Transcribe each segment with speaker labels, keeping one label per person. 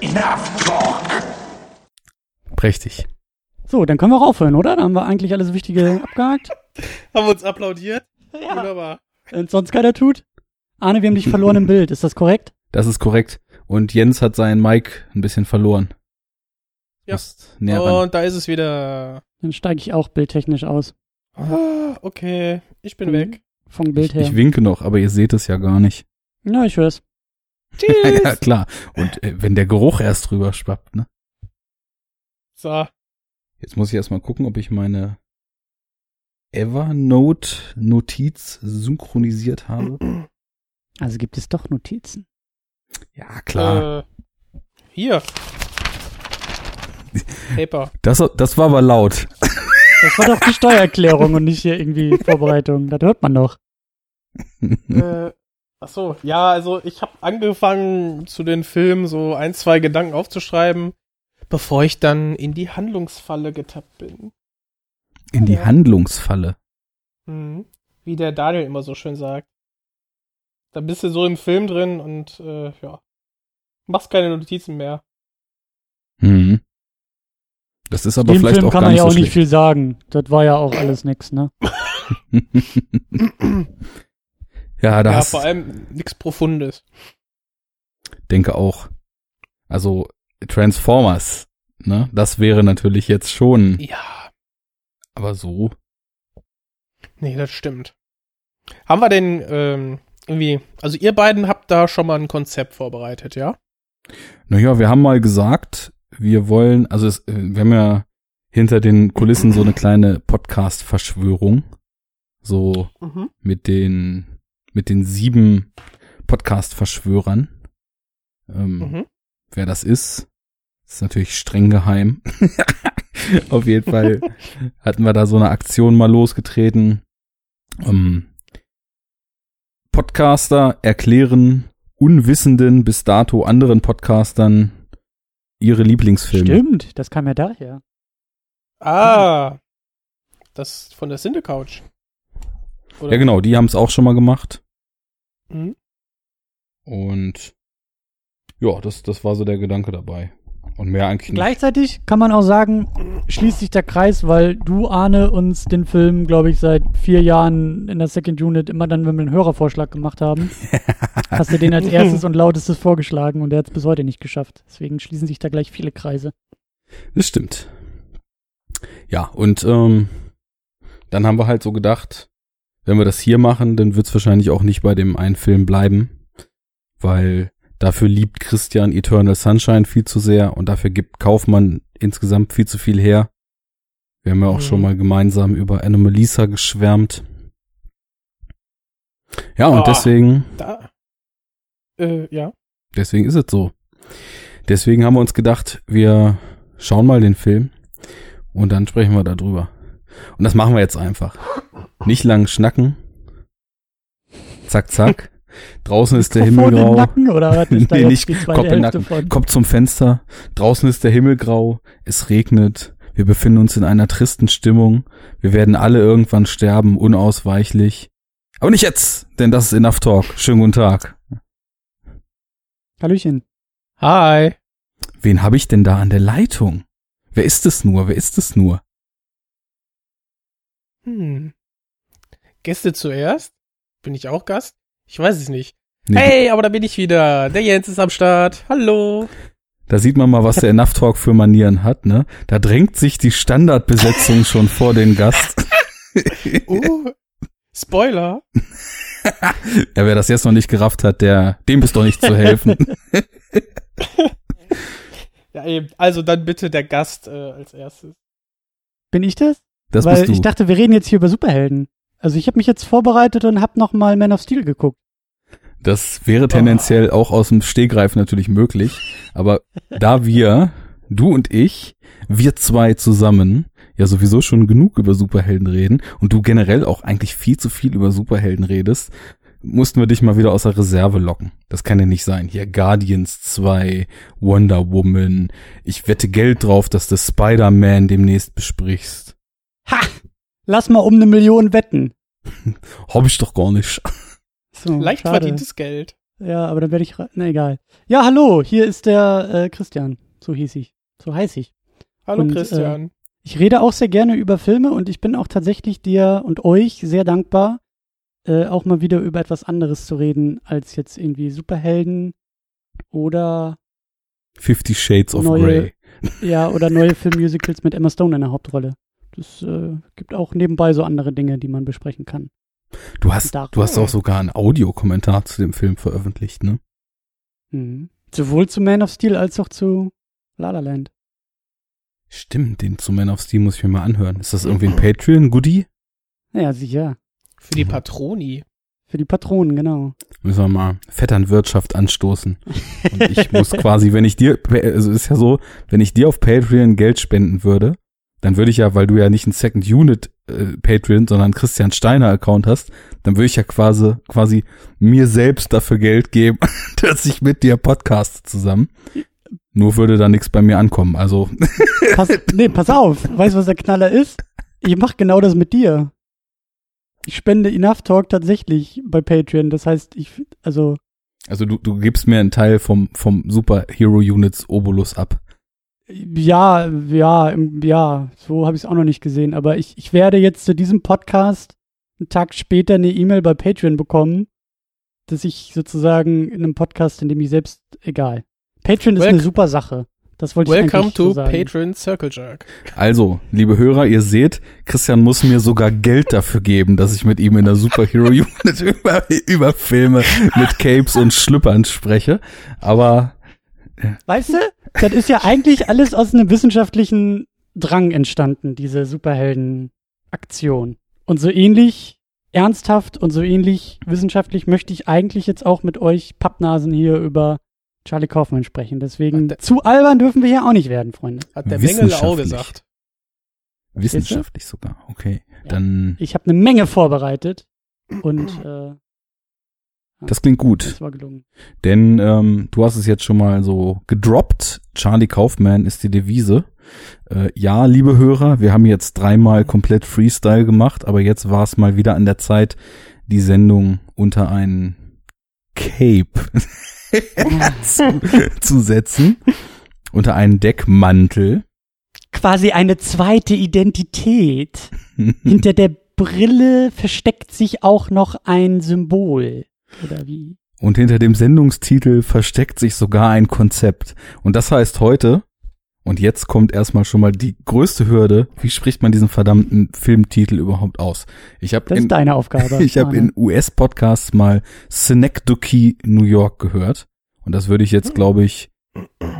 Speaker 1: Enough talk.
Speaker 2: Prächtig.
Speaker 3: So, dann können wir auch aufhören, oder? Dann haben wir eigentlich alles Wichtige abgehakt.
Speaker 4: Haben wir uns applaudiert? Wunderbar.
Speaker 3: Wenn sonst keiner tut. Arne, wir haben dich verloren im Bild. Ist das korrekt?
Speaker 2: Das ist korrekt. Und Jens hat seinen Mic ein bisschen verloren.
Speaker 4: Ja.
Speaker 2: Näher ran.
Speaker 4: Und da ist es wieder.
Speaker 3: Dann steige ich auch bildtechnisch aus.
Speaker 4: Ah, Okay, ich bin
Speaker 3: Mhm.
Speaker 4: weg.
Speaker 3: Vom Bild
Speaker 2: Ich,
Speaker 3: her.
Speaker 2: ich winke noch, aber ihr seht es ja gar nicht.
Speaker 3: ja, ich hör's.
Speaker 4: Tschüss.
Speaker 2: ja, klar. Und äh, wenn der Geruch erst drüber schwappt, ne?
Speaker 4: So.
Speaker 2: Jetzt muss ich erstmal gucken, ob ich meine Evernote-Notiz synchronisiert habe.
Speaker 3: Also gibt es doch Notizen.
Speaker 2: Ja, klar.
Speaker 4: Äh, hier. Paper.
Speaker 2: Das, das war aber laut.
Speaker 3: Das war doch die Steuererklärung und nicht hier irgendwie Vorbereitung. Das hört man doch.
Speaker 4: äh, ach so, ja, also ich habe angefangen zu den Filmen so ein, zwei Gedanken aufzuschreiben, bevor ich dann in die Handlungsfalle getappt bin.
Speaker 2: In die
Speaker 4: Ja.
Speaker 2: Handlungsfalle.
Speaker 4: Mhm. Wie der Daniel immer so schön sagt. Da bist du so im Film drin und äh, ja, machst keine Notizen mehr.
Speaker 2: Mhm. Das ist aber
Speaker 3: Dem
Speaker 2: vielleicht
Speaker 3: Film
Speaker 2: auch
Speaker 3: kann
Speaker 2: gar
Speaker 3: man
Speaker 2: nicht
Speaker 3: ja
Speaker 2: so
Speaker 3: auch nicht
Speaker 2: schlecht.
Speaker 3: viel sagen. Das war ja auch alles nix, ne?
Speaker 2: ja, da
Speaker 4: ja,
Speaker 2: hast,
Speaker 4: vor allem nichts Profundes.
Speaker 2: denke auch. Also Transformers, ne? Das wäre natürlich jetzt schon,
Speaker 4: Ja,
Speaker 2: aber so.
Speaker 4: nee, das stimmt. Haben wir denn ähm, irgendwie, also ihr beiden habt da schon mal ein Konzept vorbereitet, ja?
Speaker 2: Naja, wir haben mal gesagt, wir wollen, also es, äh, wir haben ja hinter den Kulissen so eine kleine Podcast-Verschwörung. So
Speaker 4: Mhm.
Speaker 2: mit den, mit den sieben Podcast-Verschwörern. Ähm,
Speaker 4: Mhm.
Speaker 2: Wer das ist, ist natürlich streng geheim. Auf jeden Fall hatten wir da so eine Aktion mal losgetreten. Ähm, Podcaster erklären unwissenden bis dato anderen Podcastern ihre Lieblingsfilme.
Speaker 3: Stimmt, das kam ja daher.
Speaker 4: Ah, das von der Sinde Couch. Oder?
Speaker 2: Ja, genau, die haben es auch schon mal gemacht.
Speaker 4: Mhm.
Speaker 2: Und ja, das, das war so der Gedanke dabei. Und mehr eigentlich nicht.
Speaker 3: Gleichzeitig kann man auch sagen, schließt sich der Kreis, weil du, Arne, uns den Film, glaube ich, seit vier Jahren in der Second Unit immer dann, wenn wir einen Hörervorschlag gemacht haben, hast du den als erstes und lautestes vorgeschlagen und der hat es bis heute nicht geschafft. Deswegen schließen sich da gleich viele Kreise.
Speaker 2: Das stimmt. Ja, und ähm, dann haben wir halt so gedacht, wenn wir das hier machen, dann wird es wahrscheinlich auch nicht bei dem einen Film bleiben, weil dafür liebt Christian Eternal Sunshine viel zu sehr und dafür gibt Kaufmann insgesamt viel zu viel her. Wir haben ja auch
Speaker 4: Mhm.
Speaker 2: schon mal gemeinsam über Anomalisa geschwärmt. Ja, und
Speaker 4: Ah.
Speaker 2: deswegen
Speaker 4: Da. Äh, ja.
Speaker 2: Deswegen ist es so. Deswegen haben wir uns gedacht, wir schauen mal den Film und dann sprechen wir darüber. Und das machen wir jetzt einfach. Nicht lang schnacken. Zack, zack. Draußen ist der Himmel grau.
Speaker 3: Nacken oder
Speaker 2: Nee, nicht
Speaker 3: die
Speaker 2: Kopf
Speaker 3: zweite
Speaker 2: im
Speaker 3: Hälfte
Speaker 2: Nacken.
Speaker 3: von?
Speaker 2: Kommt zum Fenster. Draußen ist der Himmel grau. Es regnet. Wir befinden uns in einer tristen Stimmung. Wir werden alle irgendwann sterben, unausweichlich. Aber nicht jetzt, denn das ist Enough Talk. Schönen guten Tag.
Speaker 3: Hallöchen.
Speaker 4: Hi.
Speaker 2: Wen habe ich denn da an der Leitung? Wer ist es nur? Wer ist es nur?
Speaker 4: Hm. Gäste zuerst? Bin ich auch Gast? Ich weiß es nicht.
Speaker 2: Nee,
Speaker 4: Hey, aber da bin ich wieder. Der Jens ist am Start. Hallo.
Speaker 2: Da sieht man mal, was der Enough Talk für Manieren hat, ne? Da drängt sich die Standardbesetzung schon vor den Gast.
Speaker 4: Uh, Spoiler.
Speaker 2: Ja, wer das jetzt noch nicht gerafft hat, der, dem ist doch nicht zu helfen.
Speaker 4: Ja, eben. Also dann bitte der Gast äh, als erstes.
Speaker 3: Bin ich das?
Speaker 2: Das
Speaker 3: Weil
Speaker 2: bist du.
Speaker 3: ich dachte, wir reden jetzt hier über Superhelden. Also ich habe mich jetzt vorbereitet und habe noch mal Man of Steel geguckt.
Speaker 2: Das wäre tendenziell auch aus dem Stegreif natürlich möglich. Aber da wir, du und ich, wir zwei zusammen, ja sowieso schon genug über Superhelden reden und du generell auch eigentlich viel zu viel über Superhelden redest, mussten wir dich mal wieder aus der Reserve locken. Das kann ja nicht sein. Hier Guardians 2, Wonder Woman. Ich wette Geld drauf, dass du Spider-Man demnächst besprichst.
Speaker 3: Ha! Lass mal um eine Million wetten.
Speaker 2: Hab ich doch gar nicht.
Speaker 3: So,
Speaker 4: Leicht
Speaker 3: schade.
Speaker 4: verdientes Geld.
Speaker 3: Ja, aber dann werde ich. Na egal. Ja, hallo, hier ist der äh, Christian. So hieß ich. So heiß ich.
Speaker 4: Hallo
Speaker 3: Und,
Speaker 4: Christian.
Speaker 3: Ich rede auch sehr gerne über Filme und ich bin auch tatsächlich dir und euch sehr dankbar, äh, auch mal wieder über etwas anderes zu reden, als jetzt irgendwie Superhelden oder
Speaker 2: Fifty Shades of
Speaker 3: Neue-
Speaker 2: Grey.
Speaker 3: ja, oder neue Filmmusicals mit Emma Stone in der Hauptrolle. Das äh, gibt auch nebenbei so andere Dinge, die man besprechen kann.
Speaker 2: Du hast,
Speaker 3: Dark.
Speaker 2: du hast auch sogar einen Audiokommentar zu dem Film veröffentlicht, ne?
Speaker 3: Mhm. Sowohl zu Man of Steel als auch zu La La Land.
Speaker 2: Stimmt, den zu Man of Steel muss ich mir mal anhören. Ist das irgendwie ein Patreon-Goodie?
Speaker 3: Ja, sicher.
Speaker 4: Für die Patroni.
Speaker 3: Für die Patronen, genau.
Speaker 2: Müssen wir mal Vetternwirtschaft anstoßen. Und ich muss quasi, wenn ich dir, also ist ja so, wenn ich dir auf Patreon Geld spenden würde, dann würde ich ja, weil du ja nicht ein Second Unit äh, Patreon, sondern Christian Steiner Account hast, dann würde ich ja quasi, quasi mir selbst dafür Geld geben, dass ich mit dir podcast zusammen. Nur würde da nichts bei mir ankommen. Also
Speaker 3: Pass, nee, pass auf. Weißt du, was der Knaller ist? Ich mach genau das mit dir. Ich spende Enough Talk tatsächlich bei Patreon. Das heißt, ich, also,
Speaker 2: Also du, du gibst mir einen Teil vom, vom Superhero Units Obolus ab.
Speaker 3: Ja, ja, ja, so habe ich es auch noch nicht gesehen. Aber ich, ich werde jetzt zu diesem Podcast einen Tag später eine E-Mail bei Patreon bekommen, dass ich sozusagen in einem Podcast, in dem ich selbst, egal. Patreon ist
Speaker 4: Welc-
Speaker 3: eine super Sache. Das wollte ich
Speaker 4: Welcome
Speaker 3: eigentlich
Speaker 4: to
Speaker 3: so sagen.
Speaker 4: Patron Circle Jerk.
Speaker 2: Also, liebe Hörer, ihr seht, Christian muss mir sogar Geld dafür geben, dass ich mit ihm in der Superhero Unit über, über Filme mit Capes und Schlüppern spreche. Aber
Speaker 3: Weißt du, das ist ja eigentlich alles aus einem wissenschaftlichen Drang entstanden, diese Superhelden-Aktion. Und so ähnlich ernsthaft und so ähnlich wissenschaftlich möchte ich eigentlich jetzt auch mit euch Pappnasen hier über Charlie Kaufman sprechen. Deswegen
Speaker 4: der-
Speaker 3: zu albern dürfen wir hier auch nicht werden, Freunde.
Speaker 4: Hat der Mengele auch
Speaker 2: Wissenschaftlich.
Speaker 4: gesagt.
Speaker 2: wissenschaftlich sogar. Okay,
Speaker 3: Ja.
Speaker 2: dann
Speaker 3: Ich habe eine Menge vorbereitet und äh,
Speaker 2: das klingt gut.
Speaker 3: das war gelungen.
Speaker 2: Denn ähm, du hast es jetzt schon mal so gedroppt. Charlie Kaufman ist die Devise. Äh, ja, liebe Hörer, wir haben jetzt dreimal komplett Freestyle gemacht, aber jetzt war es mal wieder an der Zeit, die Sendung unter einen Cape zu, zu setzen. Unter einen Deckmantel.
Speaker 3: Quasi eine zweite Identität. Hinter der Brille versteckt sich auch noch ein Symbol. Oder wie?
Speaker 2: Und hinter dem Sendungstitel versteckt sich sogar ein Konzept. Und das heißt heute, und jetzt kommt erstmal schon mal die größte Hürde, wie spricht man diesen verdammten Filmtitel überhaupt aus? Ich habe
Speaker 3: Das
Speaker 2: in,
Speaker 3: ist deine Aufgabe.
Speaker 2: ich habe in US-Podcasts mal Synecdoche New York gehört. Und das würde ich jetzt, glaube ich,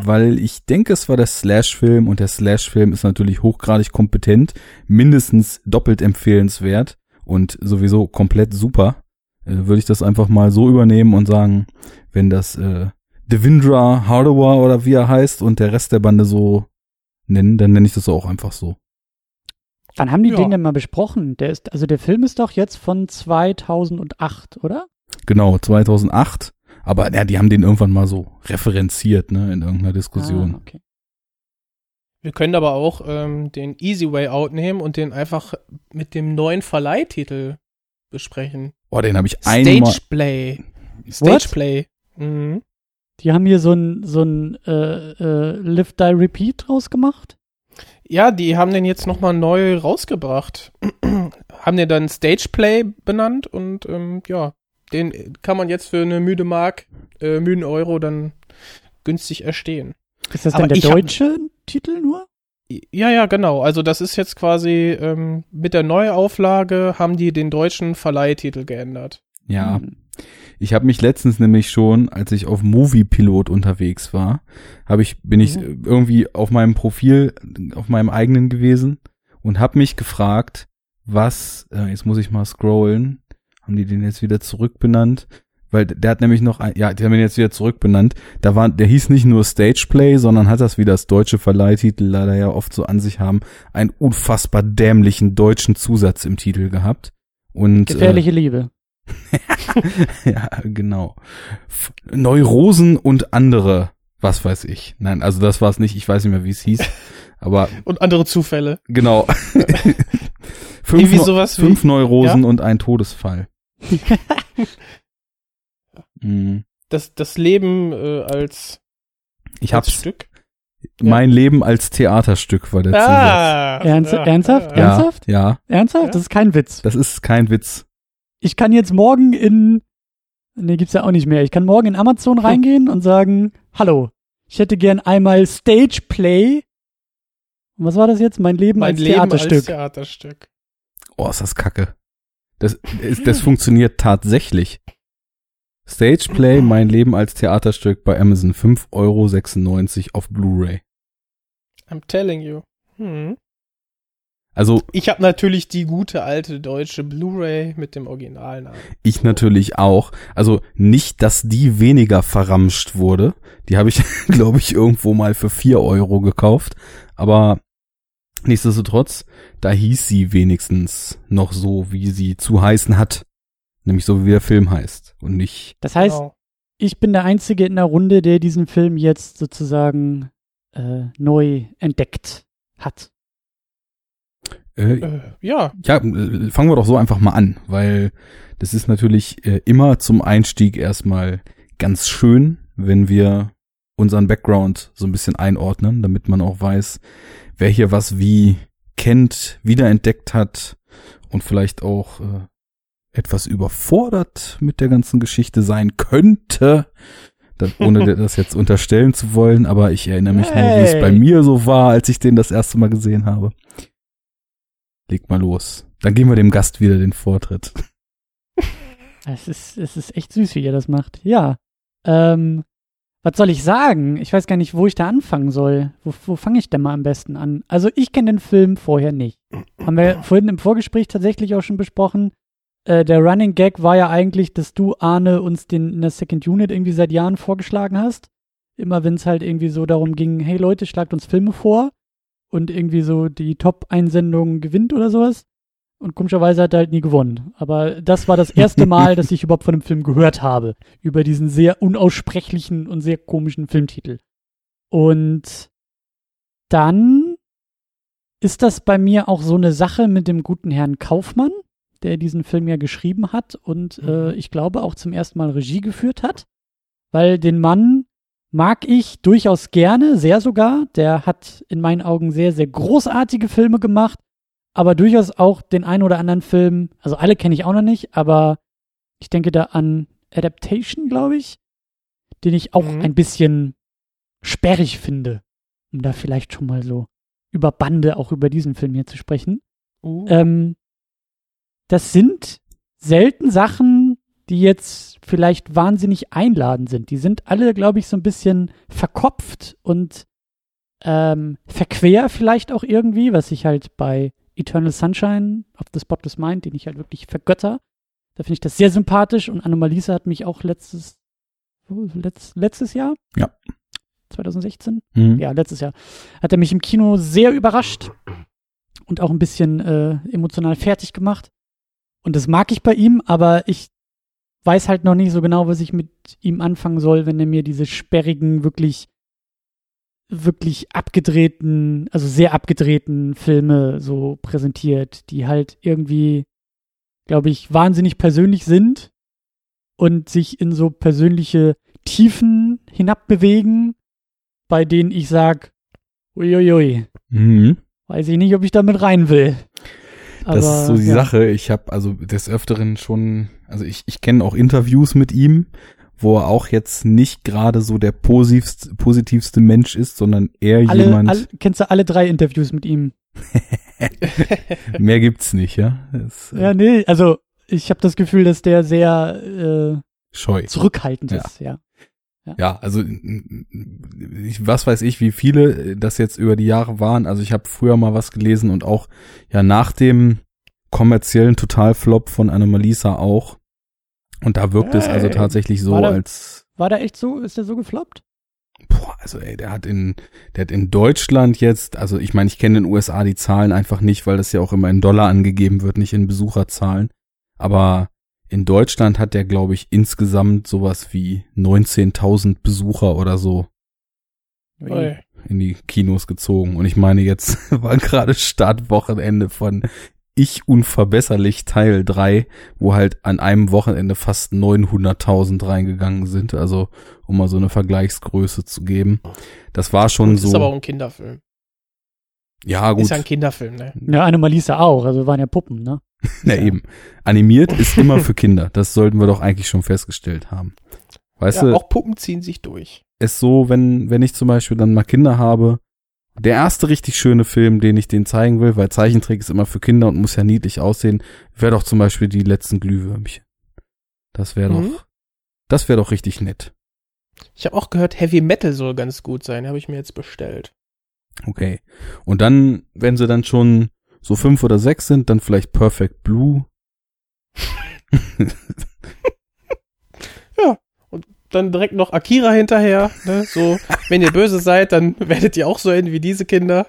Speaker 2: weil ich denke, es war der Slash-Film und der Slash-Film ist natürlich hochgradig kompetent, mindestens doppelt empfehlenswert und sowieso komplett super, würde ich das einfach mal so übernehmen und sagen, wenn das äh, Devindra Hardawar oder wie er heißt und der Rest der Bande so nennen, dann nenne ich das auch einfach so.
Speaker 3: Wann haben die
Speaker 4: Ja.
Speaker 3: den denn mal besprochen? Der ist, also der Film ist doch jetzt von 2008, oder?
Speaker 2: Genau, 2008. Aber ja, die haben den irgendwann mal so referenziert, ne, in irgendeiner Diskussion.
Speaker 3: Ah, okay.
Speaker 4: Wir können aber auch ähm, den Easy Way Out nehmen und den einfach mit dem neuen Verleihtitel besprechen.
Speaker 2: Oh, den habe ich einmal.
Speaker 4: Stage Play.
Speaker 3: What?
Speaker 4: Stage Play. Mhm.
Speaker 3: Die haben hier so ein, so ein äh, äh, Live, Die, Repeat draus gemacht.
Speaker 4: Ja, die haben den jetzt nochmal neu rausgebracht. haben den dann Stage Play benannt und ähm, ja, den kann man jetzt für eine müde Mark, äh, müden Euro dann günstig erstehen.
Speaker 3: Ist das
Speaker 4: Aber
Speaker 3: denn der
Speaker 4: hab-
Speaker 3: deutsche Titel nur?
Speaker 4: Ja, ja, genau. Also das ist jetzt quasi ähm, mit der Neuauflage haben die den deutschen Verleihtitel geändert.
Speaker 2: Ja,
Speaker 3: Hm.
Speaker 2: ich habe mich letztens nämlich schon, als ich auf Movie Pilot unterwegs war, habe ich bin ich
Speaker 3: Mhm.
Speaker 2: äh, irgendwie auf meinem Profil auf meinem eigenen gewesen und habe mich gefragt, was äh, jetzt muss ich mal scrollen, haben die den jetzt wieder zurückbenannt? Weil der hat nämlich noch, ein, ja, die haben ihn jetzt wieder zurückbenannt. Da war, der hieß nicht nur Stageplay, sondern hat das, wie das deutsche Verleihtitel leider ja oft so an sich haben, einen unfassbar dämlichen deutschen Zusatz im Titel gehabt. Und,
Speaker 3: Gefährliche Liebe.
Speaker 2: ja, genau. F Neurosen und andere, was weiß ich. Nein, also das war es nicht, ich weiß nicht mehr, wie es hieß. Aber
Speaker 4: Und andere Zufälle.
Speaker 2: genau. fünf,
Speaker 4: sowas wie-
Speaker 2: fünf Neurosen und ein Todesfall. Mhm.
Speaker 4: das, das Leben äh, als,
Speaker 2: Ich
Speaker 4: als
Speaker 2: hab's.
Speaker 4: Stück.
Speaker 2: Mein Leben als Theaterstück war der Zusatz.
Speaker 4: Ah,
Speaker 3: Ernst-
Speaker 4: ja,
Speaker 3: ernsthaft?
Speaker 4: Ja,
Speaker 2: Ja,
Speaker 3: Ernsthaft?
Speaker 2: ja,
Speaker 3: Ernsthaft?
Speaker 4: Ja.
Speaker 3: Das ist kein Witz.
Speaker 2: das ist kein Witz.
Speaker 3: Ich kann jetzt morgen in, nee, gibt's ja auch nicht mehr. Ich kann morgen in Amazon reingehen und sagen, hallo, ich hätte gern einmal Stage Play. Und was war das jetzt? Mein Leben
Speaker 4: mein
Speaker 3: als
Speaker 4: Leben
Speaker 3: Theaterstück.
Speaker 4: als Theaterstück.
Speaker 2: Oh, ist das kacke. Das, ist, das funktioniert tatsächlich. Stageplay, mein Leben als Theaterstück bei Amazon, 5,96 Euro auf Blu-ray.
Speaker 4: I'm telling you. Hm.
Speaker 2: Also
Speaker 4: Ich habe natürlich die gute alte deutsche Blu-ray mit dem Originalnamen.
Speaker 2: ich natürlich auch. Also nicht, dass die weniger verramscht wurde. Die habe ich, glaube ich, irgendwo mal für 4 Euro gekauft. Aber nichtsdestotrotz, da hieß sie wenigstens noch so, wie sie zu heißen hat. Nämlich so, wie der Film heißt. Und nicht
Speaker 3: Das heißt,
Speaker 4: Genau.
Speaker 3: ich bin der Einzige in der Runde, der diesen Film jetzt sozusagen äh, neu entdeckt hat.
Speaker 2: äh,
Speaker 4: Äh, ja,
Speaker 2: Ja, äh, fangen wir doch so einfach mal an, weil das ist natürlich äh, immer zum Einstieg erstmal ganz schön, wenn wir unseren Background so ein bisschen einordnen, damit man auch weiß, wer hier was wie kennt, wiederentdeckt hat und vielleicht auch äh, etwas überfordert mit der ganzen Geschichte sein könnte. Das, ohne dir das jetzt unterstellen zu wollen, aber ich erinnere mich nur, wie es bei
Speaker 3: Hey.
Speaker 2: mir so war, als ich den das erste Mal gesehen habe. Leg mal los. Dann geben wir dem Gast wieder den Vortritt.
Speaker 3: Es ist, es ist echt süß, wie ihr das macht. Ja. Ähm, was soll ich sagen? Ich weiß gar nicht, wo ich da anfangen soll. Wo, wo fange ich denn mal am besten an? Also ich kenne den Film vorher nicht. Haben wir vorhin im Vorgespräch tatsächlich auch schon besprochen. Äh, der Running Gag war ja eigentlich, dass du, Arne, uns den in der Second Unit irgendwie seit Jahren vorgeschlagen hast. Immer wenn es halt irgendwie so darum ging, hey Leute, schlagt uns Filme vor und irgendwie so die Top-Einsendung gewinnt oder sowas. Und komischerweise hat er halt nie gewonnen. Aber das war das erste Mal, dass ich überhaupt von dem Film gehört habe. Über diesen sehr unaussprechlichen und sehr komischen Filmtitel. Und dann ist das bei mir auch so eine Sache mit dem guten Herrn Kaufmann, der diesen Film ja geschrieben hat und äh, ich glaube auch zum ersten Mal Regie geführt hat. Weil den Mann mag ich durchaus gerne, sehr sogar. Der hat in meinen Augen sehr, sehr großartige Filme gemacht aber durchaus auch den einen oder anderen Film, also alle kenne ich auch noch nicht, aber ich denke da an Adaptation, glaube ich, den ich auch
Speaker 4: Mhm.
Speaker 3: ein bisschen sperrig finde, um da vielleicht schon mal so über Bande auch über diesen Film hier zu sprechen.
Speaker 4: Uh,
Speaker 3: Ähm, das sind selten Sachen, die jetzt vielleicht wahnsinnig einladend sind. Die sind alle, glaube ich, so ein bisschen verkopft und ähm, verquer vielleicht auch irgendwie, was ich halt bei Eternal Sunshine of the Spotless Mind, den ich halt wirklich vergötter. Da finde ich das sehr sympathisch und Anomalisa hat mich auch letztes, letzt, letztes Jahr?
Speaker 2: Ja.
Speaker 3: 2016?
Speaker 2: Hm.
Speaker 3: ja, letztes Jahr, hat er mich im Kino sehr überrascht und auch ein bisschen äh, emotional fertig gemacht. Und das mag ich bei ihm, aber ich weiß halt noch nicht so genau, was ich mit ihm anfangen soll, wenn er mir diese sperrigen, wirklich, wirklich abgedrehten, also sehr abgedrehten Filme so präsentiert, die halt irgendwie, glaube ich, wahnsinnig persönlich sind und sich in so persönliche Tiefen hinabbewegen, bei denen ich sag, uiuiui,
Speaker 2: Mhm.
Speaker 3: weiß ich nicht, ob ich damit rein will.
Speaker 2: Das ist so die
Speaker 3: ja.
Speaker 2: Sache. Ich habe also des Öfteren schon, also ich, ich kenne auch Interviews mit ihm, wo er auch jetzt nicht gerade so der positivste, positivste Mensch ist, sondern eher
Speaker 3: Alle,
Speaker 2: jemand.
Speaker 3: alle, kennst du alle drei Interviews mit ihm?
Speaker 2: mehr gibt's nicht, ja. Das, äh,
Speaker 3: Ja, nee, also ich habe das Gefühl, dass der sehr
Speaker 2: Scheu.
Speaker 3: äh, zurückhaltend
Speaker 2: Ja.
Speaker 3: ist, ja.
Speaker 2: Ja, also ich, was weiß ich, wie viele das jetzt über die Jahre waren. Also ich habe früher mal was gelesen und auch ja nach dem kommerziellen Totalflop von Anomalisa auch. Und da wirkt es also
Speaker 3: Hey,
Speaker 2: tatsächlich so,
Speaker 3: war da-
Speaker 2: als
Speaker 3: War der echt so, ist der so gefloppt?
Speaker 2: boah, also ey, der hat in der hat in Deutschland jetzt, also ich meine, ich kenne in den USA die Zahlen einfach nicht, weil das ja auch immer in Dollar angegeben wird, nicht in Besucherzahlen. Aber in Deutschland hat der, glaube ich, insgesamt sowas wie 19.000 Besucher oder so
Speaker 4: ui.
Speaker 2: in die Kinos gezogen. Und ich meine, jetzt war gerade Startwochenende von Ich unverbesserlich Teil 3, wo halt an einem Wochenende fast 900.000 reingegangen sind, also um mal so eine Vergleichsgröße zu geben. Das war schon
Speaker 4: Das
Speaker 2: so.
Speaker 4: ist aber auch ein Kinderfilm.
Speaker 2: ja, gut.
Speaker 4: Ist ja ein Kinderfilm, ne?
Speaker 3: Ja, Anomalisa auch, also waren ja Puppen, ne?
Speaker 2: Ja, eben. Animiert ist immer für Kinder. Das sollten wir doch eigentlich schon festgestellt haben. Weißt
Speaker 4: ja,
Speaker 2: du,
Speaker 4: auch Puppen ziehen sich durch.
Speaker 2: ist so, wenn, wenn ich zum Beispiel dann mal Kinder habe, der erste richtig schöne Film, den ich denen zeigen will, weil Zeichentrick ist immer für Kinder und muss ja niedlich aussehen, wäre doch zum Beispiel die letzten Glühwürmchen. Das wäre
Speaker 4: Mhm.
Speaker 2: doch, das wäre doch richtig nett.
Speaker 4: Ich habe auch gehört, Heavy Metal soll ganz gut sein. Habe ich mir jetzt bestellt.
Speaker 2: Okay. Und dann, wenn sie dann schon so fünf oder sechs sind, dann vielleicht Perfect Blue.
Speaker 4: Dann direkt noch Akira hinterher. Ne? So, wenn ihr böse seid, dann werdet ihr auch so enden wie diese Kinder.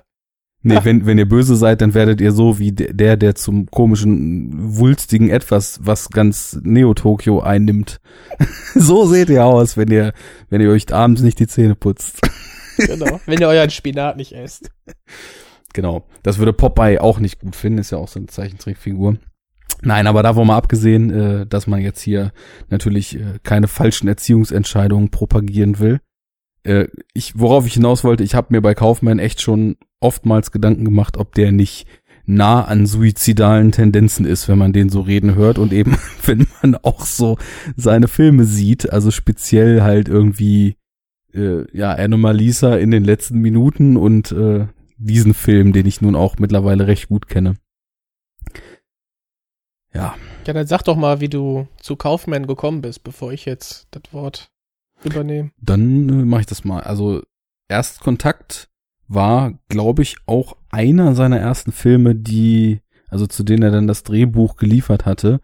Speaker 2: Nee, wenn, wenn ihr böse seid, dann werdet ihr so wie de- der, der zum komischen, wulstigen Etwas, was ganz Neo-Tokio einnimmt. so seht ihr aus, wenn ihr, wenn ihr euch abends nicht die Zähne putzt.
Speaker 4: Genau. wenn ihr euren Spinat nicht esst.
Speaker 2: Genau. Das würde Popeye auch nicht gut finden, ist ja auch so eine Zeichentrickfigur. Nein, aber davon mal abgesehen, äh, dass man jetzt hier natürlich äh, keine falschen Erziehungsentscheidungen propagieren will. Äh, ich, worauf ich hinaus wollte, ich habe mir bei Kaufmann echt schon oftmals Gedanken gemacht, ob der nicht nah an suizidalen Tendenzen ist, wenn man den so reden hört und eben, wenn man auch so seine Filme sieht, also speziell halt irgendwie, äh, ja, Anomalisa in den letzten Minuten und äh, diesen Film, den ich nun auch mittlerweile recht gut kenne. Ja,
Speaker 4: Ja, dann sag doch mal, wie du zu Kaufmann gekommen bist, bevor ich jetzt das Wort übernehme.
Speaker 2: dann äh, mache ich das mal. Also Erstkontakt war, glaube ich, auch einer seiner ersten Filme, die, also zu denen er dann das Drehbuch geliefert hatte.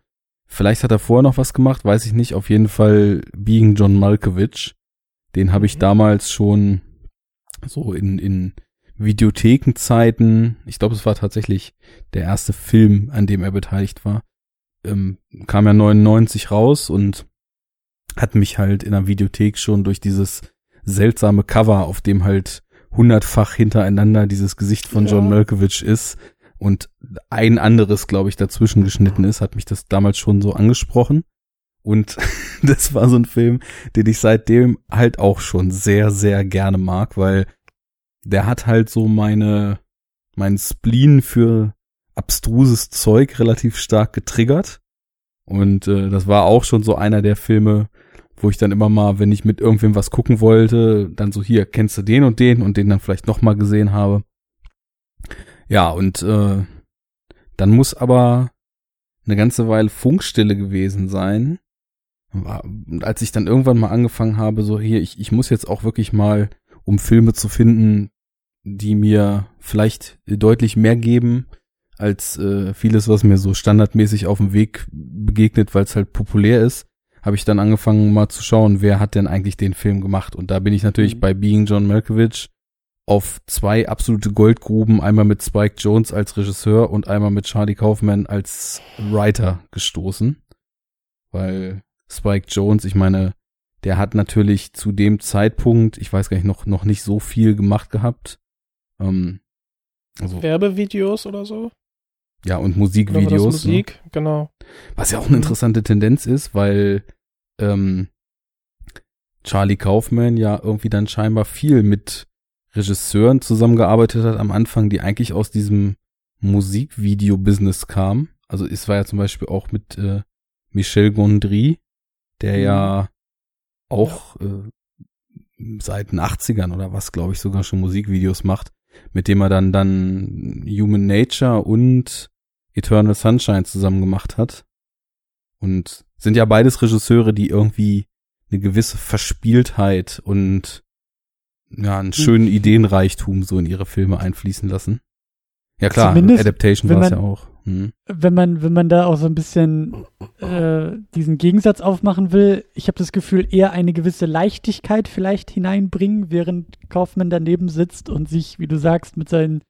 Speaker 2: Vielleicht hat er vorher noch was gemacht, weiß ich nicht. Auf jeden Fall Being John Malkovich. Den habe ich
Speaker 4: Mhm.
Speaker 2: damals schon so in, in Videothekenzeiten, ich glaube, es war tatsächlich der erste Film, an dem er beteiligt war, ähm, kam ja 99 raus und hat mich halt in der Videothek schon durch dieses seltsame Cover, auf dem halt hundertfach hintereinander dieses Gesicht von John
Speaker 4: Ja.
Speaker 2: Malkovich ist und ein anderes, glaube ich, dazwischen geschnitten ist, hat mich das damals schon so angesprochen. Und das war so ein Film, den ich seitdem halt auch schon sehr, sehr gerne mag, weil der hat halt so meine, mein Spleen für abstruses Zeug relativ stark getriggert. Und äh, das war auch schon so einer der Filme, wo ich dann immer mal, wenn ich mit irgendwem was gucken wollte, dann so hier, kennst du den und den und den dann vielleicht noch mal gesehen habe. Ja, und äh, dann muss aber eine ganze Weile Funkstille gewesen sein. Und als ich dann irgendwann mal angefangen habe, so hier, ich, ich muss jetzt auch wirklich mal, um Filme zu finden, die mir vielleicht deutlich mehr geben, als äh, vieles, was mir so standardmäßig auf dem Weg begegnet, weil es halt populär ist, habe ich dann angefangen mal zu schauen, wer hat denn eigentlich den Film gemacht. Und da bin ich natürlich
Speaker 3: Mhm.
Speaker 2: bei Being John Malkovich auf zwei absolute Goldgruben, einmal mit Spike Jones als Regisseur und einmal mit Charlie Kaufman als Writer gestoßen. Weil Spike Jones, ich meine, der hat natürlich zu dem Zeitpunkt, ich weiß gar nicht, noch, noch nicht so viel gemacht gehabt. Ähm, also,
Speaker 4: Werbevideos oder so?
Speaker 2: ja, und Musikvideos. Ne?
Speaker 4: Musik, genau.
Speaker 2: Was ja auch eine interessante Tendenz ist, weil ähm, Charlie Kaufman ja irgendwie dann scheinbar viel mit Regisseuren zusammengearbeitet hat am Anfang, die eigentlich aus diesem Musikvideo-Business kamen. Also es war ja zum Beispiel auch mit äh, Michel Gondry, der ja auch äh, seit den 80ern oder was, glaube ich, sogar schon Musikvideos macht, mit dem er dann dann Human Nature und Eternal Sunshine zusammen gemacht hat. Und sind ja beides Regisseure, die irgendwie eine gewisse Verspieltheit und ja, einen schönen Ideenreichtum so in ihre Filme einfließen lassen. Ja klar,
Speaker 3: Zumindest,
Speaker 2: Adaptation war es ja auch. Hm.
Speaker 3: wenn man, wenn man da auch so ein bisschen äh, diesen Gegensatz aufmachen will, ich habe das Gefühl, eher eine gewisse Leichtigkeit vielleicht hineinbringen, während Kaufmann daneben sitzt und sich, wie du sagst, mit seinen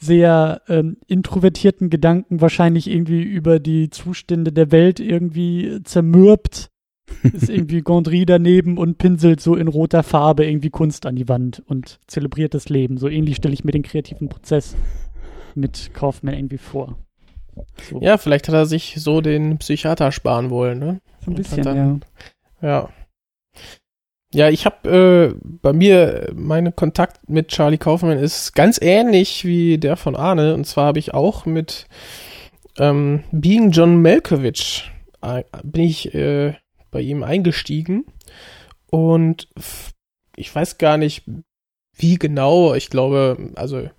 Speaker 3: sehr ähm, introvertierten Gedanken wahrscheinlich irgendwie über die Zustände der Welt irgendwie zermürbt. Ist irgendwie Gondry daneben und pinselt so in roter Farbe irgendwie Kunst an die Wand und zelebriert das Leben. So ähnlich stelle ich mir den kreativen Prozess mit Kaufmann irgendwie vor. So,
Speaker 4: Ja, vielleicht hat er sich so den Psychiater sparen wollen, ne?
Speaker 3: so ein bisschen,
Speaker 4: hat
Speaker 3: ja.
Speaker 4: dann- Ja. Ja, ich habe äh, bei mir meine Kontakt mit Charlie Kaufman ist ganz ähnlich wie der von Arne. Und zwar habe ich auch mit ähm, Being John Malkovich äh, bin ich äh, bei ihm eingestiegen und ich weiß gar nicht wie genau. Ich glaube, also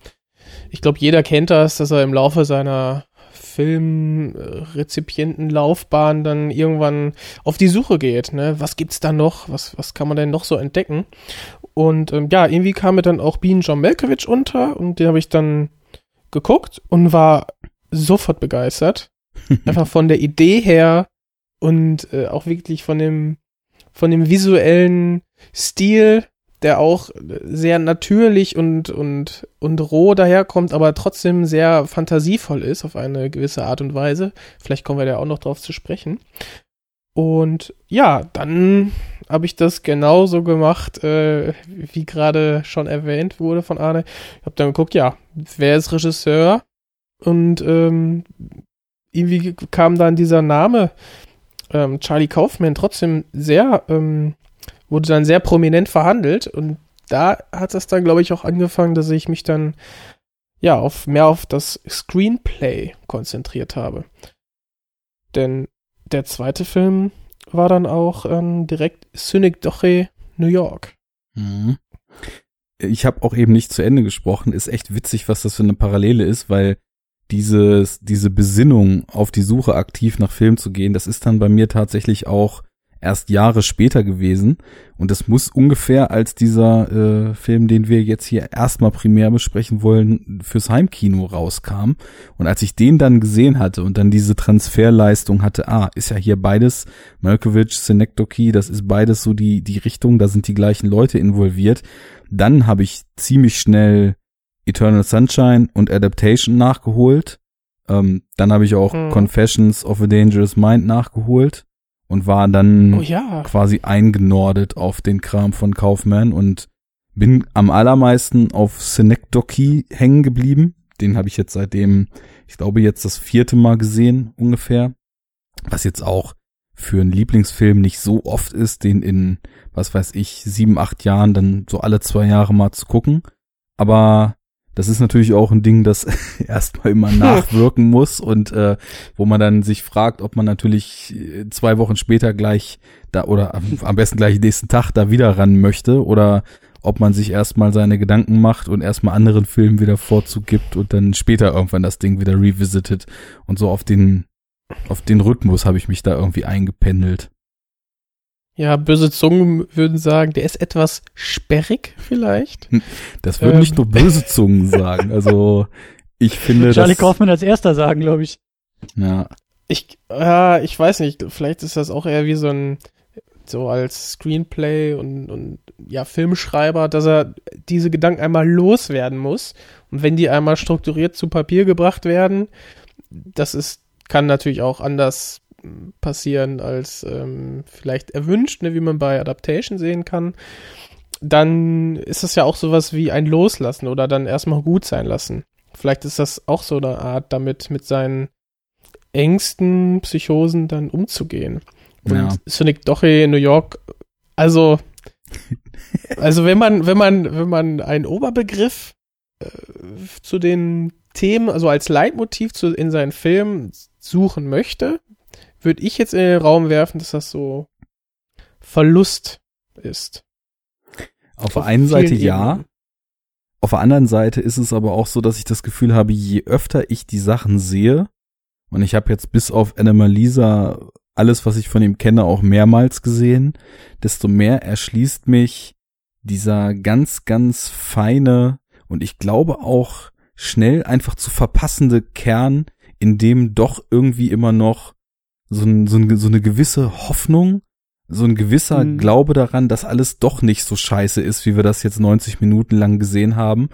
Speaker 4: ich glaube, jeder kennt das, dass er im Laufe seiner Filmrezipientenlaufbahn dann irgendwann auf die Suche geht. Ne? Was gibt's da noch? Was, was kann man denn noch so entdecken? Und ähm, ja, irgendwie kam mir dann auch Bean John Malkovich unter und den habe ich dann geguckt und war sofort begeistert. Einfach von der Idee her und äh, auch wirklich von dem, von dem visuellen Stil, der auch sehr natürlich und, und, und roh daherkommt, aber trotzdem sehr fantasievoll ist auf eine gewisse Art und Weise. Vielleicht kommen wir da auch noch drauf zu sprechen. Und ja, dann habe ich das genauso gemacht, äh, wie gerade schon erwähnt wurde von Arne. Ich habe dann geguckt, ja, wer ist Regisseur? Und ähm, irgendwie kam dann dieser Name ähm, Charlie Kaufman trotzdem sehr, ähm, wurde dann sehr prominent verhandelt und da hat es dann, glaube ich, auch angefangen, dass ich mich dann ja auf mehr auf das Screenplay konzentriert habe. Denn der zweite Film war dann auch ähm, direkt Synecdoche New York.
Speaker 2: Mhm. Ich habe auch eben nicht zu Ende gesprochen. Ist echt witzig, was das für eine Parallele ist, weil dieses, diese Besinnung auf die Suche aktiv nach Film zu gehen, das ist dann bei mir tatsächlich auch erst Jahre später gewesen. Und das muss ungefähr als dieser äh, Film, den wir jetzt hier erstmal primär besprechen wollen, fürs Heimkino rauskam. Und als ich den dann gesehen hatte und dann diese Transferleistung hatte, ah, ist ja hier beides, Malkovich, Synecdoche, das ist beides so die, die Richtung, da sind die gleichen Leute involviert. Dann habe ich ziemlich schnell Eternal Sunshine und Adaptation nachgeholt. Ähm, dann habe ich auch
Speaker 4: Mhm.
Speaker 2: Confessions of a Dangerous Mind nachgeholt und war dann
Speaker 4: Oh ja.
Speaker 2: quasi eingenordet auf den Kram von Kaufman und bin am allermeisten auf Synecdoche hängen geblieben. Den habe ich jetzt seitdem, ich glaube jetzt das vierte Mal gesehen ungefähr. Was jetzt auch für einen Lieblingsfilm nicht so oft ist, den in, was weiß ich, sieben, acht Jahren dann so alle zwei Jahre mal zu gucken. Aber das ist natürlich auch ein Ding, das erstmal immer nachwirken muss und äh, wo man dann sich fragt, ob man natürlich äh, zwei Wochen später gleich da oder am, am besten gleich nächsten Tag da wieder ran möchte oder ob man sich erstmal seine Gedanken macht und erstmal anderen Filmen wieder Vorzug gibt und dann später irgendwann das Ding wieder revisited und so auf den auf den Rhythmus habe ich mich da irgendwie eingependelt.
Speaker 4: Ja, böse Zungen würden sagen, der ist etwas sperrig vielleicht.
Speaker 2: Das würden
Speaker 4: Ähm.
Speaker 2: nicht nur böse Zungen sagen. Also ich finde
Speaker 3: Charlie
Speaker 2: das,
Speaker 3: Kaufman als erster sagen, glaube ich.
Speaker 2: ja,
Speaker 4: Ich, ja, ich weiß nicht, vielleicht ist das auch eher wie so ein, so als Screenplay und, und ja, Filmschreiber, dass er diese Gedanken einmal loswerden muss. Und wenn die einmal strukturiert zu Papier gebracht werden, das ist, kann natürlich auch anders passieren als ähm, vielleicht erwünscht, ne, wie man bei Adaptation sehen kann. Dann ist das ja auch sowas wie ein Loslassen oder dann erstmal gut sein lassen. Vielleicht ist das auch so eine Art, damit mit seinen Ängsten, Psychosen dann umzugehen. Und
Speaker 2: Ja.
Speaker 4: Sonic Doche in New York, also, also wenn man, wenn man, wenn man einen Oberbegriff äh, zu den Themen, also als Leitmotiv zu, in seinen Filmen suchen möchte, würde ich jetzt in den Raum werfen, dass das so Verlust ist.
Speaker 2: auf der einen Seite ja,
Speaker 4: Ebenen.
Speaker 2: Auf der anderen Seite ist es aber auch so, dass ich das Gefühl habe, je öfter ich die Sachen sehe, und ich habe jetzt bis auf Animalisa alles, was ich von ihm kenne, auch mehrmals gesehen, desto mehr erschließt mich dieser ganz, ganz feine und ich glaube auch schnell einfach zu verpassende Kern, in dem doch irgendwie immer noch so, ein, so, ein, so eine gewisse Hoffnung, so ein gewisser
Speaker 4: Mhm.
Speaker 2: Glaube daran, dass alles doch nicht so scheiße ist, wie wir das jetzt 90 Minuten lang gesehen haben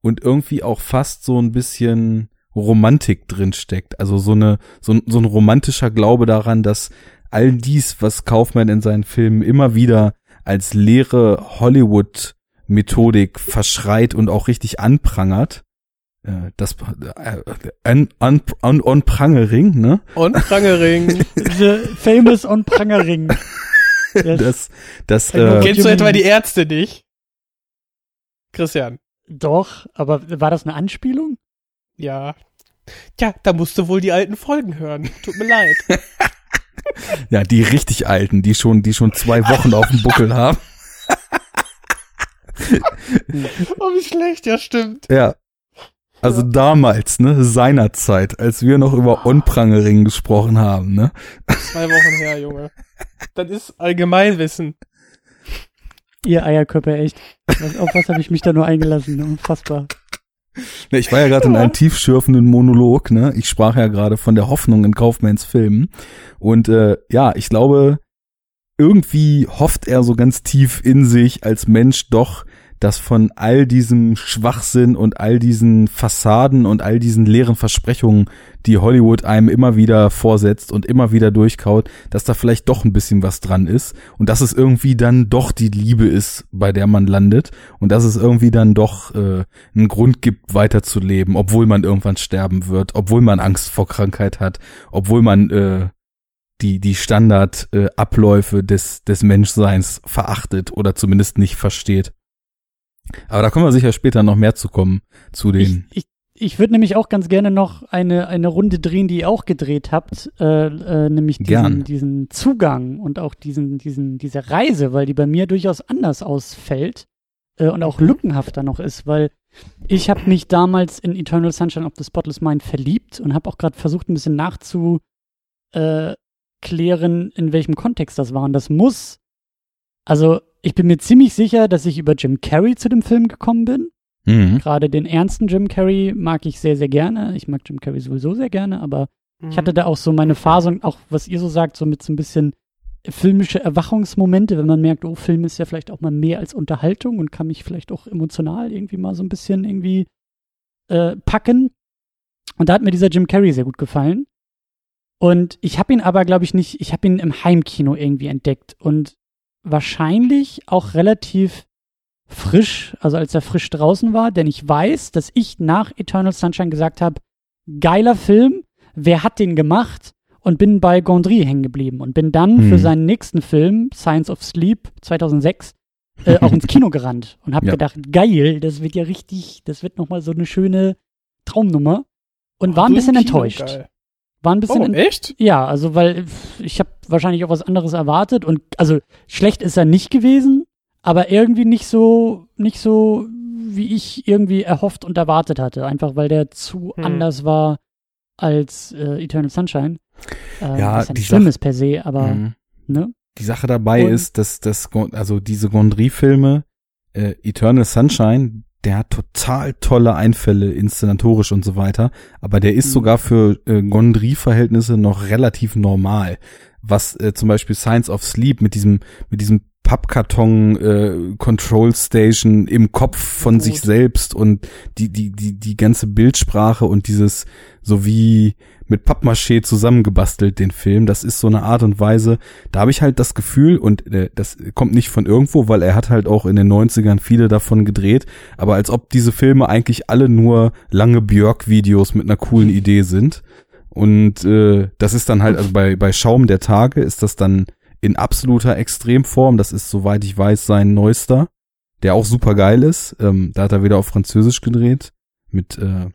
Speaker 2: und irgendwie auch fast so ein bisschen Romantik drin steckt. Also so eine so, ein- so ein romantischer Glaube daran, dass all dies, was Kaufmann in seinen Filmen immer wieder als leere Hollywood Methodik verschreit und auch richtig anprangert, das äh, an, an, an, on Prangering, ne?
Speaker 4: Und Prangering.
Speaker 3: The famous on Prangering. Yes.
Speaker 2: Das, das, äh,
Speaker 4: Kennst du etwa die Ärzte nicht? Christian.
Speaker 3: Doch, aber war das eine Anspielung?
Speaker 4: Ja. Tja, da musst du wohl die alten Folgen hören. Tut mir leid.
Speaker 2: ja, die richtig alten, die schon, die schon zwei Wochen auf dem Buckel haben.
Speaker 4: Oh, wie schlecht, ja, stimmt.
Speaker 2: Ja. Also damals, ne, seinerzeit, als wir noch über On-Prangering gesprochen haben, ne?
Speaker 4: Zwei Wochen her, Junge. Das ist Allgemeinwissen.
Speaker 3: Ihr Eierköpfe, echt. Was, auf was habe ich mich da nur eingelassen? Unfassbar.
Speaker 2: Ne, ich war ja gerade in einem tiefschürfenden Monolog, ne? Ich sprach ja gerade von der Hoffnung in Kaufmanns Filmen. Und äh, ja, ich glaube, irgendwie hofft er so ganz tief in sich als Mensch doch, dass von all diesem Schwachsinn und all diesen Fassaden und all diesen leeren Versprechungen, die Hollywood einem immer wieder vorsetzt und immer wieder durchkaut, dass da vielleicht doch ein bisschen was dran ist und dass es irgendwie dann doch die Liebe ist, bei der man landet und dass es irgendwie dann doch äh, einen Grund gibt, weiterzuleben, obwohl man irgendwann sterben wird, obwohl man Angst vor Krankheit hat, obwohl man äh, die die Standardabläufe äh, Abläufe des des Menschseins verachtet oder zumindest nicht versteht. Aber da können wir sicher später noch mehr zu kommen zu den.
Speaker 3: Ich, ich, ich würde nämlich auch ganz gerne noch eine, eine Runde drehen, die ihr auch gedreht habt, äh, äh, nämlich
Speaker 2: Gern.
Speaker 3: diesen, diesen Zugang und auch diesen, diesen, diese Reise, weil die bei mir durchaus anders ausfällt äh, und auch lückenhafter noch ist, weil ich habe mich damals in Eternal Sunshine of the Spotless Mind verliebt und habe auch gerade versucht, ein bisschen nachzuklären, in welchem Kontext das war. Und das muss, also ich bin mir ziemlich sicher, dass ich über Jim Carrey zu dem Film gekommen bin.
Speaker 2: Mhm.
Speaker 3: Gerade den ernsten Jim Carrey mag ich sehr, sehr gerne. Ich mag Jim Carrey sowieso sehr gerne, aber ich hatte da auch so meine Phase und auch, was ihr so sagt, so mit so ein bisschen filmische Erwachungsmomente, wenn man merkt, oh, Film ist ja vielleicht auch mal mehr als Unterhaltung und kann mich vielleicht auch emotional irgendwie mal so ein bisschen irgendwie äh, packen. Und da hat mir dieser Jim Carrey sehr gut gefallen. Und ich habe ihn aber, glaube ich, nicht, ich habe ihn im Heimkino irgendwie entdeckt und wahrscheinlich auch relativ frisch, also als er frisch draußen war, denn ich weiß, dass ich nach Eternal Sunshine gesagt habe, geiler Film, wer hat den gemacht? Und bin bei Gondry hängen geblieben und bin dann
Speaker 2: Hm.
Speaker 3: für seinen nächsten Film, Science of Sleep 2006, äh, auch ins Kino gerannt und habe
Speaker 2: Ja.
Speaker 3: gedacht, geil, das wird ja richtig, das wird nochmal so eine schöne Traumnummer und war ein bisschen enttäuscht.
Speaker 4: geil.
Speaker 3: War ein bisschen
Speaker 4: Oh, echt?
Speaker 3: ja, also weil ich habe wahrscheinlich auch was anderes erwartet und also schlecht ist er nicht gewesen, aber irgendwie nicht so nicht so wie ich irgendwie erhofft und erwartet hatte, einfach weil der zu
Speaker 4: Hm.
Speaker 3: anders war als äh, Eternal Sunshine. Äh,
Speaker 2: Ja,
Speaker 3: was ja
Speaker 2: die
Speaker 3: nicht schlimm
Speaker 2: Sache-
Speaker 3: ist per se, aber
Speaker 2: Mhm.
Speaker 3: ne?
Speaker 2: Die Sache dabei
Speaker 3: Und-
Speaker 2: ist, dass das, also diese Gondry-Filme, äh, Eternal Sunshine, der hat total tolle Einfälle, inszenatorisch und so weiter, aber der ist
Speaker 3: Mhm.
Speaker 2: sogar für äh, Gondry-Verhältnisse noch relativ normal. Was äh, zum Beispiel Science of Sleep mit diesem, mit diesem Pappkarton äh, Control Station im Kopf von
Speaker 4: Gut.
Speaker 2: sich selbst und die die die die ganze Bildsprache und dieses so wie mit Pappmaché zusammengebastelt den Film, das ist so eine Art und Weise, da habe ich halt das Gefühl und äh, das kommt nicht von irgendwo, weil er hat halt auch in den 90ern viele davon gedreht, aber als ob diese Filme eigentlich alle nur lange Björk Videos mit einer coolen Idee sind. Und äh, das ist dann halt, also bei, bei Schaum der Tage ist das dann in absoluter Extremform. Das ist, soweit ich weiß, sein neuester, der auch super geil ist. Ähm, da hat er wieder auf Französisch gedreht mit äh,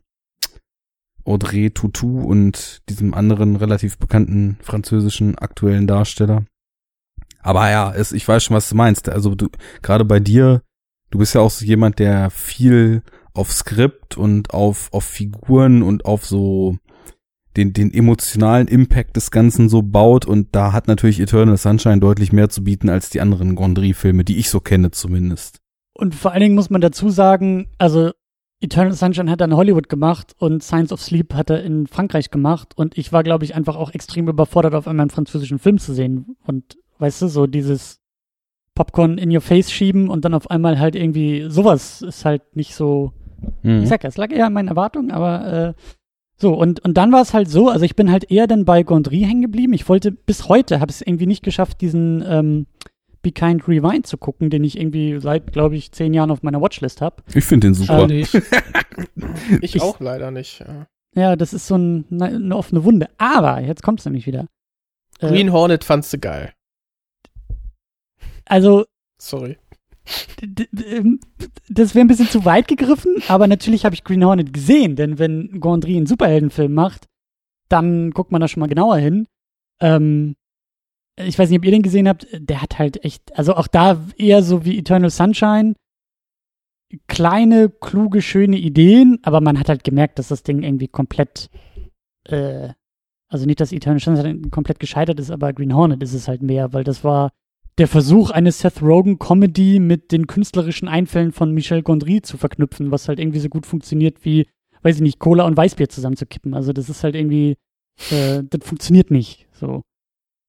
Speaker 2: Audrey Tautou und diesem anderen relativ bekannten französischen aktuellen Darsteller. Aber ja, es, ich weiß schon, was du meinst. Also du, gerade bei dir, du bist ja auch so jemand, der viel auf Skript und auf, auf Figuren und auf so den, den emotionalen Impact des Ganzen so baut und da hat natürlich Eternal Sunshine deutlich mehr zu bieten als die anderen Gondry-Filme, die ich so kenne zumindest.
Speaker 3: Und vor allen Dingen muss man dazu sagen, also Eternal Sunshine hat er in Hollywood gemacht und Science of Sleep hat er in Frankreich gemacht und ich war, glaube ich, einfach auch extrem überfordert, auf einmal einen französischen Film zu sehen. Und weißt du, so dieses Popcorn in your face schieben und dann auf einmal halt irgendwie sowas ist halt nicht so.
Speaker 2: Mhm.
Speaker 3: Ich sag ja, es lag eher an meinen Erwartungen, aber äh, so, und, und dann war es halt so, also ich bin halt eher dann bei Gondry hängen geblieben. Ich wollte bis heute, habe es irgendwie nicht geschafft, diesen ähm, Be Kind Rewind zu gucken, den ich irgendwie seit, glaube ich, zehn Jahren auf meiner Watchlist habe.
Speaker 2: Ich finde den super.
Speaker 4: Dich. Ich, ich auch leider nicht. Ja,
Speaker 3: ja das ist so ein, eine offene Wunde. Aber, jetzt kommt es nämlich wieder.
Speaker 4: Äh, Green äh, Hornet fandst du geil.
Speaker 3: Also.
Speaker 4: Sorry.
Speaker 3: Ähm, das wäre ein bisschen zu weit gegriffen, aber natürlich habe ich Green Hornet gesehen, denn wenn Gondry einen Superheldenfilm macht, dann guckt man da schon mal genauer hin. Ähm, ich weiß nicht, ob ihr den gesehen habt, der hat halt echt, also auch da eher so wie Eternal Sunshine, kleine, kluge, schöne Ideen, aber man hat halt gemerkt, dass das Ding irgendwie komplett, äh, also nicht, dass Eternal Sunshine komplett gescheitert ist, aber Green Hornet ist es halt mehr, weil das war der Versuch, eine Seth Rogen-Comedy mit den künstlerischen Einfällen von Michel Gondry zu verknüpfen, was halt irgendwie so gut funktioniert wie, weiß ich nicht, Cola und Weißbier zusammenzukippen. Also das ist halt irgendwie, äh, das funktioniert nicht so.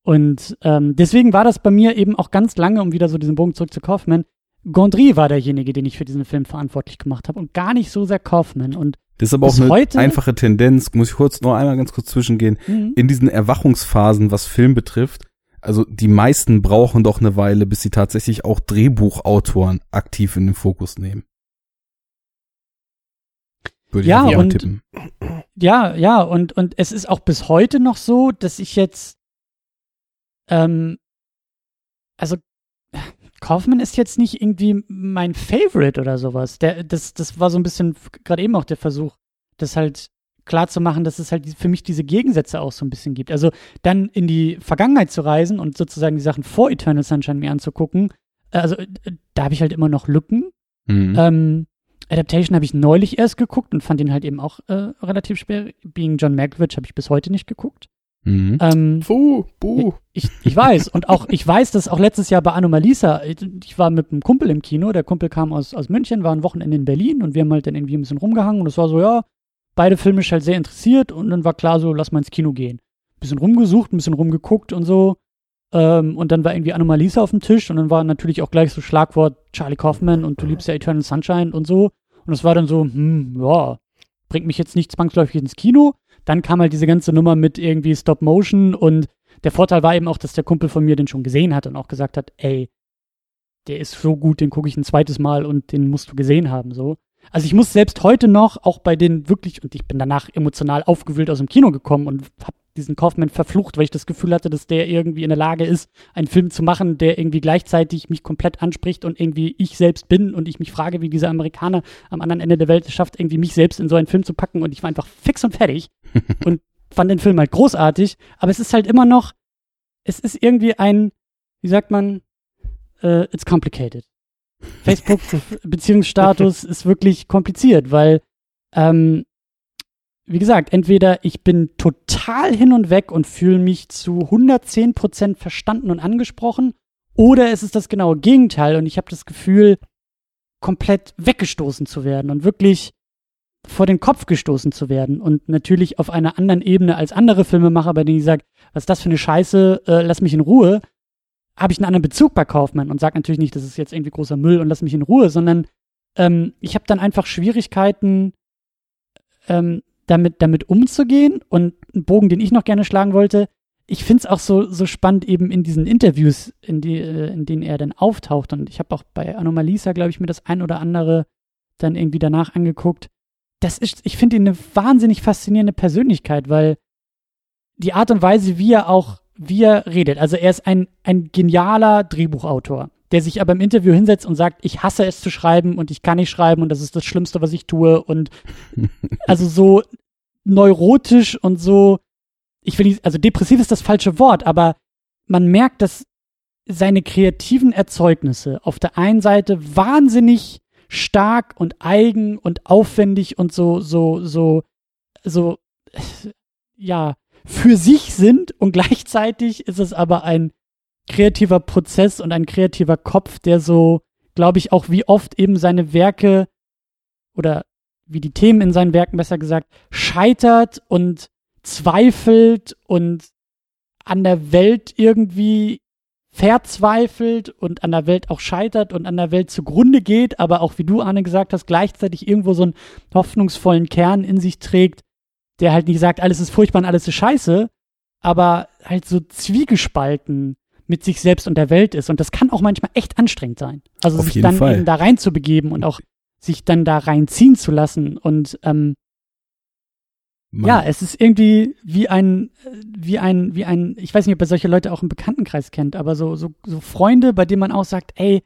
Speaker 3: Und ähm, deswegen war das bei mir eben auch ganz lange, um wieder so diesen Bogen zurück zu Kaufman, Gondry war derjenige, den ich für diesen Film verantwortlich gemacht habe und gar nicht so sehr Kaufman. Und
Speaker 2: das ist aber auch eine heute, einfache Tendenz, muss ich kurz nur einmal ganz kurz zwischengehen. Mhm. In diesen Erwachungsphasen, was Film betrifft, also die meisten brauchen doch eine Weile, bis sie tatsächlich auch Drehbuchautoren aktiv in den Fokus nehmen.
Speaker 3: Würde ja, ich und, tippen. Ja, ja, und, und es ist auch bis heute noch so, dass ich jetzt, ähm, also Kaufmann ist jetzt nicht irgendwie mein Favorite oder sowas. Der, das, das war so ein bisschen gerade eben auch der Versuch, das halt klar zu machen, dass es halt für mich diese Gegensätze auch so ein bisschen gibt. Also dann in die Vergangenheit zu reisen und sozusagen die Sachen vor Eternal Sunshine mir anzugucken, also äh, da habe ich halt immer noch Lücken. Mhm. Ähm, Adaptation habe ich neulich erst geguckt und fand ihn halt eben auch äh, relativ schwer. Being John Malkovich habe ich bis heute nicht geguckt.
Speaker 2: Mhm.
Speaker 3: Ähm,
Speaker 4: Puh, buh.
Speaker 3: Ich, ich weiß. Und auch, ich weiß, dass auch letztes Jahr bei Anomalisa, ich war mit einem Kumpel im Kino, der Kumpel kam aus, aus München, war ein Wochenende in Berlin und wir haben halt dann irgendwie ein bisschen rumgehangen und es war so, ja, beide filmisch halt sehr interessiert und dann war klar so, lass mal ins Kino gehen. Bisschen rumgesucht, ein bisschen rumgeguckt und so. Ähm, und dann war irgendwie Anomalisa auf dem Tisch und dann war natürlich auch gleich so Schlagwort Charlie Kaufman und du liebst ja Eternal Sunshine und so. Und es war dann so, hm, ja, bringt mich jetzt nicht zwangsläufig ins Kino. Dann kam halt diese ganze Nummer mit irgendwie Stop Motion und der Vorteil war eben auch, dass der Kumpel von mir den schon gesehen hat und auch gesagt hat, ey, der ist so gut, den gucke ich ein zweites Mal und den musst du gesehen haben, so. Also ich muss selbst heute noch, auch bei den wirklich, und ich bin danach emotional aufgewühlt aus dem Kino gekommen und habe diesen Kaufmann verflucht, weil ich das Gefühl hatte, dass der irgendwie in der Lage ist, einen Film zu machen, der irgendwie gleichzeitig mich komplett anspricht und irgendwie ich selbst bin und ich mich frage, wie dieser Amerikaner am anderen Ende der Welt es schafft, irgendwie mich selbst in so einen Film zu packen und ich war einfach fix und fertig und fand den Film halt großartig, aber es ist halt immer noch, es ist irgendwie ein, wie sagt man, uh, it's complicated. Facebook Beziehungsstatus ist wirklich kompliziert, weil ähm, wie gesagt, entweder ich bin total hin und weg und fühle mich zu 110% verstanden und angesprochen, oder es ist das genaue Gegenteil und ich habe das Gefühl, komplett weggestoßen zu werden und wirklich vor den Kopf gestoßen zu werden und natürlich auf einer anderen Ebene als andere Filmemacher, bei denen ich sage, was ist das für eine Scheiße, äh, lass mich in Ruhe, habe ich einen anderen Bezug bei Kaufmann und sage natürlich nicht, das ist jetzt irgendwie großer Müll und lass mich in Ruhe, sondern ähm, ich habe dann einfach Schwierigkeiten, ähm, damit, damit umzugehen. Und ein Bogen, den ich noch gerne schlagen wollte, ich finde es auch so, so spannend eben in diesen Interviews, in, die, äh, in denen er dann auftaucht. Und ich habe auch bei Anomalisa, glaube ich, mir das ein oder andere dann irgendwie danach angeguckt. Das ist, ich finde ihn eine wahnsinnig faszinierende Persönlichkeit, weil die Art und Weise, wie er auch, wie er redet. Also er ist ein, ein genialer Drehbuchautor der sich aber im Interview hinsetzt und sagt, ich hasse es zu schreiben und ich kann nicht schreiben und das ist das Schlimmste, was ich tue und also so neurotisch und so, ich will nicht, also depressiv ist das falsche Wort, aber man merkt, dass seine kreativen Erzeugnisse auf der einen Seite wahnsinnig stark und eigen und aufwendig und so, so, so, so, ja, für sich sind und gleichzeitig ist es aber ein kreativer Prozess und ein kreativer Kopf, der so, glaube ich, auch wie oft eben seine Werke oder wie die Themen in seinen Werken besser gesagt, scheitert und zweifelt und an der Welt irgendwie verzweifelt und an der Welt auch scheitert und an der Welt zugrunde geht, aber auch, wie du, Arne, gesagt hast, gleichzeitig irgendwo so einen hoffnungsvollen Kern in sich trägt, der halt nicht sagt, alles ist furchtbar und alles ist scheiße, aber halt so zwiegespalten mit sich selbst und der Welt ist. Und das kann auch manchmal echt anstrengend sein. Also
Speaker 2: Auf
Speaker 3: sich dann
Speaker 2: Fall.
Speaker 3: da rein zu begeben und auch sich dann da reinziehen zu lassen und ähm, ja, es ist irgendwie wie ein, wie ein, wie ein, ich weiß nicht, ob ihr solche Leute auch im Bekanntenkreis kennt, aber so, so, so Freunde, bei denen man auch sagt, ey,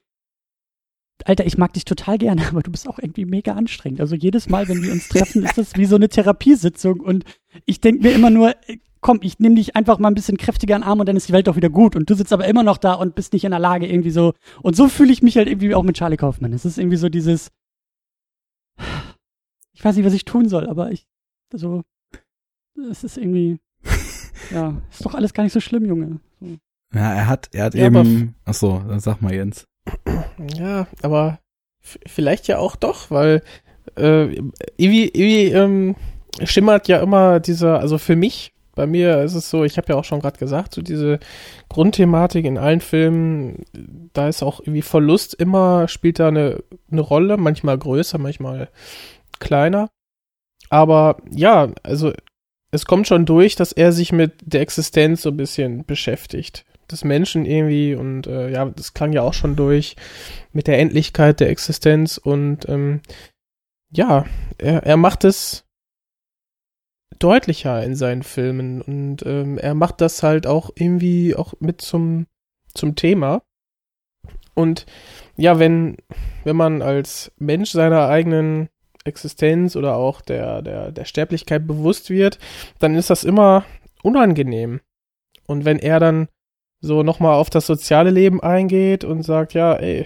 Speaker 3: Alter, ich mag dich total gerne, aber du bist auch irgendwie mega anstrengend. Also jedes Mal, wenn wir uns treffen, ist das wie so eine Therapiesitzung und ich denke mir immer nur, äh, komm, ich nehme dich einfach mal ein bisschen kräftiger in den Arm und dann ist die Welt doch wieder gut und du sitzt aber immer noch da und bist nicht in der Lage irgendwie so und so fühle ich mich halt irgendwie auch mit Charlie Kaufmann. Es ist irgendwie so dieses, ich weiß nicht, was ich tun soll, aber ich, so, es ist irgendwie, ja, ist doch alles gar nicht so schlimm, Junge. So.
Speaker 2: Ja, er hat, er hat
Speaker 4: Ja,
Speaker 2: eben, ach so, dann sag mal Jens.
Speaker 4: Ja, aber vielleicht ja auch doch, weil äh, irgendwie, irgendwie ähm, schimmert ja immer dieser, also für mich, bei mir ist es so, ich habe ja auch schon gerade gesagt, so diese Grundthematik in allen Filmen, da ist auch irgendwie Verlust immer, spielt da eine, eine Rolle, manchmal größer, manchmal kleiner. Aber ja, also es kommt schon durch, dass er sich mit der Existenz so ein bisschen beschäftigt. Des Menschen irgendwie und äh, ja, das klang ja auch schon durch mit der Endlichkeit der Existenz und ähm, ja, er, er macht es deutlicher in seinen Filmen und ähm, er macht das halt auch irgendwie auch mit zum, zum Thema. Und ja, wenn, wenn man als Mensch seiner eigenen Existenz oder auch der, der, der Sterblichkeit bewusst wird, dann ist das immer unangenehm. Und wenn er dann so nochmal auf das soziale Leben eingeht und sagt, ja, ey,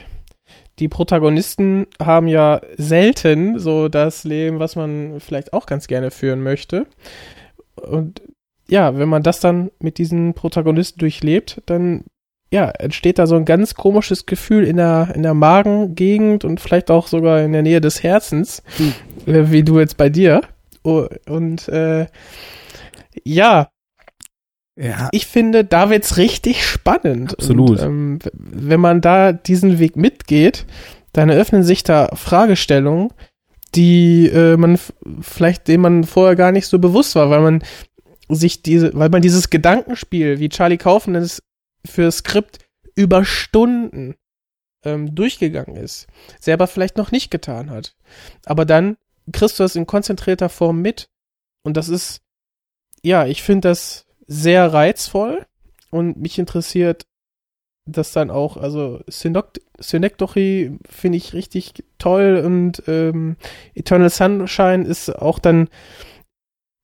Speaker 4: die Protagonisten haben ja selten so das Leben, was man vielleicht auch ganz gerne führen möchte. Und ja, wenn man das dann mit diesen Protagonisten durchlebt, dann ja, entsteht da so ein ganz komisches Gefühl in der, in der Magengegend und vielleicht auch sogar in der Nähe des Herzens,
Speaker 3: Hm.
Speaker 4: äh, wie du jetzt bei dir. Oh, und äh, ja,
Speaker 2: Ja,
Speaker 4: ich finde, da wird's richtig spannend.
Speaker 2: Absolut.
Speaker 4: Und, ähm, wenn man da diesen Weg mitgeht, dann eröffnen sich da Fragestellungen, die äh, man vielleicht, dem man vorher gar nicht so bewusst war, weil man sich diese, weil man dieses Gedankenspiel, wie Charlie Kaufman es für Skript über Stunden ähm, durchgegangen ist, selber vielleicht noch nicht getan hat. Aber dann kriegst du das in konzentrierter Form mit. Und das ist, ja, ich finde das sehr reizvoll und mich interessiert das dann auch, also Synecdoche finde ich richtig toll und ähm, Eternal Sunshine ist auch dann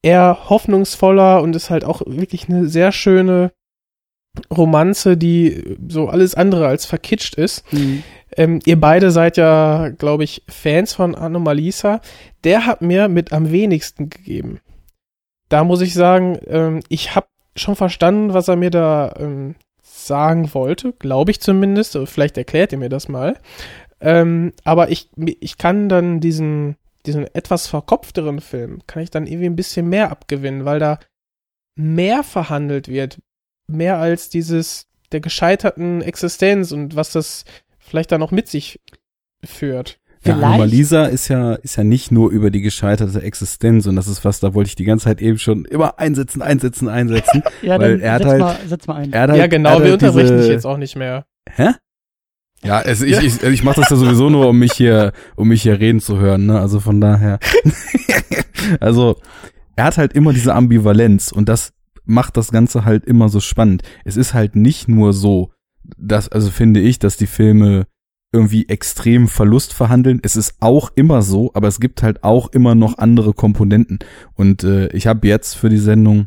Speaker 4: eher hoffnungsvoller und ist halt auch wirklich eine sehr schöne Romanze, die so alles andere als verkitscht ist.
Speaker 3: Mhm.
Speaker 4: Ähm, ihr beide seid ja, glaube ich, Fans von Anomalisa. Der hat mir mit am wenigsten gegeben. Da muss ich sagen, ähm, ich habe schon verstanden, was er mir da ähm, sagen wollte, glaube ich zumindest. Vielleicht erklärt ihr mir das mal. Ähm, aber ich, ich kann dann diesen, diesen etwas verkopfteren Film, kann ich dann irgendwie ein bisschen mehr abgewinnen, weil da mehr verhandelt wird. Mehr als dieses der gescheiterten Existenz und was das vielleicht dann noch mit sich führt.
Speaker 2: Ja,
Speaker 3: Vielleicht-
Speaker 2: Anomalisa ist ja, ist ja nicht nur über die gescheiterte Existenz und das ist was, da wollte ich die ganze Zeit eben schon immer einsetzen, einsetzen, einsetzen.
Speaker 3: Ja,
Speaker 2: Weil
Speaker 3: dann
Speaker 2: er hat
Speaker 3: setz,
Speaker 2: halt-
Speaker 3: mal, setz mal ein.
Speaker 2: Er hat halt,
Speaker 4: ja, genau, wir
Speaker 2: halt
Speaker 4: unterbrechen
Speaker 2: diese-
Speaker 4: dich jetzt auch nicht mehr.
Speaker 2: Hä? Ja, also ich, ich, ich mache das ja sowieso nur, um mich hier, um mich hier reden zu hören, ne? Also von daher. also, er hat halt immer diese Ambivalenz und das macht das Ganze halt immer so spannend. Es ist halt nicht nur so, dass, also finde ich, dass die Filme irgendwie extrem Verlust verhandeln. Es ist auch immer so, aber es gibt halt auch immer noch andere Komponenten. Und äh, ich habe jetzt für die Sendung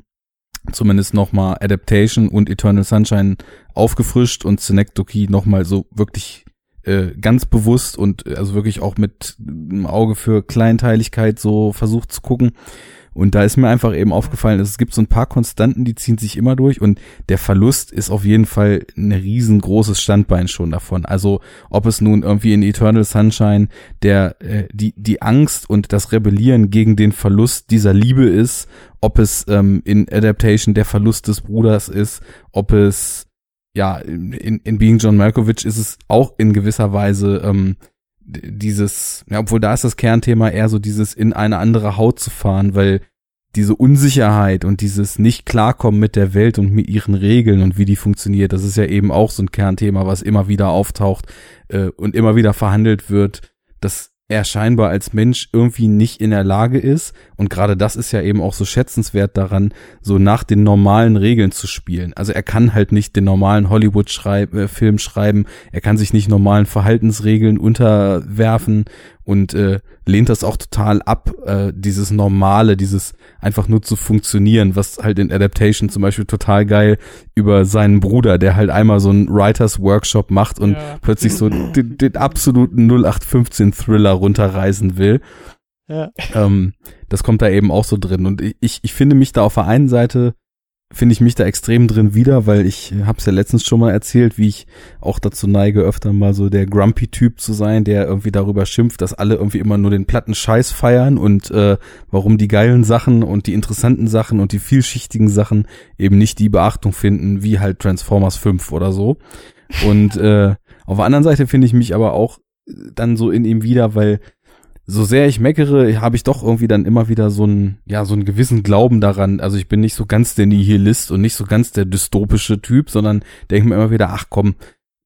Speaker 2: zumindest nochmal Adaptation und Eternal Sunshine aufgefrischt und Synecdoche nochmal so wirklich äh, ganz bewusst und äh, also wirklich auch mit einem Auge für Kleinteiligkeit so versucht zu gucken. Und da ist mir einfach eben aufgefallen, es gibt so ein paar Konstanten, die ziehen sich immer durch und der Verlust ist auf jeden Fall ein riesengroßes Standbein schon davon. Also ob es nun irgendwie in Eternal Sunshine der äh, die die Angst und das Rebellieren gegen den Verlust dieser Liebe ist, ob es ähm, in Adaptation der Verlust des Bruders ist, ob es ja in, in Being John Malkovich ist es auch in gewisser Weise ähm, dieses, ja, obwohl da ist das Kernthema eher so dieses in eine andere Haut zu fahren, weil diese Unsicherheit und dieses nicht klarkommen mit der Welt und mit ihren Regeln und wie die funktioniert, das ist ja eben auch so ein Kernthema, was immer wieder auftaucht äh, und immer wieder verhandelt wird. Das er scheinbar als Mensch irgendwie nicht in der Lage ist. Und gerade das ist ja eben auch so schätzenswert daran, so nach den normalen Regeln zu spielen. Also er kann halt nicht den normalen Hollywood-Film äh, schreiben, er kann sich nicht normalen Verhaltensregeln unterwerfen und äh, lehnt das auch total ab, äh, dieses Normale, dieses einfach nur zu funktionieren, was halt in Adaptation zum Beispiel total geil über seinen Bruder, der halt einmal so einen Writers Workshop macht und ja. plötzlich so den, den absoluten 0815 Thriller runterreißen will. Ja. Ähm, das kommt da eben auch so drin. Und ich, ich finde mich da auf der einen Seite finde ich mich da extrem drin wieder, weil ich habe es ja letztens schon mal erzählt, wie ich auch dazu neige, öfter mal so der Grumpy-Typ zu sein, der irgendwie darüber schimpft, dass alle irgendwie immer nur den platten Scheiß feiern und äh, warum die geilen Sachen und die interessanten Sachen und die vielschichtigen Sachen eben nicht die Beachtung finden, wie halt Transformers 5 oder so. Und äh, auf der anderen Seite finde ich mich aber auch dann so in ihm wieder, weil so sehr ich meckere, habe ich doch irgendwie dann immer wieder so einen, ja, so einen gewissen Glauben daran. Also ich bin nicht so ganz der Nihilist und nicht so ganz der dystopische Typ, sondern denke mir immer wieder, ach komm,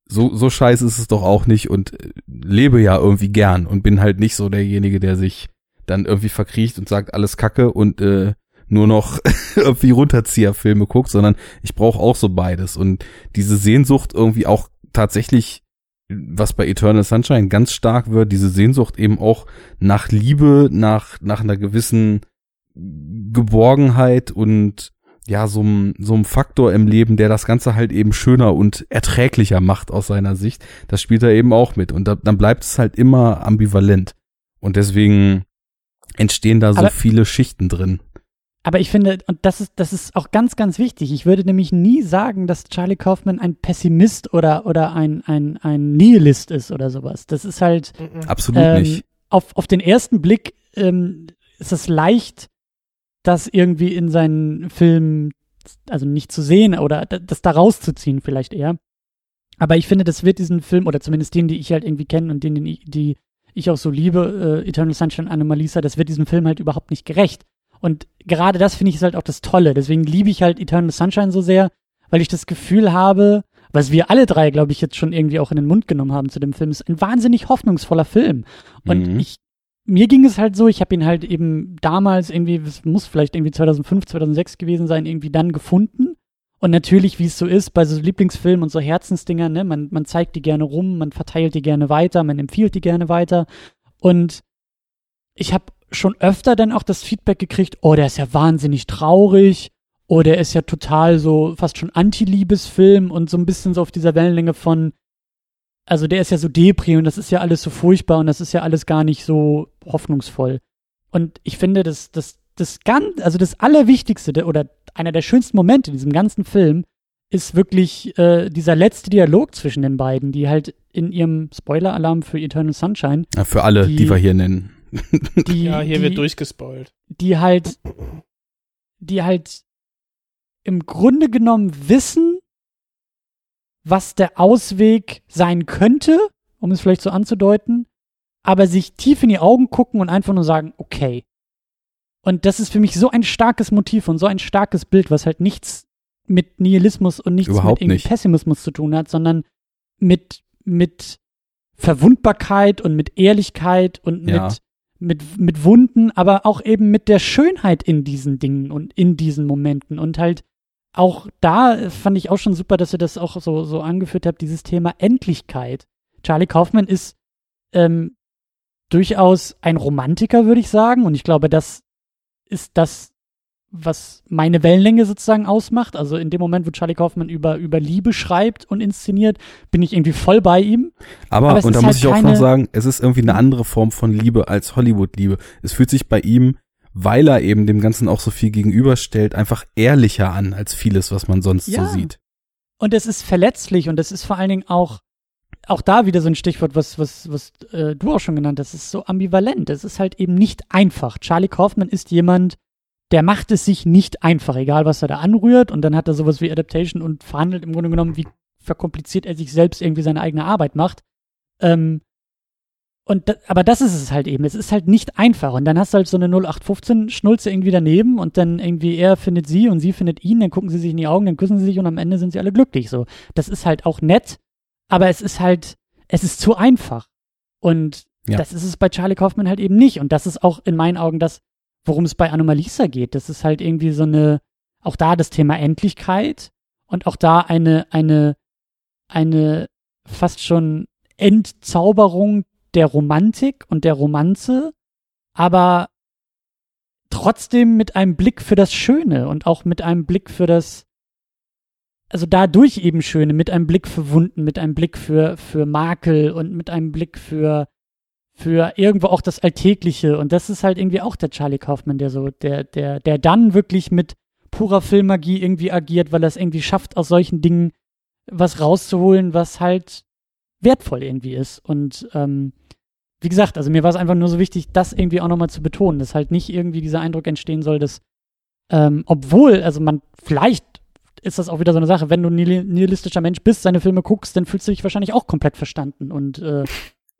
Speaker 2: so, so scheiße ist es doch auch nicht und äh, lebe ja irgendwie gern und bin halt nicht so derjenige, der sich dann irgendwie verkriecht und sagt, alles kacke und äh, nur noch irgendwie Runterzieherfilme guckt, sondern ich brauche auch so beides und diese Sehnsucht irgendwie auch tatsächlich was bei Eternal Sunshine ganz stark wird, diese Sehnsucht eben auch nach Liebe, nach, nach einer gewissen Geborgenheit und ja, so einem so einem Faktor im Leben, der das Ganze halt eben schöner und erträglicher macht aus seiner Sicht. Das spielt er eben auch mit. Und da, dann bleibt es halt immer ambivalent. Und deswegen entstehen da so Aber viele Schichten drin.
Speaker 3: Aber ich finde, und das ist, das ist auch ganz, ganz wichtig. Ich würde nämlich nie sagen, dass Charlie Kaufman ein Pessimist oder, oder ein, ein, ein Nihilist ist oder sowas. Das ist halt.
Speaker 2: Absolut ähm, nicht.
Speaker 3: Auf, auf den ersten Blick ähm, ist es leicht, das irgendwie in seinen Filmen, also nicht zu sehen oder das da rauszuziehen, vielleicht eher. Aber ich finde, das wird diesen Film, oder zumindest den, die ich halt irgendwie kenne und den, den ich, die ich auch so liebe, äh, Eternal Sunshine Anomalisa, das wird diesem Film halt überhaupt nicht gerecht. Und gerade das finde ich ist halt auch das Tolle. Deswegen liebe ich halt Eternal Sunshine so sehr, weil ich das Gefühl habe, was wir alle drei, glaube ich, jetzt schon irgendwie auch in den Mund genommen haben zu dem Film, ist ein wahnsinnig hoffnungsvoller Film. Und mhm. ich, mir ging es halt so, ich habe ihn halt eben damals irgendwie, es muss vielleicht irgendwie 2005, 2006 gewesen sein, irgendwie dann gefunden. Und natürlich, wie es so ist, bei so Lieblingsfilmen und so Herzensdingern, ne, man, man zeigt die gerne rum, man verteilt die gerne weiter, man empfiehlt die gerne weiter. Und ich habe schon öfter dann auch das Feedback gekriegt, oh, der ist ja wahnsinnig traurig, oh, der ist ja total so fast schon Anti-Liebesfilm und so ein bisschen so auf dieser Wellenlänge von, also der ist ja so Depri und das ist ja alles so furchtbar und das ist ja alles gar nicht so hoffnungsvoll. Und ich finde, das, das, das ganz, also das Allerwichtigste oder einer der schönsten Momente in diesem ganzen Film ist wirklich äh, dieser letzte Dialog zwischen den beiden, die halt in ihrem Spoiler-Alarm für Eternal Sunshine.
Speaker 2: Ja, für alle, die, die wir hier nennen.
Speaker 4: Die, ja, hier die, wird durchgespoilt.
Speaker 3: Die halt, die halt im Grunde genommen wissen, was der Ausweg sein könnte, um es vielleicht so anzudeuten, aber sich tief in die Augen gucken und einfach nur sagen, okay. Und das ist für mich so ein starkes Motiv und so ein starkes Bild, was halt nichts mit Nihilismus und nichts
Speaker 2: Überhaupt
Speaker 3: mit
Speaker 2: nicht.
Speaker 3: Pessimismus zu tun hat, sondern mit, mit Verwundbarkeit und mit Ehrlichkeit und ja. mit mit, mit Wunden, aber auch eben mit der Schönheit in diesen Dingen und in diesen Momenten. Und halt auch da fand ich auch schon super, dass ihr das auch so, so angeführt habt, dieses Thema Endlichkeit. Charlie Kaufman ist ähm, durchaus ein Romantiker, würde ich sagen. Und ich glaube, das ist das, was meine Wellenlänge sozusagen ausmacht. Also in dem Moment, wo Charlie Kaufman über, über Liebe schreibt und inszeniert, bin ich irgendwie voll bei ihm.
Speaker 2: Aber, Aber und da muss halt ich auch noch sagen, es ist irgendwie eine andere Form von Liebe als Hollywood-Liebe. Es fühlt sich bei ihm, weil er eben dem Ganzen auch so viel gegenüberstellt, einfach ehrlicher an als vieles, was man sonst ja. so sieht.
Speaker 3: Und es ist verletzlich und es ist vor allen Dingen auch, auch da wieder so ein Stichwort, was, was, was äh, du auch schon genannt hast, es ist so ambivalent. Es ist halt eben nicht einfach. Charlie Kaufman ist jemand, der macht es sich nicht einfach, egal was er da anrührt. Und dann hat er sowas wie Adaptation und verhandelt im Grunde genommen, wie verkompliziert er sich selbst irgendwie seine eigene Arbeit macht. Ähm, und da, aber das ist es halt eben. Es ist halt nicht einfach. Und dann hast du halt so eine 0815 Schnulze irgendwie daneben und dann irgendwie er findet sie und sie findet ihn, dann gucken sie sich in die Augen, dann küssen sie sich und am Ende sind sie alle glücklich. So, das ist halt auch nett, aber es ist halt, es ist zu einfach. Und
Speaker 2: Ja.
Speaker 3: Das ist es bei Charlie Kaufman halt eben nicht. Und das ist auch in meinen Augen das, worum es bei Anomalisa geht. Das ist halt irgendwie so eine, auch da das Thema Endlichkeit und auch da eine, eine, eine fast schon Entzauberung der Romantik und der Romanze, aber trotzdem mit einem Blick für das Schöne und auch mit einem Blick für das, also dadurch eben Schöne, mit einem Blick für Wunden, mit einem Blick für, für Makel und mit einem Blick für, für irgendwo auch das Alltägliche. Und das ist halt irgendwie auch der Charlie Kaufman, der so, der, der, der dann wirklich mit purer Filmmagie irgendwie agiert, weil er es irgendwie schafft, aus solchen Dingen was rauszuholen, was halt wertvoll irgendwie ist. Und ähm, wie gesagt, also mir war es einfach nur so wichtig, das irgendwie auch nochmal zu betonen, dass halt nicht irgendwie dieser Eindruck entstehen soll, dass, ähm, obwohl, also man, vielleicht ist das auch wieder so eine Sache, wenn du ein nihilistischer Mensch bist, seine Filme guckst, dann fühlst du dich wahrscheinlich auch komplett verstanden und äh,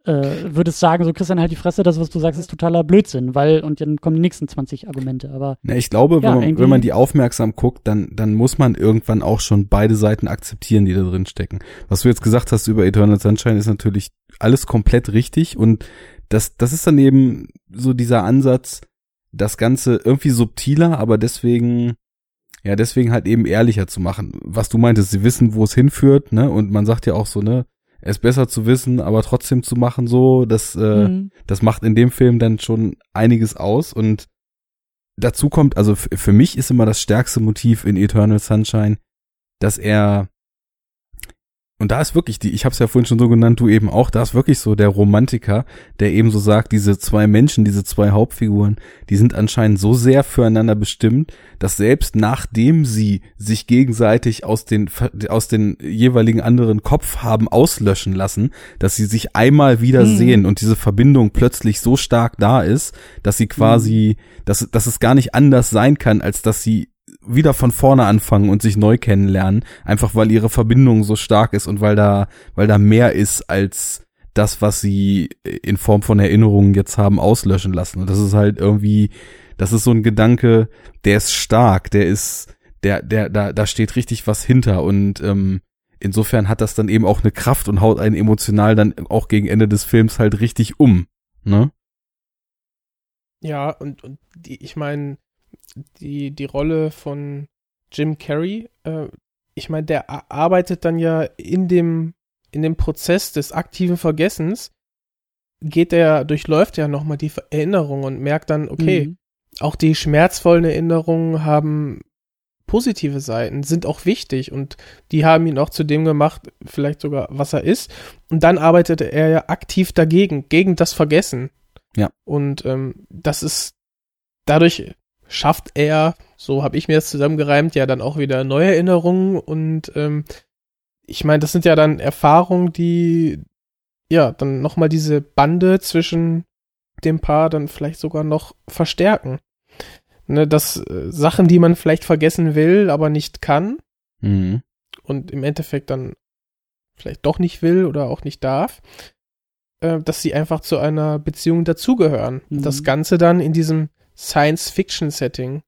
Speaker 3: äh, würdest sagen, so Christian, halt die Fresse, das, was du sagst, ist totaler Blödsinn, weil, und dann kommen die nächsten 20 Argumente, aber.
Speaker 2: Na, ich glaube,
Speaker 3: Ja,
Speaker 2: wenn, man, wenn man die aufmerksam guckt, dann, dann muss man irgendwann auch schon beide Seiten akzeptieren, die da drin stecken. Was du jetzt gesagt hast über Eternal Sunshine ist natürlich alles komplett richtig und das, das ist dann eben so dieser Ansatz, das Ganze irgendwie subtiler, aber deswegen, ja, deswegen halt eben ehrlicher zu machen. Was du meintest, sie wissen, wo es hinführt, ne, und man sagt ja auch so, ne, es besser zu wissen, aber trotzdem zu machen, so, das, äh,
Speaker 3: Mhm.
Speaker 2: das macht in dem Film dann schon einiges aus und dazu kommt, also für mich ist immer das stärkste Motiv in Eternal Sunshine, dass er und da ist wirklich die, ich habe es ja vorhin schon so genannt, du eben auch, da ist wirklich so der Romantiker, der eben so sagt, diese zwei Menschen, diese zwei Hauptfiguren, die sind anscheinend so sehr füreinander bestimmt, dass selbst nachdem sie sich gegenseitig aus den aus den jeweiligen anderen Kopf haben auslöschen lassen, dass sie sich einmal wieder
Speaker 3: Mhm.
Speaker 2: sehen und diese Verbindung plötzlich so stark da ist, dass sie quasi, dass, dass es gar nicht anders sein kann, als dass sie wieder von vorne anfangen und sich neu kennenlernen, einfach weil ihre Verbindung so stark ist und weil da, weil da mehr ist als das, was sie in Form von Erinnerungen jetzt haben auslöschen lassen. Und das ist halt irgendwie, das ist so ein Gedanke, der ist stark, der ist, der, der, da, da steht richtig was hinter und ähm, insofern hat das dann eben auch eine Kraft und haut einen emotional dann auch gegen Ende des Films halt richtig um. Ne?
Speaker 4: Ja, und, und die, ich meine, die, die Rolle von Jim Carrey, äh, ich meine, der arbeitet dann ja in dem, in dem Prozess des aktiven Vergessens, geht er, durchläuft er nochmal die Erinnerung und merkt dann, okay,
Speaker 3: Mhm.
Speaker 4: auch die schmerzvollen Erinnerungen haben positive Seiten, sind auch wichtig und die haben ihn auch zu dem gemacht, vielleicht sogar, was er ist. Und dann arbeitete er ja aktiv dagegen, gegen das Vergessen.
Speaker 2: Ja.
Speaker 4: Und ähm, das ist, dadurch schafft er, so habe ich mir das zusammengereimt, ja dann auch wieder neue Erinnerungen und ähm, ich meine, das sind ja dann Erfahrungen, die ja dann nochmal diese Bande zwischen dem Paar dann vielleicht sogar noch verstärken. Ne, dass äh, Sachen, die man vielleicht vergessen will, aber nicht kann
Speaker 2: Mhm.
Speaker 4: und im Endeffekt dann vielleicht doch nicht will oder auch nicht darf, äh, dass sie einfach zu einer Beziehung dazugehören.
Speaker 3: Mhm.
Speaker 4: Das Ganze dann in diesem Science-Fiction-Setting,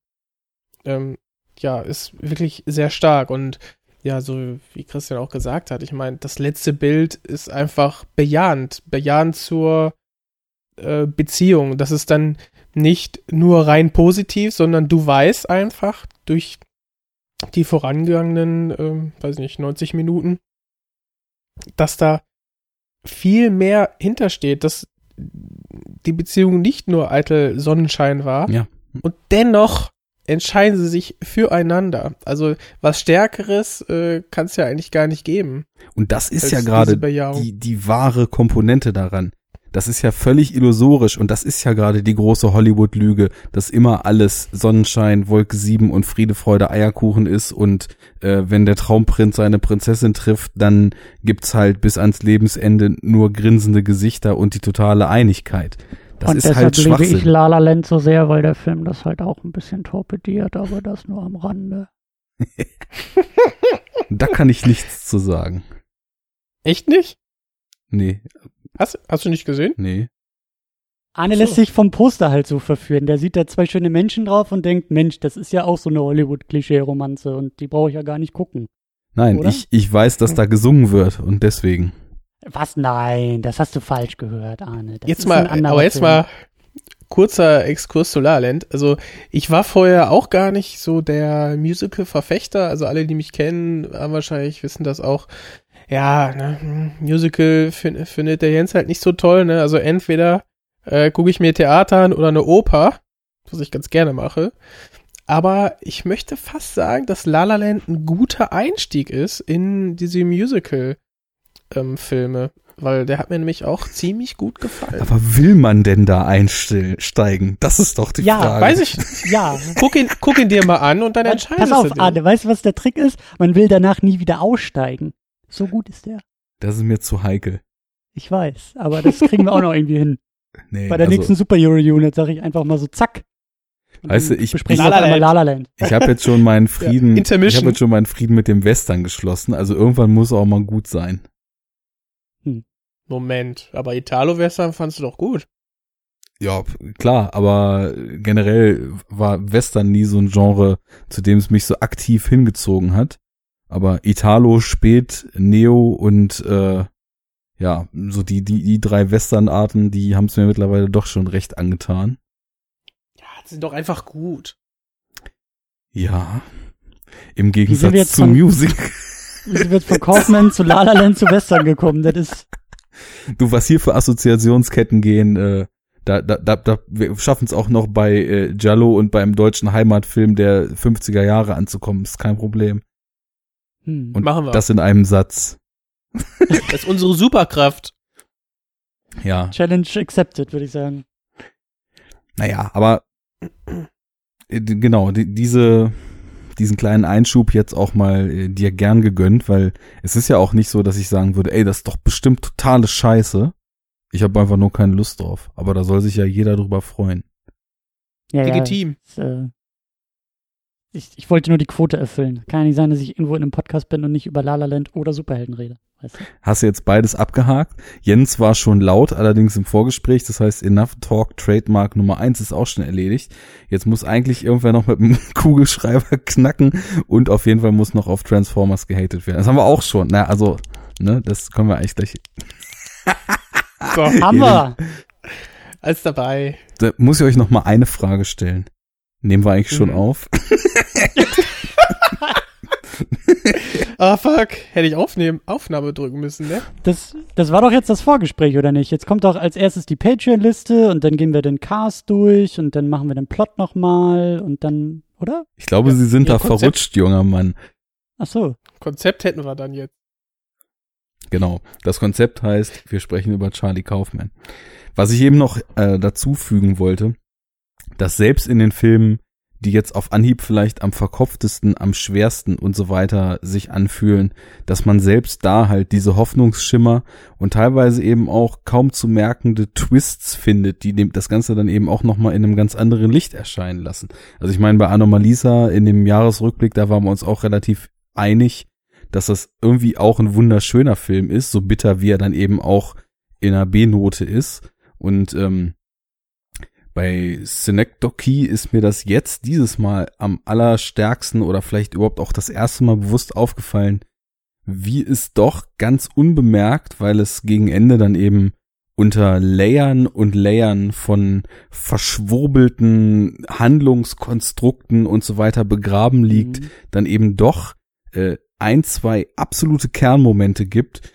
Speaker 4: ähm, ja, ist wirklich sehr stark und ja, so wie Christian auch gesagt hat, ich meine, das letzte Bild ist einfach bejahend, bejahend zur äh, Beziehung. Das ist dann nicht nur rein positiv, sondern du weißt einfach durch die vorangegangenen, ähm, weiß nicht, 90 Minuten, dass da viel mehr hintersteht, dass die Beziehung nicht nur eitel Sonnenschein war.
Speaker 2: Ja.
Speaker 4: Und dennoch entscheiden sie sich füreinander. Also was Stärkeres äh, kann es ja eigentlich gar nicht geben.
Speaker 2: Und das ist ja gerade die, die wahre Komponente daran. Das ist ja völlig illusorisch und das ist ja gerade die große Hollywood-Lüge, dass immer alles Sonnenschein, Wolke 7 und Friede, Freude, Eierkuchen ist und äh, wenn der Traumprinz seine Prinzessin trifft, dann gibt's halt bis ans Lebensende nur grinsende Gesichter und die totale Einigkeit. Das
Speaker 3: und
Speaker 2: ist
Speaker 3: deshalb
Speaker 2: halt
Speaker 3: liebe ich. La La Land so sehr, weil der Film das halt auch ein bisschen torpediert, aber das nur am Rande.
Speaker 2: Da kann ich nichts zu sagen.
Speaker 4: Echt nicht?
Speaker 2: Nee,
Speaker 4: Hast, hast du nicht gesehen?
Speaker 2: nee.
Speaker 3: Arne
Speaker 4: So.
Speaker 3: lässt sich vom Poster halt so verführen. Der sieht da zwei schöne Menschen drauf und denkt, Mensch, das ist ja auch so eine Hollywood-Klischee-Romanze und die brauche ich ja gar nicht gucken.
Speaker 2: Nein,
Speaker 3: Oder?
Speaker 2: ich, ich weiß, dass da gesungen wird und deswegen.
Speaker 3: Was? Nein, das hast du falsch gehört, Arne. Das
Speaker 4: jetzt
Speaker 3: ist
Speaker 4: mal, aber jetzt
Speaker 3: Film.
Speaker 4: mal kurzer Exkurs zu La La Land. Also ich war vorher auch gar nicht so der Musical-Verfechter. Also alle, die mich kennen, haben wahrscheinlich wissen das auch. Ja, ne, hm, Musical fin findet der Jens halt nicht so toll. Ne? Also entweder äh, gucke ich mir Theater an oder eine Oper, was ich ganz gerne mache. Aber ich möchte fast sagen, dass La La Land ein guter Einstieg ist in diese Musical-Filme. weil der hat mir nämlich auch ziemlich gut gefallen.
Speaker 2: Aber will man denn da einsteigen? Das ist doch die
Speaker 3: Ja,
Speaker 2: Frage.
Speaker 4: Weiß ich,
Speaker 3: Ja.
Speaker 4: guck ihn, guck ihn dir mal an und dann
Speaker 3: Pass
Speaker 4: entscheidest
Speaker 3: auf,
Speaker 4: du. dir.
Speaker 3: Arne, weißt du, was der Trick ist? Man will danach nie wieder aussteigen. So gut ist der.
Speaker 2: Das ist mir zu heikel.
Speaker 3: Ich weiß, aber das kriegen wir auch noch irgendwie hin.
Speaker 2: Nee,
Speaker 3: Bei der
Speaker 2: also,
Speaker 3: nächsten Super Euro Unit sage ich einfach mal so zack.
Speaker 2: Weißt du, ich-
Speaker 4: ich-.
Speaker 2: Ich habe jetzt schon meinen Frieden,
Speaker 4: Ja,
Speaker 2: ich habe jetzt schon meinen Frieden mit dem Western geschlossen. Also irgendwann muss er auch mal gut sein.
Speaker 4: Moment, aber Italo-Western fandst du doch gut.
Speaker 2: Ja, klar, aber generell war Western nie so ein Genre, zu dem es mich so aktiv hingezogen hat. Aber Italo, Spät, Neo und äh, ja, so die, die, die drei Westernarten, die haben es mir mittlerweile doch schon recht angetan.
Speaker 4: Ja, die sind doch einfach gut.
Speaker 2: Ja. Im Gegensatz
Speaker 3: jetzt
Speaker 2: zu
Speaker 3: von-
Speaker 2: Music.
Speaker 3: Wir jetzt von Kaufman zu La La Land zu Western gekommen. Das ist,
Speaker 2: Du, was hier für Assoziationsketten gehen, äh, da, da, da, da wir schaffen es auch noch bei äh, Jallo und beim deutschen Heimatfilm der 50er Jahre anzukommen, ist kein Problem.
Speaker 3: Hm.
Speaker 2: Und
Speaker 4: Machen wir.
Speaker 2: das in einem Satz.
Speaker 4: Das ist unsere Superkraft.
Speaker 2: Ja,
Speaker 3: Challenge accepted, würde ich sagen.
Speaker 2: naja, aber äh, genau, die, diese, diesen kleinen Einschub jetzt auch mal äh, dir gern gegönnt, weil es ist ja auch nicht so, dass ich sagen würde, ey, das ist doch bestimmt totale Scheiße. Ich habe einfach nur keine Lust drauf. Aber da soll sich ja jeder drüber freuen.
Speaker 3: Ja,
Speaker 4: Legitim.
Speaker 3: Ja, das, äh, ich, ich wollte nur die Quote erfüllen. Kann ja nicht sein, dass ich irgendwo in einem Podcast bin und nicht über La La Land oder Superhelden rede. Weißt du?
Speaker 2: Hast du jetzt beides abgehakt? Jens war schon laut, allerdings im Vorgespräch. Das heißt, Enough Talk Trademark Nummer eins ist auch schon erledigt. Jetzt muss eigentlich irgendwer noch mit dem Kugelschreiber knacken und auf jeden Fall muss noch auf Transformers gehatet werden. Das haben wir auch schon. Na, also, ne, das können wir eigentlich gleich.
Speaker 4: So,
Speaker 3: Haben wir!
Speaker 4: alles dabei.
Speaker 2: Da muss ich euch noch mal eine Frage stellen. Nehmen wir eigentlich schon
Speaker 4: Mhm.
Speaker 2: auf?
Speaker 4: Ah, fuck. Hätte ich aufnehmen, Aufnahme drücken müssen, ne?
Speaker 3: Das, das war doch jetzt das Vorgespräch, oder nicht? Jetzt kommt doch als erstes die Patreon-Liste und dann gehen wir den Cast durch und dann machen wir den Plot nochmal und dann, oder?
Speaker 2: Ich glaube,
Speaker 4: Ja,
Speaker 2: Sie sind da
Speaker 4: Konzept.
Speaker 2: verrutscht, junger Mann.
Speaker 3: Ach so.
Speaker 4: Konzept hätten wir dann jetzt.
Speaker 2: Genau. Das Konzept heißt, wir sprechen über Charlie Kaufman. Was ich eben noch äh, dazu fügen wollte, dass selbst in den Filmen, die jetzt auf Anhieb vielleicht am verkopftesten, am schwersten und so weiter sich anfühlen, dass man selbst da halt diese Hoffnungsschimmer und teilweise eben auch kaum zu merkende Twists findet, die das Ganze dann eben auch nochmal in einem ganz anderen Licht erscheinen lassen. Also ich meine, bei Anomalisa in dem Jahresrückblick, da waren wir uns auch relativ einig, dass das irgendwie auch ein wunderschöner Film ist, so bitter wie er dann eben auch in einer B-Note ist. Und ähm, bei Synecdoche ist mir das jetzt dieses Mal am allerstärksten oder vielleicht überhaupt auch das erste Mal bewusst aufgefallen, wie es doch ganz unbemerkt, weil es gegen Ende dann eben unter Layern und Layern von verschwurbelten Handlungskonstrukten und so weiter begraben liegt,
Speaker 3: Mhm.
Speaker 2: dann eben doch äh, ein, zwei absolute Kernmomente gibt.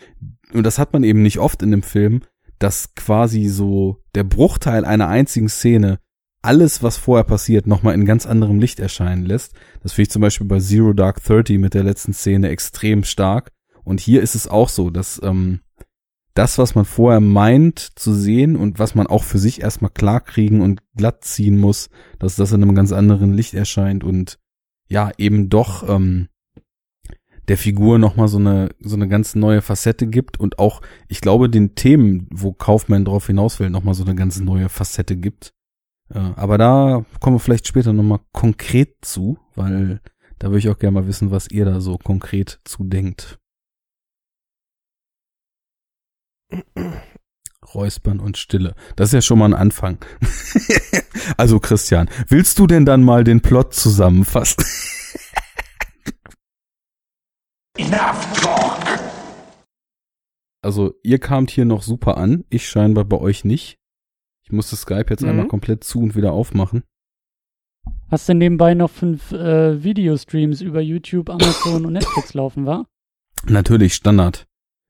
Speaker 2: Und das hat man eben nicht oft in dem Film, dass quasi so der Bruchteil einer einzigen Szene alles, was vorher passiert, nochmal in ganz anderem Licht erscheinen lässt. Das finde ich zum Beispiel bei Zero Dark Thirty mit der letzten Szene extrem stark. Und hier ist es auch so, dass ähm, das, was man vorher meint zu sehen und was man auch für sich erstmal klarkriegen und glatt ziehen muss, dass das in einem ganz anderen Licht erscheint und ja, eben doch ähm, der Figur nochmal so eine, so eine ganz neue Facette gibt und auch, ich glaube, den Themen, wo Kaufmann drauf hinaus will, nochmal so eine ganz neue Facette gibt. Äh, aber da kommen wir vielleicht später nochmal konkret zu, weil da würde ich auch gerne mal wissen, was ihr da so konkret zu denkt. Räuspern und Stille. Das ist ja schon mal ein Anfang. also Christian, willst du denn dann mal den Plot zusammenfassen? Also ihr kamt hier noch super an, ich scheinbar bei euch nicht. Ich musste Skype jetzt
Speaker 4: Mhm.
Speaker 2: einmal komplett zu und wieder aufmachen.
Speaker 3: Hast du nebenbei noch fünf äh, Videostreams über YouTube, Amazon und Netflix laufen, wa?
Speaker 2: Natürlich, Standard.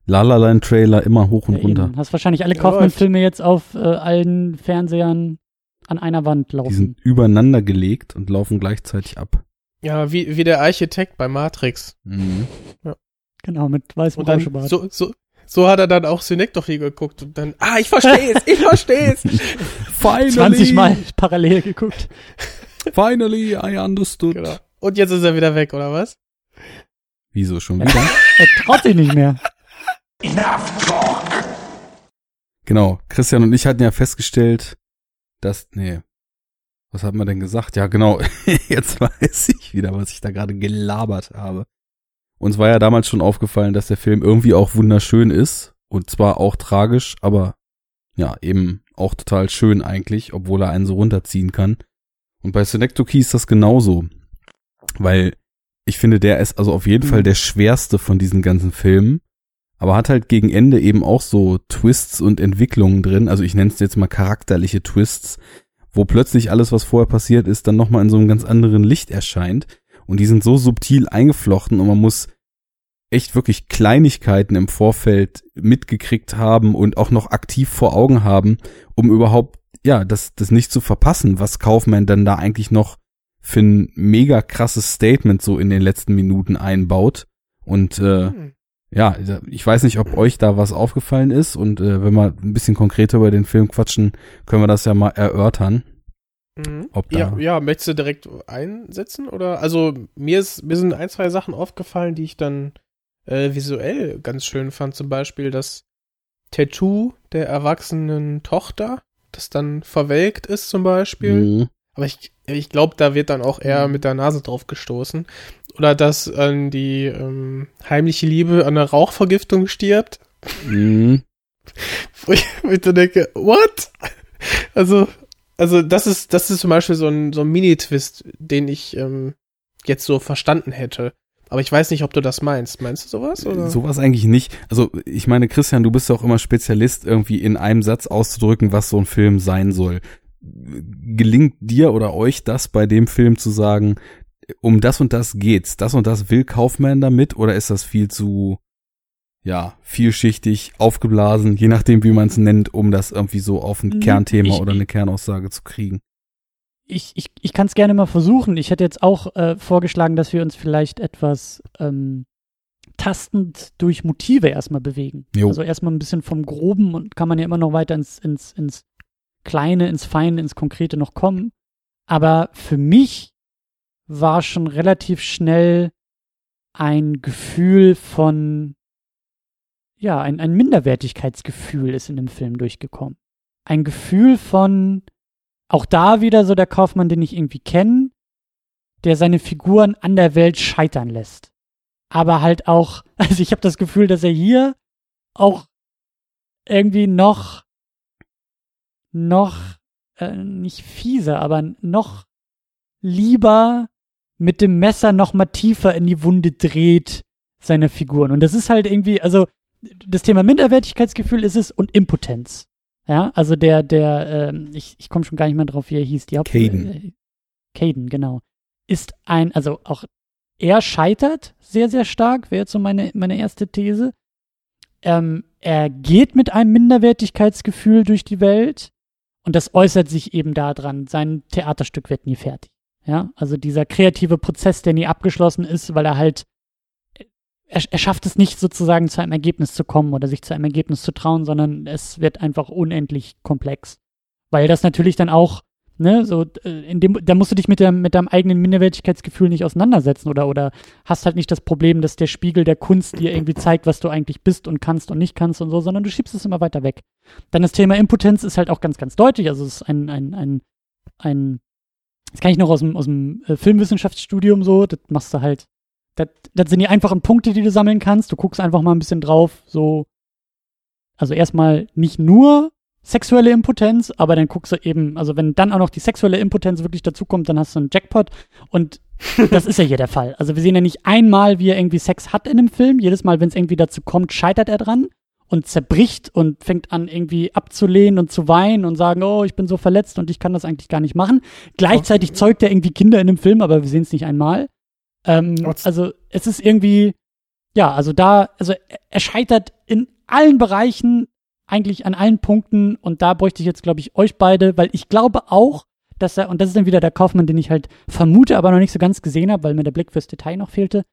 Speaker 2: La La Land Trailer immer hoch und
Speaker 3: Ja,
Speaker 2: runter.
Speaker 3: eben. Hast wahrscheinlich alle Kaufmann-Filme jetzt auf äh, allen Fernsehern an einer Wand
Speaker 2: Die
Speaker 3: laufen.
Speaker 2: sind übereinander gelegt und laufen gleichzeitig ab.
Speaker 4: Ja, wie, wie der Architekt bei Matrix.
Speaker 2: Mhm.
Speaker 3: Genau, mit weißem
Speaker 4: Und dann,
Speaker 3: Rauschebart.
Speaker 4: so, so, so hat er dann auch Synecdoche geguckt und dann, ah, ich versteh's, ich versteh's.
Speaker 2: Finally,
Speaker 3: 20 Mal parallel geguckt.
Speaker 2: finally, I understood.
Speaker 4: genau. Und jetzt ist er wieder weg, oder was?
Speaker 2: Wieso schon wieder?
Speaker 3: Er traut sich nicht mehr.
Speaker 2: Genau, Christian und ich hatten ja festgestellt, dass, nee, was hat man denn gesagt? Ja, genau, jetzt weiß ich wieder, was ich da gerade gelabert habe. Uns war ja damals schon aufgefallen, dass der Film irgendwie auch wunderschön ist und zwar auch tragisch, aber ja, eben auch total schön eigentlich, obwohl er einen so runterziehen kann. Und bei Synecdoche ist das genauso, weil ich finde, der ist also auf jeden
Speaker 3: Mhm.
Speaker 2: Fall der schwerste von diesen ganzen Filmen aber hat halt gegen Ende eben auch so Twists und Entwicklungen drin. Also ich nenne es jetzt mal charakterliche Twists, wo plötzlich alles, was vorher passiert ist, dann nochmal in so einem ganz anderen Licht erscheint. Und die sind so subtil eingeflochten und man muss echt wirklich Kleinigkeiten im Vorfeld mitgekriegt haben und auch noch aktiv vor Augen haben, um überhaupt, ja, das, das nicht zu verpassen, was Kaufman dann da eigentlich noch für ein mega krasses Statement so in den letzten Minuten einbaut. Und äh,
Speaker 4: Hm.
Speaker 2: Ja, ich weiß nicht, ob euch da was aufgefallen ist und äh, wenn wir ein bisschen konkreter über den Film quatschen, können wir das ja mal erörtern.
Speaker 4: Mhm.
Speaker 2: Ob da-
Speaker 4: ja, ja, möchtest du direkt einsetzen? Oder also mir ist, mir sind ein, zwei Sachen aufgefallen, die ich dann äh, visuell ganz schön fand. Zum Beispiel das Tattoo der erwachsenen Tochter, das dann verwelkt ist zum Beispiel.
Speaker 2: Mhm.
Speaker 4: Aber ich, ich glaube, da wird dann auch eher mit der Nase drauf gestoßen. Oder dass an die ähm, heimliche Liebe an einer Rauchvergiftung stirbt.
Speaker 2: Mhm.
Speaker 4: Wo ich mir dann denke, what? Also, also das ist, das ist zum Beispiel so ein, so ein Mini-Twist, den ich ähm, jetzt so verstanden hätte. Aber ich weiß nicht, ob du das meinst. Meinst du sowas? Oder?
Speaker 2: Sowas eigentlich nicht. Also ich meine, Christian, du bist ja auch immer Spezialist, irgendwie in einem Satz auszudrücken, was so ein Film sein soll. Gelingt dir oder euch das bei dem Film zu sagen, um das und das geht's, das und das will Kaufman damit oder ist das viel zu, ja, vielschichtig, aufgeblasen, je nachdem, wie man es nennt, um das irgendwie so auf ein
Speaker 3: Mhm.
Speaker 2: Kernthema
Speaker 3: Ich-
Speaker 2: oder eine Kernaussage zu kriegen?
Speaker 3: Ich, ich, ich kann es gerne mal versuchen. Ich hätte jetzt auch äh, vorgeschlagen, dass wir uns vielleicht etwas ähm, tastend durch Motive erstmal bewegen.
Speaker 2: Jo.
Speaker 3: Also erstmal ein bisschen vom Groben und kann man ja immer noch weiter ins, ins, ins Kleine, ins Feine, ins Konkrete noch kommen. Aber für mich war schon relativ schnell ein Gefühl von, ja, ein, ein Minderwertigkeitsgefühl ist in dem Film durchgekommen. Ein Gefühl von, auch da wieder so der Kaufmann, den ich irgendwie kenne, der seine Figuren an der Welt scheitern lässt. Aber halt auch, also ich habe das Gefühl, dass er hier auch irgendwie noch, noch, äh, nicht fieser, aber noch lieber mit dem Messer noch mal tiefer in die Wunde dreht seiner Figuren. Und das ist halt irgendwie, also das Thema Minderwertigkeitsgefühl ist es und Impotenz. Ja, also der, der, ähm, ich, ich komme schon gar nicht mehr drauf, wie er hieß, die Haupt
Speaker 2: Caden.
Speaker 3: Äh, Caden, genau. Ist ein, also auch er scheitert sehr, sehr stark, wäre jetzt so meine, meine erste These. Ähm, er geht mit einem Minderwertigkeitsgefühl durch die Welt und das äußert sich eben daran, sein Theaterstück wird nie fertig. Ja, also dieser kreative Prozess, der nie abgeschlossen ist, weil er halt, er, er schafft es nicht sozusagen zu einem Ergebnis zu kommen oder sich zu einem Ergebnis zu trauen, sondern es wird einfach unendlich komplex. Weil das natürlich dann auch, ne, so, äh, in dem, da musst du dich mit, der, mit deinem eigenen Minderwertigkeitsgefühl nicht auseinandersetzen oder, oder hast halt nicht das Problem, dass der Spiegel der Kunst dir irgendwie zeigt, was du eigentlich bist und kannst und nicht kannst und so, sondern du schiebst es immer weiter weg. Dann das Thema Impotenz ist halt auch ganz, ganz deutlich. Also es ist ein, ein, ein, ein das kann ich noch aus dem, aus dem äh, Filmwissenschaftsstudium so, das machst du halt, das, das sind die einfachen Punkte, die du sammeln kannst. Du guckst einfach mal ein bisschen drauf, so, also erstmal nicht nur sexuelle Impotenz, aber dann guckst du eben, also wenn dann auch noch die sexuelle Impotenz wirklich dazukommt, dann hast du einen Jackpot und das ist ja hier der Fall. Also wir sehen ja nicht einmal, wie er irgendwie Sex hat in dem Film. Jedes Mal, wenn es irgendwie dazu kommt, scheitert er dran. und zerbricht und fängt an irgendwie abzulehnen und zu weinen und sagen, oh, ich bin so verletzt und ich kann das eigentlich gar nicht machen. Gleichzeitig zeugt er irgendwie Kinder in dem Film, aber wir sehen es nicht einmal. Ähm, also es ist irgendwie, ja, also da, also er scheitert in allen Bereichen, eigentlich an allen Punkten und da bräuchte ich jetzt, glaube ich, euch beide, weil ich glaube auch, dass er, und das ist dann wieder der Kaufmann, den ich halt vermute, aber noch nicht so ganz gesehen habe, weil mir der Blick fürs Detail noch fehlte.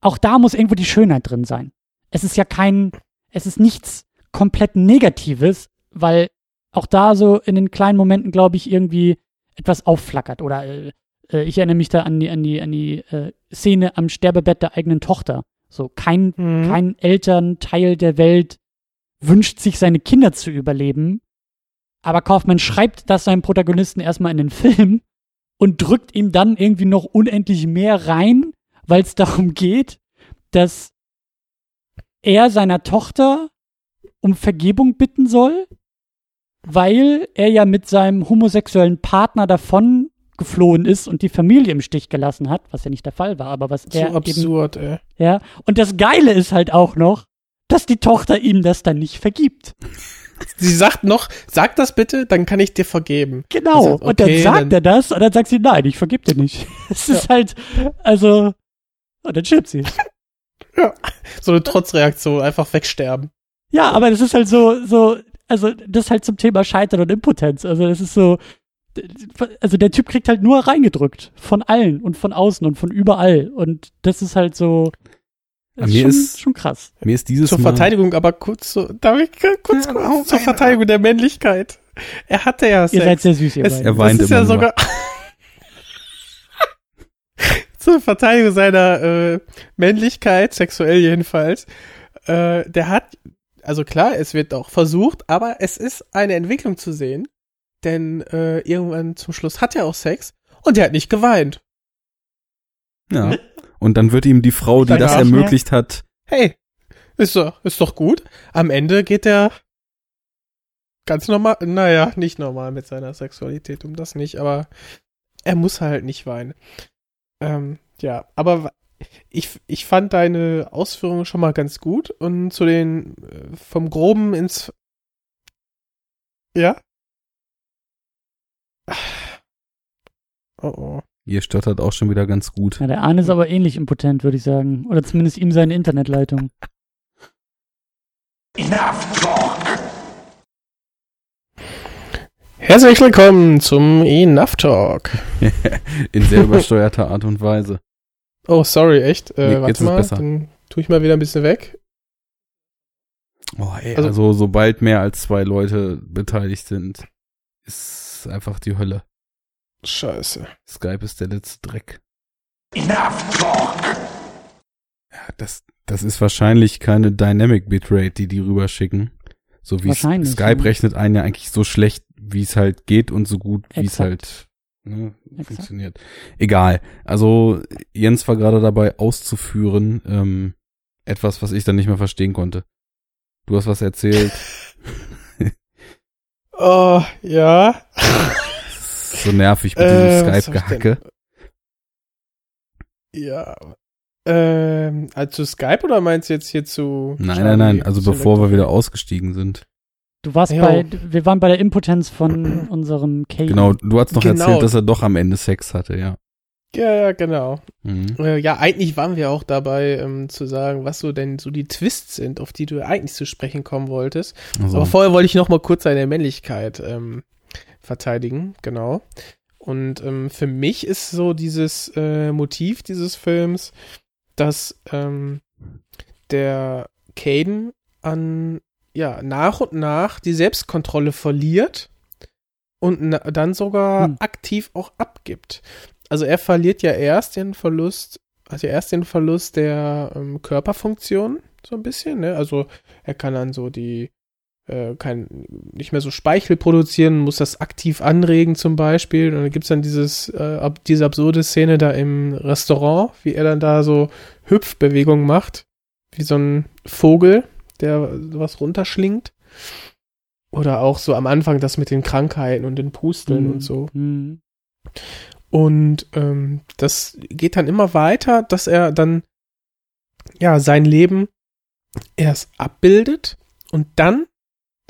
Speaker 3: Auch da muss irgendwo die Schönheit drin sein. Es ist ja kein, es ist nichts komplett Negatives, weil auch da so in den kleinen Momenten, glaube ich, irgendwie etwas aufflackert. Oder äh, äh, ich erinnere mich da an die, an die, an die äh, Szene am Sterbebett der eigenen Tochter. So, kein, mhm. kein Elternteil der Welt wünscht sich, seine Kinder zu überleben. Aber Kaufmann schreibt das seinem Protagonisten erstmal in den Film und drückt ihm dann irgendwie noch unendlich mehr rein, weil es darum geht, dass er seiner Tochter um Vergebung bitten soll, weil er ja mit seinem homosexuellen Partner davon geflohen ist und die Familie im Stich gelassen hat, was ja nicht der Fall war, aber was
Speaker 4: so
Speaker 3: er
Speaker 4: absurd,
Speaker 3: eben, ey. Ja, und das Geile ist halt auch noch, dass die Tochter ihm das dann nicht vergibt.
Speaker 4: Sie sagt noch, sag das bitte, dann kann ich dir vergeben.
Speaker 3: Genau. Sagt, okay, und dann sagt dann er das und dann sagt sie, nein, ich vergib dir nicht. Es ja. ist halt, also, und dann stirbt sie.
Speaker 4: Ja. So eine Trotzreaktion, einfach wegsterben.
Speaker 3: Ja, aber das ist halt so, so, also das ist halt zum Thema Scheitern und Impotenz. Also das ist so, also der Typ kriegt halt nur reingedrückt. Von allen und von außen und von überall. Und das ist halt so.
Speaker 2: Das ist mir schon, ist schon krass.
Speaker 4: Mir ist dieses Zur Mal Verteidigung, aber kurz so, darf ich kurz, ja, kurz zur Verteidigung der Männlichkeit. Er hatte ja
Speaker 3: Sex. Ihr seid sehr süß, ihr
Speaker 2: es, Er weint
Speaker 4: das ist
Speaker 2: immer
Speaker 4: ja sogar zur Verteidigung seiner äh, Männlichkeit, sexuell jedenfalls. Äh, der hat, also klar, es wird auch versucht, aber es ist eine Entwicklung zu sehen denn äh, irgendwann zum Schluss hat er auch Sex und er hat nicht geweint.
Speaker 2: Ja. Und dann wird ihm die Frau, die das ermöglicht hat.
Speaker 4: Hey, ist doch, ist doch gut. Am Ende geht er ganz normal, naja, nicht normal mit seiner Sexualität, um das nicht, aber er muss halt nicht weinen. Ähm, ja, aber ich, ich fand deine Ausführungen schon mal ganz gut und zu den äh, vom Groben ins ja?
Speaker 2: Oh oh. Ihr stottert auch schon wieder ganz gut.
Speaker 3: Ja, der Arne ist aber ähnlich impotent, würde ich sagen. Oder zumindest ihm seine Internetleitung. Enough Talk!
Speaker 4: Herzlich willkommen zum Enough Talk.
Speaker 2: In sehr übersteuerter Art und Weise.
Speaker 4: Oh, sorry, echt? Äh, nee, warte mal, besser. dann tue ich mal wieder ein bisschen weg.
Speaker 2: Oh, ey, also, also sobald mehr als zwei Leute beteiligt sind, ist einfach die Hölle.
Speaker 4: Scheiße.
Speaker 2: Skype ist der letzte Dreck. Enough talk! Ja, das, das ist wahrscheinlich keine Dynamic Bitrate, die die rüberschicken. So wie Skype ja. rechnet einen ja eigentlich so schlecht, wie es halt geht und so gut, wie es halt ne, funktioniert. Egal. Also Jens war gerade dabei auszuführen, ähm, etwas, was ich dann nicht mehr verstehen konnte. Du hast was erzählt.
Speaker 4: oh, ja
Speaker 2: so nervig mit diesem äh, Skype-Gehacke.
Speaker 4: Ja. Ähm, also Skype oder meinst du jetzt hier zu?
Speaker 2: Nein, Charlie, nein, nein. Also bevor wir wieder ausgestiegen sind.
Speaker 3: Du warst ja. bei, wir waren bei der Impotenz von unserem Kay.
Speaker 2: Genau, du hast noch genau. erzählt, dass er doch am Ende Sex hatte, ja.
Speaker 4: Ja, ja, genau. Mhm. Äh, ja, eigentlich waren wir auch dabei, ähm, zu sagen, was so denn so die Twists sind, auf die du eigentlich zu sprechen kommen wolltest. Also. Aber vorher wollte ich noch mal kurz deine Männlichkeit ähm, verteidigen, genau. Und ähm, für mich ist so dieses äh, Motiv dieses Films, dass ähm, der Caden an ja nach und nach die Selbstkontrolle verliert und dann sogar hm. aktiv auch abgibt. Also er verliert ja erst den Verlust, also erst den Verlust der ähm, Körperfunktion so ein bisschen, ne? Also er kann dann so die äh, kein, nicht mehr so Speichel produzieren, muss das aktiv anregen zum Beispiel. Und dann gibt's dann dieses, äh, ab, diese absurde Szene da im Restaurant, wie er dann da so Hüpfbewegungen macht, wie so ein Vogel, der was runterschlingt. Oder auch so am Anfang das mit den Krankheiten und den Pusteln mhm. und so. Mhm. Und ähm, das geht dann immer weiter, dass er dann ja sein Leben erst abbildet und dann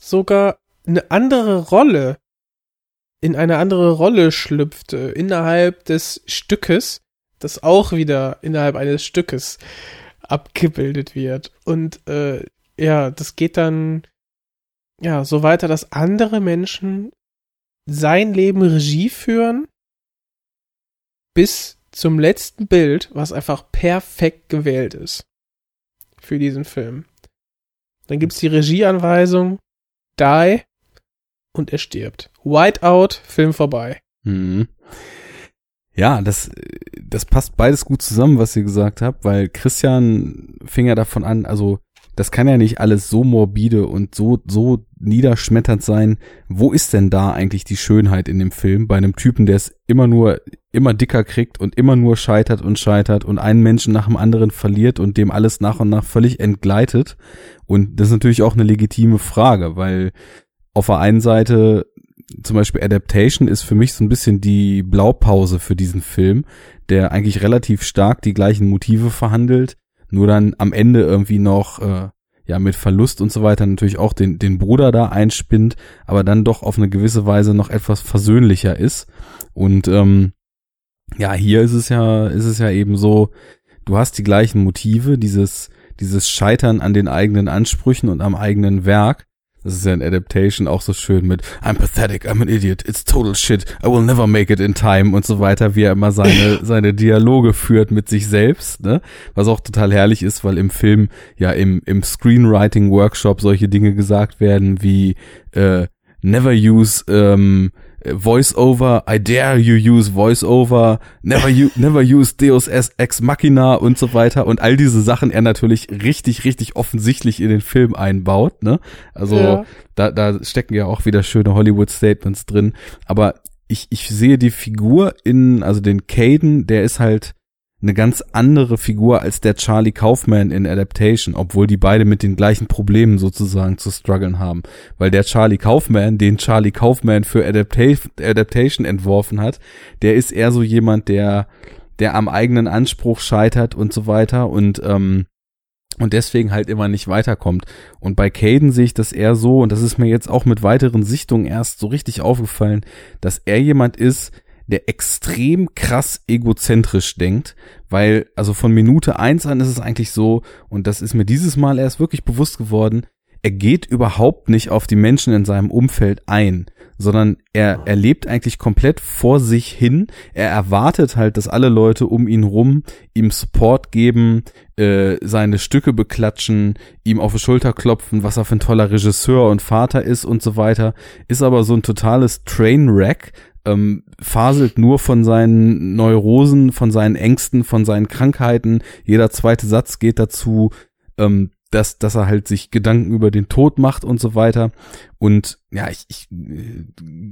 Speaker 4: sogar eine andere Rolle, in eine andere Rolle schlüpfte innerhalb des Stückes, das auch wieder innerhalb eines Stückes abgebildet wird. Und äh, ja, das geht dann ja so weiter, dass andere Menschen sein Leben Regie führen bis zum letzten Bild, was einfach perfekt gewählt ist für diesen Film. Dann gibt's die Regieanweisung, die und er stirbt. Whiteout, Film vorbei.
Speaker 2: Mhm. Ja, das, das passt beides gut zusammen, was ihr gesagt habt, weil Christian fing ja davon an, also das kann ja nicht alles so morbide und so, so niederschmetternd sein. Wo ist denn da eigentlich die Schönheit in dem Film bei einem Typen, der es immer nur, immer dicker kriegt und immer nur scheitert und scheitert und einen Menschen nach dem anderen verliert und dem alles nach und nach völlig entgleitet? Und das ist natürlich auch eine legitime Frage, weil auf der einen Seite zum Beispiel Adaptation ist für mich so ein bisschen die Blaupause für diesen Film, der eigentlich relativ stark die gleichen Motive verhandelt, nur dann am Ende irgendwie noch äh, ja mit Verlust und so weiter natürlich auch den den Bruder da einspinnt, aber dann doch auf eine gewisse Weise noch etwas versöhnlicher ist. Und ähm, ja hier ist es ja ist es ja eben so, du hast die gleichen Motive, dieses dieses Scheitern an den eigenen Ansprüchen und am eigenen Werk das ist ja ein Adaptation auch so schön mit I'm pathetic, I'm an idiot, it's total shit, I will never make it in time und so weiter, wie er immer seine, seine Dialoge führt mit sich selbst, ne? Was auch total herrlich ist, weil im Film ja im, im Screenwriting Workshop solche Dinge gesagt werden wie äh, never use ähm, Voice-Over, I dare you use Voice-Over, never, you, never use Deus Ex Machina und so weiter und all diese Sachen er natürlich richtig, richtig offensichtlich in den Film einbaut, ne? Also ja. da, da stecken ja auch wieder schöne Hollywood-Statements drin, aber ich, ich sehe die Figur in, also den Caden, der ist halt eine ganz andere Figur als der Charlie Kaufman in Adaptation, obwohl die beide mit den gleichen Problemen sozusagen zu strugglen haben. Weil der Charlie Kaufman, den Charlie Kaufman für Adapta Adaptation entworfen hat, der ist eher so jemand, der, der am eigenen Anspruch scheitert und so weiter und, ähm, und deswegen halt immer nicht weiterkommt. Und bei Caden sehe ich das eher so, und das ist mir jetzt auch mit weiteren Sichtungen erst so richtig aufgefallen, dass er jemand ist, der extrem krass egozentrisch denkt, weil also von Minute eins an ist es eigentlich so, und das ist mir dieses Mal erst wirklich bewusst geworden, er geht überhaupt nicht auf die Menschen in seinem Umfeld ein, sondern er, er lebt eigentlich komplett vor sich hin. Er erwartet halt, dass alle Leute um ihn rum ihm Support geben, äh, seine Stücke beklatschen, ihm auf die Schulter klopfen, was er für ein toller Regisseur und Vater ist und so weiter. Ist aber so ein totales Trainwreck, ähm, faselt nur von seinen Neurosen, von seinen Ängsten, von seinen Krankheiten. Jeder zweite Satz geht dazu, ähm, dass, dass er halt sich Gedanken über den Tod macht und so weiter. Und ja, ich, ich äh,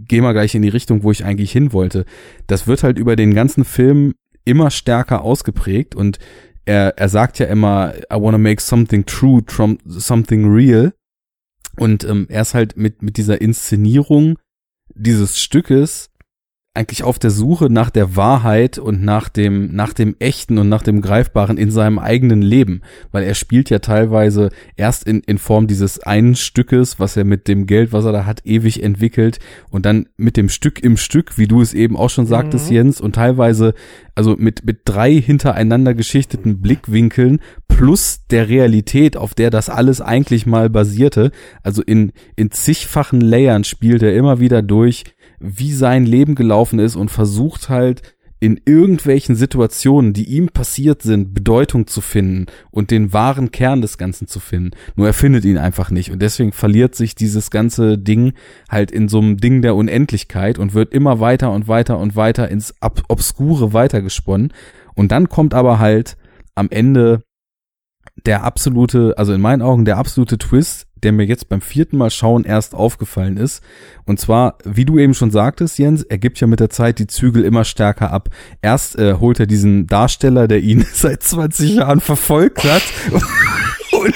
Speaker 2: gehe mal gleich in die Richtung, wo ich eigentlich hin wollte. Das wird halt über den ganzen Film immer stärker ausgeprägt und er, er sagt ja immer, I wanna make something true, something real. Und ähm, er ist halt mit, mit dieser Inszenierung dieses Stückes eigentlich auf der Suche nach der Wahrheit und nach dem, nach dem Echten und nach dem Greifbaren in seinem eigenen Leben. Weil er spielt ja teilweise erst in, in Form dieses einen Stückes, was er mit dem Geld, was er da hat, ewig entwickelt und dann mit dem Stück im Stück, wie du es eben auch schon sagtest, mhm. Jens, und teilweise also mit, mit drei hintereinander geschichteten Blickwinkeln plus der Realität, auf der das alles eigentlich mal basierte. Also in, in zigfachen Layern spielt er immer wieder durch, wie sein Leben gelaufen ist und versucht halt in irgendwelchen Situationen, die ihm passiert sind, Bedeutung zu finden und den wahren Kern des Ganzen zu finden. Nur er findet ihn einfach nicht und deswegen verliert sich dieses ganze Ding halt in so einem Ding der Unendlichkeit und wird immer weiter und weiter und weiter ins Ob Obskure weitergesponnen. Und dann kommt aber halt am Ende der absolute, also in meinen Augen der absolute Twist, der mir jetzt beim vierten Mal schauen erst aufgefallen ist. Und zwar, wie du eben schon sagtest, Jens, er gibt ja mit der Zeit die Zügel immer stärker ab. Erst äh, holt er diesen Darsteller, der ihn seit 20 Jahren verfolgt hat und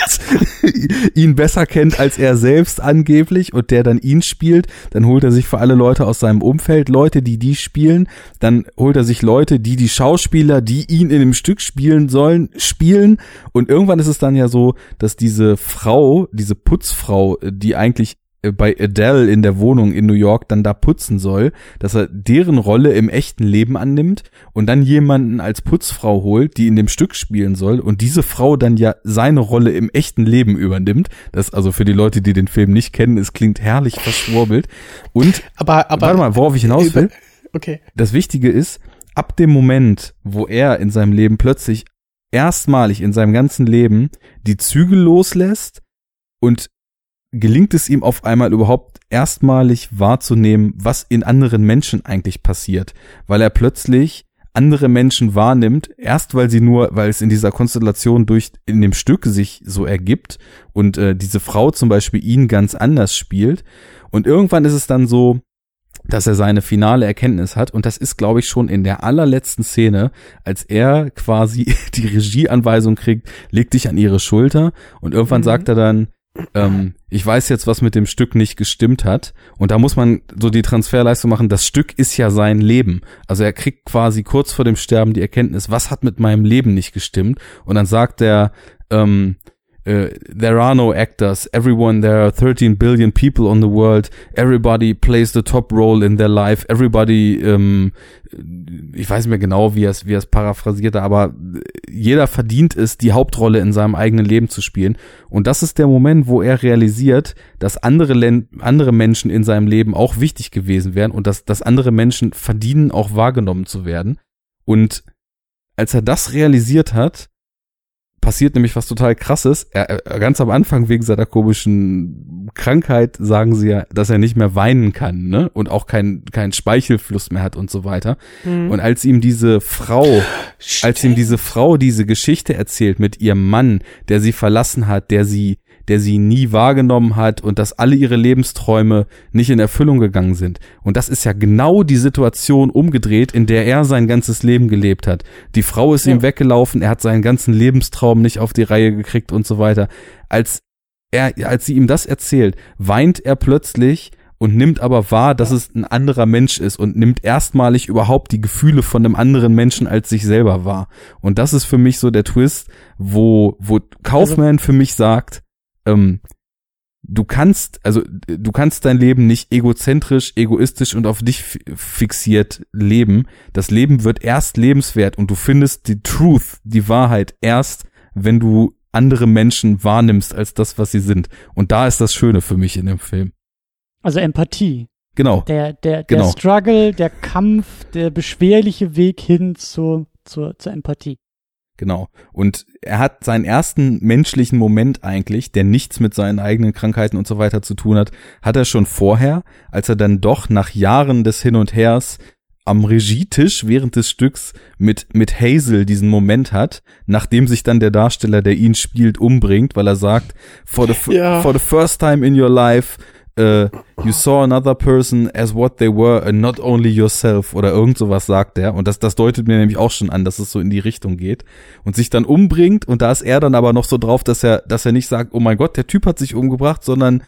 Speaker 2: ihn besser kennt als er selbst angeblich und der dann ihn spielt, dann holt er sich für alle Leute aus seinem Umfeld Leute, die die spielen, dann holt er sich Leute, die die Schauspieler, die ihn in dem Stück spielen sollen, spielen und irgendwann ist es dann ja so, dass diese Frau, diese Putzfrau, die eigentlich bei Adele in der Wohnung in New York dann da putzen soll, dass er deren Rolle im echten Leben annimmt und dann jemanden als Putzfrau holt, die in dem Stück spielen soll und diese Frau dann ja seine Rolle im echten Leben übernimmt. Das also für die Leute, die den Film nicht kennen, es klingt herrlich verschwurbelt. Und
Speaker 4: Aber, aber.
Speaker 2: warte mal, worauf ich hinaus will.
Speaker 4: Okay.
Speaker 2: Das Wichtige ist, ab dem Moment, wo er in seinem Leben plötzlich erstmalig in seinem ganzen Leben die Zügel loslässt und gelingt es ihm auf einmal überhaupt erstmalig wahrzunehmen, was in anderen Menschen eigentlich passiert, weil er plötzlich andere Menschen wahrnimmt, erst weil sie nur, weil es in dieser Konstellation durch in dem Stück sich so ergibt und äh, diese Frau zum Beispiel ihn ganz anders spielt. Und irgendwann ist es dann so, dass er seine finale Erkenntnis hat. Und das ist, glaube ich, schon in der allerletzten Szene, als er quasi die Regieanweisung kriegt, leg dich an ihre Schulter. Und irgendwann
Speaker 4: Mhm.
Speaker 2: sagt er dann, ähm, ich weiß jetzt, was mit dem Stück nicht gestimmt hat. Und da muss man so die Transferleistung machen. Das Stück ist ja sein Leben. Also er kriegt quasi kurz vor dem Sterben die Erkenntnis, was hat mit meinem Leben nicht gestimmt? Und dann sagt er, ähm, äh, there are no actors. Everyone, there are 13 billion people on the world. Everybody plays the top role in their life. Everybody, ähm, ich weiß nicht mehr genau, wie er es, wie es paraphrasierte, aber jeder verdient es, die Hauptrolle in seinem eigenen Leben zu spielen. Und das ist der Moment, wo er realisiert, dass andere, Len andere Menschen in seinem Leben auch wichtig gewesen wären und dass, dass andere Menschen verdienen, auch wahrgenommen zu werden. Und als er das realisiert hat, passiert nämlich was total krasses. Er, er, ganz am Anfang wegen seiner komischen Krankheit sagen sie ja, dass er nicht mehr weinen kann, ne? Und auch keinen keinen Speichelfluss mehr hat und so weiter.
Speaker 4: Mhm.
Speaker 2: Und als ihm diese Frau, als ihm diese Frau diese Geschichte erzählt mit ihrem Mann, der sie verlassen hat, der sie der sie nie wahrgenommen hat und dass alle ihre Lebensträume nicht in Erfüllung gegangen sind. Und das ist ja genau die Situation umgedreht, in der er sein ganzes Leben gelebt hat. Die Frau ist
Speaker 4: Ja.
Speaker 2: ihm weggelaufen, er hat seinen ganzen Lebenstraum nicht auf die Reihe gekriegt und so weiter. Als er, als sie ihm das erzählt, weint er plötzlich und nimmt aber wahr, dass es ein anderer Mensch ist und nimmt erstmalig überhaupt die Gefühle von einem anderen Menschen als sich selber wahr. Und das ist für mich so der Twist, wo, wo Kaufman für mich sagt, ähm, du kannst, also du kannst dein Leben nicht egozentrisch, egoistisch und auf dich fi- fixiert leben. Das Leben wird erst lebenswert und du findest die Truth, die Wahrheit erst, wenn du andere Menschen wahrnimmst als das, was sie sind. Und da ist das Schöne für mich in dem Film.
Speaker 3: Also Empathie.
Speaker 2: Genau.
Speaker 3: Der, der, der
Speaker 2: Genau.
Speaker 3: Struggle, der Kampf, der beschwerliche Weg hin zu, zur, zur Empathie.
Speaker 2: Genau. Und er hat seinen ersten menschlichen Moment eigentlich, der nichts mit seinen eigenen Krankheiten und so weiter zu tun hat, hat er schon vorher, als er dann doch nach Jahren des Hin und Hers am Regietisch während des Stücks mit, mit Hazel diesen Moment hat, nachdem sich dann der Darsteller, der ihn spielt, umbringt, weil er sagt, for the, f-
Speaker 4: Ja.
Speaker 2: for the first time in your life, uh, you saw another person as what they were and not only yourself oder irgend sowas sagt er. Und das, das deutet mir nämlich auch schon an, dass es so in die Richtung geht. Und sich dann umbringt und da ist er dann aber noch so drauf, dass er, dass er nicht sagt, oh mein Gott, der Typ hat sich umgebracht, sondern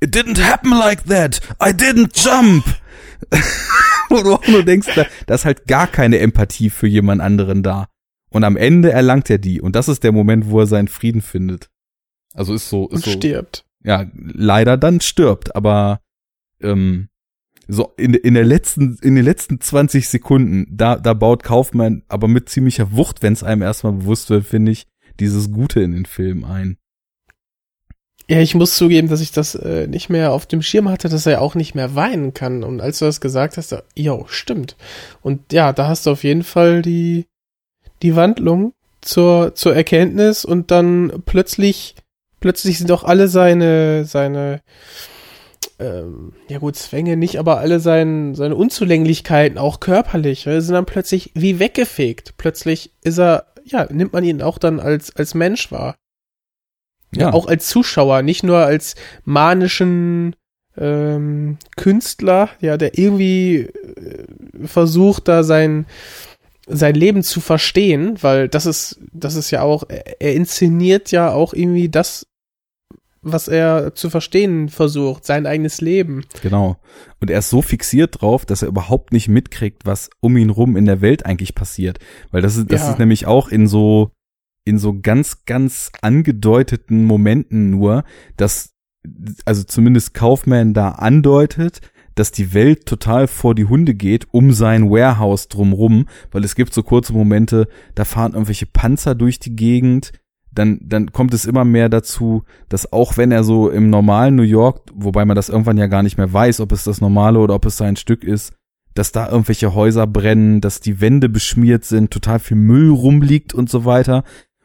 Speaker 2: It didn't happen like that. I didn't jump. Wo du auch nur denkst, da, da ist halt gar keine Empathie für jemand anderen da. Und am Ende erlangt er die. Und das ist der Moment, wo er seinen Frieden findet. Also ist so,
Speaker 4: und
Speaker 2: ist so
Speaker 4: stirbt.
Speaker 2: Ja, leider dann stirbt, aber ähm, so in, in der letzten, in den letzten 20 Sekunden, da, da baut Kaufmann aber mit ziemlicher Wucht, wenn es einem erstmal bewusst wird, finde ich, dieses Gute in den Film ein.
Speaker 4: Ja, ich muss zugeben, dass ich das äh, nicht mehr auf dem Schirm hatte, dass er auch nicht mehr weinen kann. Und als du das gesagt hast, jo, stimmt. Und ja, da hast du auf jeden Fall die, die Wandlung zur, zur Erkenntnis und dann plötzlich, plötzlich sind auch alle seine, seine, ähm, ja gut, Zwänge nicht, aber alle seine, seine Unzulänglichkeiten, auch körperlich, sind dann plötzlich wie weggefegt. Plötzlich ist er, ja, nimmt man ihn auch dann als, als Mensch wahr. Ja. Auch als Zuschauer, nicht nur als manischen ähm, Künstler, ja, der irgendwie äh, versucht, da sein, sein Leben zu verstehen, weil das ist, das ist ja auch, er inszeniert ja auch irgendwie das, was er zu verstehen versucht, sein eigenes Leben.
Speaker 2: Genau. Und er ist so fixiert drauf, dass er überhaupt nicht mitkriegt, was um ihn rum in der Welt eigentlich passiert. Weil das ist, das
Speaker 4: Ja.
Speaker 2: ist nämlich auch in so, in so ganz, ganz angedeuteten Momenten nur, dass, also zumindest Kaufman da andeutet, dass die Welt total vor die Hunde geht um sein Warehouse drumrum, weil es gibt so kurze Momente, da fahren irgendwelche Panzer durch die Gegend, dann, dann kommt es immer mehr dazu, dass auch wenn er so im normalen New York, wobei man das irgendwann ja gar nicht mehr weiß, ob es das normale oder ob es sein Stück ist, dass da irgendwelche Häuser brennen, dass die Wände beschmiert sind, total viel Müll rumliegt und so weiter.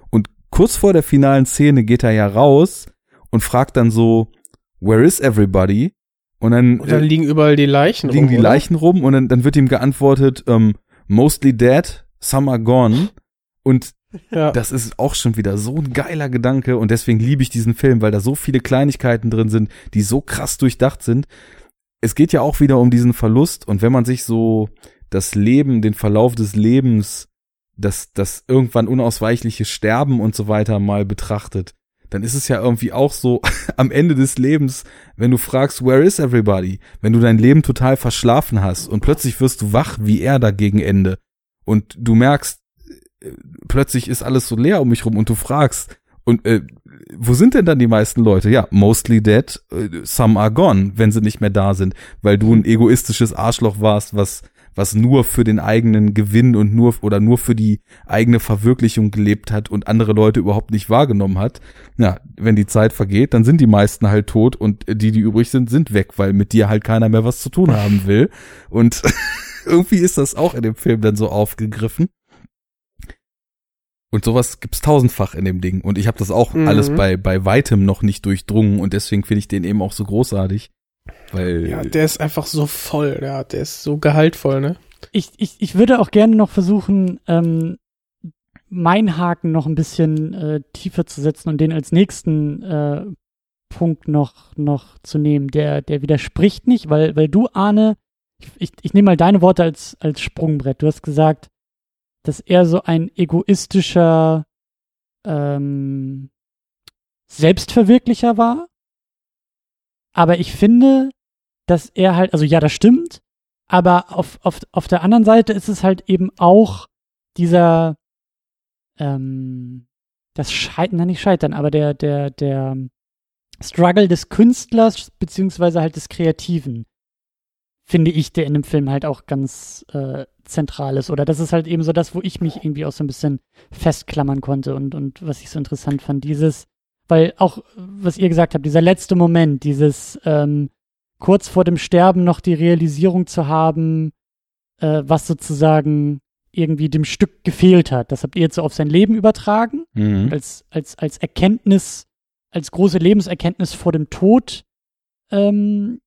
Speaker 2: Und kurz vor der finalen Szene geht er ja raus und fragt dann so, where is everybody? Und dann,
Speaker 4: Und dann
Speaker 2: äh,
Speaker 4: liegen überall die Leichen
Speaker 2: liegen die
Speaker 4: oder?
Speaker 2: Leichen rum und dann, dann wird ihm geantwortet, ähm, mostly dead, some are gone. Und
Speaker 4: Ja.
Speaker 2: das ist auch schon wieder so ein geiler Gedanke und deswegen liebe ich diesen Film, weil da so viele Kleinigkeiten drin sind, die so krass durchdacht sind. Es geht ja auch wieder um diesen Verlust und wenn man sich so das Leben, den Verlauf des Lebens, das, das irgendwann unausweichliche Sterben und so weiter mal betrachtet, dann ist es ja irgendwie auch so am Ende des Lebens, wenn du fragst, where is everybody? Wenn du dein Leben total verschlafen hast und plötzlich wirst du wach wie er da gegen Ende und du merkst, äh, plötzlich ist alles so leer um mich rum und du fragst, und äh, wo sind denn dann die meisten Leute? Ja, mostly dead, äh, some are gone, wenn sie nicht mehr da sind, weil du ein egoistisches Arschloch warst, was was nur für den eigenen Gewinn und nur oder nur für die eigene Verwirklichung gelebt hat und andere Leute überhaupt nicht wahrgenommen hat. Ja, wenn die Zeit vergeht, dann sind die meisten halt tot und die, die übrig sind, sind weg, weil mit dir halt keiner mehr was zu tun haben will. Und irgendwie ist das auch in dem Film dann so aufgegriffen. Und sowas gibt's tausendfach in dem Ding. Und ich habe das auch
Speaker 4: Mhm.
Speaker 2: alles bei, bei weitem noch nicht durchdrungen und deswegen finde ich den eben auch so großartig. Weil
Speaker 4: Ja, der ist einfach so voll, ja, der ist so gehaltvoll, ne?
Speaker 3: Ich, ich, ich würde auch gerne noch versuchen, ähm, meinen Haken noch ein bisschen äh, tiefer zu setzen und den als nächsten äh, Punkt noch, noch zu nehmen. Der, der widerspricht nicht, weil, weil du, Arne, ich, ich, ich nehme mal deine Worte als, als Sprungbrett. Du hast gesagt, dass er so ein egoistischer ähm, Selbstverwirklicher war. Aber ich finde, dass er halt, also ja, das stimmt, aber auf, auf, auf der anderen Seite ist es halt eben auch dieser, ähm, das Scheitern, na nicht Scheitern, aber der, der, der Struggle des Künstlers, beziehungsweise halt des Kreativen, finde ich, der in dem Film halt auch ganz äh, zentral ist. Oder das ist halt eben so das, wo ich mich irgendwie auch so ein bisschen festklammern konnte und, und was ich so interessant fand. Dieses, weil auch, was ihr gesagt habt, dieser letzte Moment, dieses ähm, kurz vor dem Sterben noch die Realisierung zu haben, äh, was sozusagen irgendwie dem Stück gefehlt hat. Das habt ihr jetzt so auf sein Leben übertragen,
Speaker 2: Mhm.
Speaker 3: als, als, als Erkenntnis, als große Lebenserkenntnis vor dem Tod, ähm,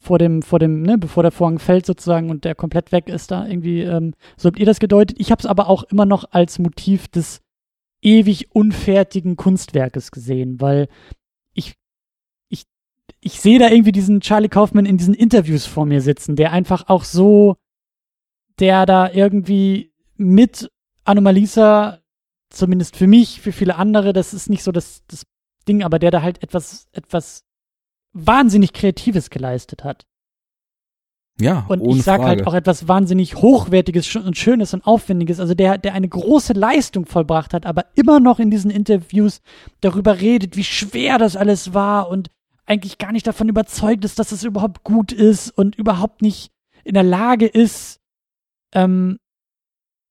Speaker 3: vor dem, vor dem, ne, bevor der Vorhang fällt sozusagen und der komplett weg ist da irgendwie, ähm, so habt ihr das gedeutet. Ich habe es aber auch immer noch als Motiv des ewig unfertigen Kunstwerkes gesehen, weil ich sehe da irgendwie diesen Charlie Kaufman in diesen Interviews vor mir sitzen, der einfach auch so, der da irgendwie mit Anomalisa, zumindest für mich, für viele andere, das ist nicht so das, das Ding, aber der da halt etwas, etwas wahnsinnig Kreatives geleistet hat.
Speaker 2: Ja,
Speaker 3: Und ich sag
Speaker 2: Frage.
Speaker 3: halt auch etwas wahnsinnig Hochwertiges und Schönes und Aufwendiges. Also der, der eine große Leistung vollbracht hat, aber immer noch in diesen Interviews darüber redet, wie schwer das alles war und eigentlich gar nicht davon überzeugt ist, dass es überhaupt gut ist und überhaupt nicht in der Lage ist, ähm,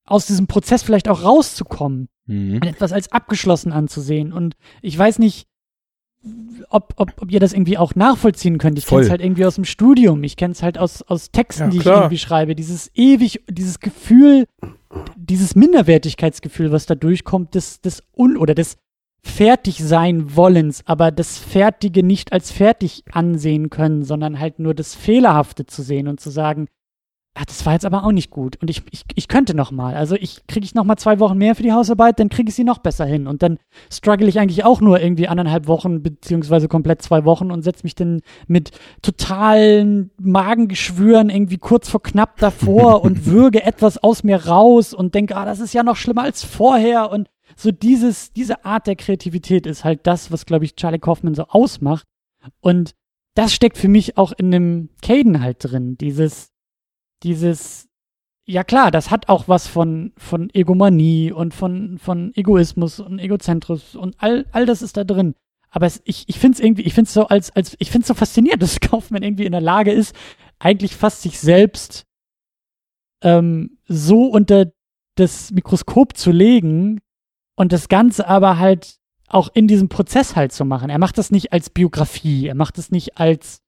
Speaker 3: aus diesem Prozess vielleicht auch rauszukommen
Speaker 2: Mhm.
Speaker 3: und etwas als abgeschlossen anzusehen. Und ich weiß nicht, ob, ob, ob ihr das irgendwie auch nachvollziehen könnt. Ich kenne es halt irgendwie aus dem Studium. Ich kenne es halt aus, aus Texten,
Speaker 4: Ja,
Speaker 3: die ich
Speaker 4: klar.
Speaker 3: irgendwie schreibe. Dieses ewig, dieses Gefühl, dieses Minderwertigkeitsgefühl, was da durchkommt, des, des Un- oder des Fertigsein wollens, aber das Fertige nicht als fertig ansehen können, sondern halt nur das Fehlerhafte zu sehen und zu sagen, ah, das war jetzt aber auch nicht gut und ich, ich, ich könnte noch mal. Also ich kriege ich noch mal zwei Wochen mehr für die Hausarbeit, dann kriege ich sie noch besser hin und dann struggle ich eigentlich auch nur irgendwie anderthalb Wochen beziehungsweise komplett zwei Wochen und setze mich dann mit totalen Magengeschwüren irgendwie kurz vor knapp davor und würge etwas aus mir raus und denke, ah, das ist ja noch schlimmer als vorher und so dieses, diese Art der Kreativität ist halt das, was, glaube ich, Charlie Kaufman so ausmacht. Und das steckt für mich auch in dem Caden halt drin. Dieses, dieses, ja klar, das hat auch was von, von Egomanie und von, von Egoismus und Egozentris und all, all das ist da drin. Aber es, ich, ich finde es irgendwie, ich finde es so als, als, ich finde es so faszinierend, dass Kaufmann irgendwie in der Lage ist, eigentlich fast sich selbst ähm, so unter das Mikroskop zu legen, und das Ganze aber halt auch in diesem Prozess halt zu machen. Er macht das nicht als Biografie, er macht es nicht als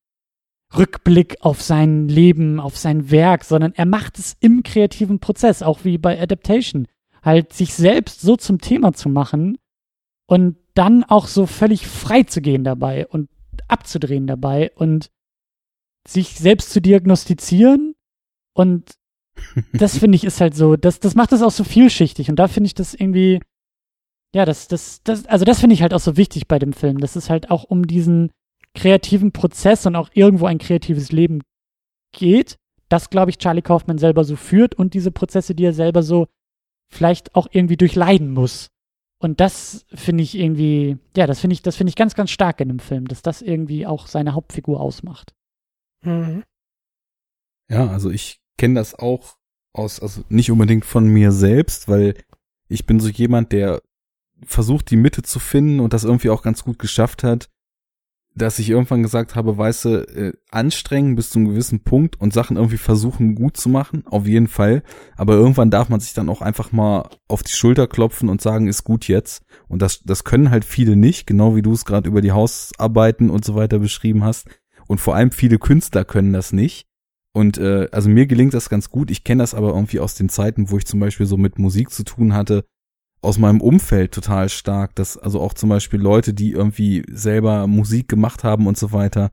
Speaker 3: Rückblick auf sein Leben, auf sein Werk, sondern er macht es im kreativen Prozess, auch wie bei Adaptation. Halt sich selbst so zum Thema zu machen und dann auch so völlig frei zu gehen dabei und abzudrehen dabei und sich selbst zu diagnostizieren und das finde ich ist halt so, das, das macht es auch so vielschichtig und da finde ich das irgendwie, ja, das, das, das, also das finde ich halt auch so wichtig bei dem Film, dass es halt auch um diesen kreativen Prozess und auch irgendwo ein kreatives Leben geht, das, glaube ich, Charlie Kaufman selber so führt und diese Prozesse, die er selber so vielleicht auch irgendwie durchleiden muss. Und das finde ich irgendwie, ja, das finde ich, das finde ich ganz, ganz stark in dem Film, dass das irgendwie auch seine Hauptfigur ausmacht.
Speaker 2: Mhm. Ja, also ich kenne das auch aus, also nicht unbedingt von mir selbst, weil ich bin so jemand, der versucht, die Mitte zu finden und das irgendwie auch ganz gut geschafft hat, dass ich irgendwann gesagt habe, weißt du, äh, anstrengen bis zu einem gewissen Punkt und Sachen irgendwie versuchen gut zu machen, auf jeden Fall. Aber irgendwann darf man sich dann auch einfach mal auf die Schulter klopfen und sagen, ist gut jetzt. Und das, das können halt viele nicht, genau wie du es gerade über die Hausarbeiten und so weiter beschrieben hast. Und vor allem viele Künstler können das nicht. Und äh, also mir gelingt das ganz gut. Ich kenne das aber irgendwie aus den Zeiten, wo ich zum Beispiel so mit Musik zu tun hatte aus meinem Umfeld total stark, dass also auch zum Beispiel Leute, die irgendwie selber Musik gemacht haben und so weiter,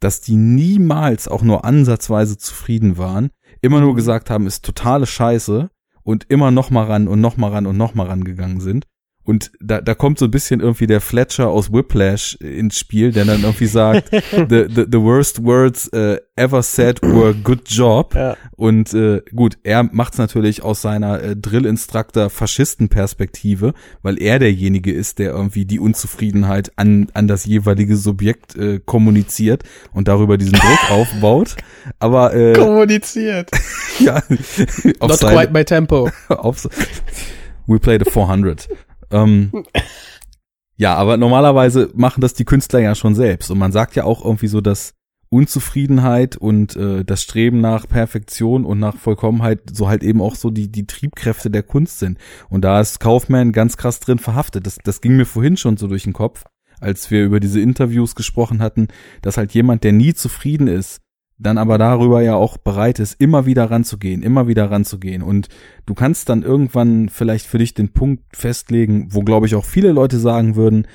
Speaker 2: dass die niemals auch nur ansatzweise zufrieden waren, immer nur gesagt haben, ist totale Scheiße und immer noch mal ran und noch mal ran und noch mal ran gegangen sind. Und da, da kommt so ein bisschen irgendwie der Fletcher aus Whiplash ins Spiel, der dann irgendwie sagt, the, the, the worst words uh, ever said were good job. Ja. Und äh, gut, er macht's natürlich aus seiner äh, Drill-Instructor-Faschisten-Perspektive, weil er derjenige ist, der irgendwie die Unzufriedenheit an, an das jeweilige Subjekt äh, kommuniziert und darüber diesen Druck aufbaut. Aber äh,
Speaker 4: kommuniziert.
Speaker 2: ja.
Speaker 4: Not seine, quite my tempo.
Speaker 2: Auf, we play the 400. Ähm, ja, aber normalerweise machen das die Künstler ja schon selbst. Und man sagt ja auch irgendwie so, dass Unzufriedenheit und äh, das Streben nach Perfektion und nach Vollkommenheit so halt eben auch so die, die Triebkräfte der Kunst sind. Und da ist Kaufman ganz krass drin verhaftet. Das, das ging mir vorhin schon so durch den Kopf, als wir über diese Interviews gesprochen hatten, dass halt jemand, der nie zufrieden ist, dann aber darüber ja auch bereit ist, immer wieder ranzugehen, immer wieder ranzugehen. Und du kannst dann irgendwann vielleicht für dich den Punkt festlegen, wo glaube ich auch viele Leute sagen würden,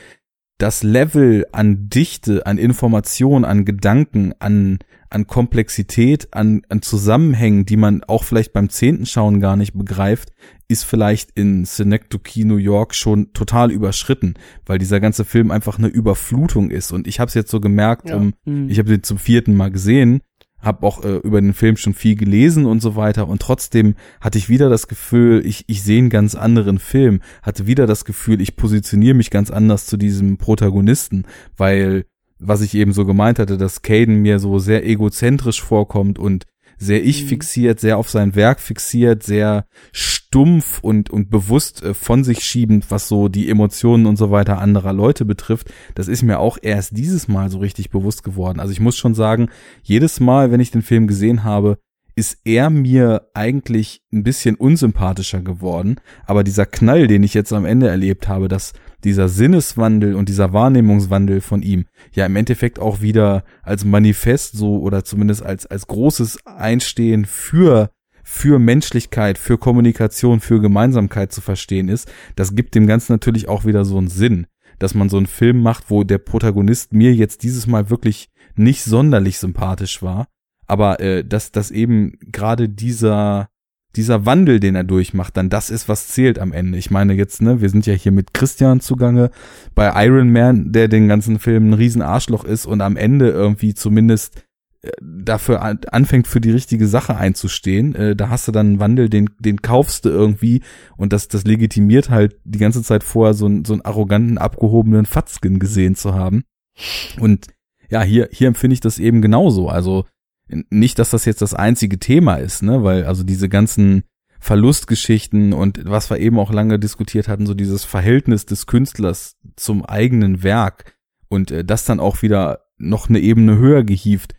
Speaker 2: das Level an Dichte, an Information, an Gedanken, an, an Komplexität, an, an Zusammenhängen, die man auch vielleicht beim zehnten Schauen gar nicht begreift, ist vielleicht in Synecdoche New York schon total überschritten, weil dieser ganze Film einfach eine Überflutung ist. Und ich habe es jetzt so gemerkt, ja. um, mhm. ich habe den zum vierten Mal gesehen habe auch äh, über den Film schon viel gelesen und so weiter. Und trotzdem hatte ich wieder das Gefühl, ich, ich sehe einen ganz anderen Film, hatte wieder das Gefühl, ich positioniere mich ganz anders zu diesem Protagonisten, weil was ich eben so gemeint hatte, dass Caden mir so sehr egozentrisch vorkommt und sehr ich mhm. fixiert, sehr auf sein Werk fixiert, sehr stumpf und, und bewusst äh, von sich schiebend, was so die Emotionen und so weiter anderer Leute betrifft. Das ist mir auch erst dieses Mal so richtig bewusst geworden. Also ich muss schon sagen, jedes Mal, wenn ich den Film gesehen habe, ist er mir eigentlich ein bisschen unsympathischer geworden. Aber dieser Knall, den ich jetzt am Ende erlebt habe, dass dieser Sinneswandel und dieser Wahrnehmungswandel von ihm ja im Endeffekt auch wieder als Manifest so oder zumindest als, als großes Einstehen für für Menschlichkeit, für Kommunikation, für Gemeinsamkeit zu verstehen ist, das gibt dem Ganzen natürlich auch wieder so einen Sinn, dass man so einen Film macht, wo der Protagonist mir jetzt dieses Mal wirklich nicht sonderlich sympathisch war, aber äh, dass, dass eben gerade dieser, dieser Wandel, den er durchmacht, dann das ist, was zählt am Ende. Ich meine jetzt, ne, wir sind ja hier mit Christian zugange bei Iron Man, der den ganzen Film ein Riesenarschloch ist und am Ende irgendwie zumindest äh, dafür anfängt für die richtige Sache einzustehen, äh, da hast du dann einen Wandel, den, den kaufst du irgendwie und das, das legitimiert halt die ganze Zeit vorher so, einen so einen arroganten, abgehobenen Fatzken gesehen zu haben. Und ja, hier, hier empfinde ich das eben genauso. Also nicht, dass das jetzt das einzige Thema ist, ne, weil also diese ganzen Verlustgeschichten und was wir eben auch lange diskutiert hatten, so dieses Verhältnis des Künstlers zum eigenen Werk und äh, das dann auch wieder noch eine Ebene höher gehievt,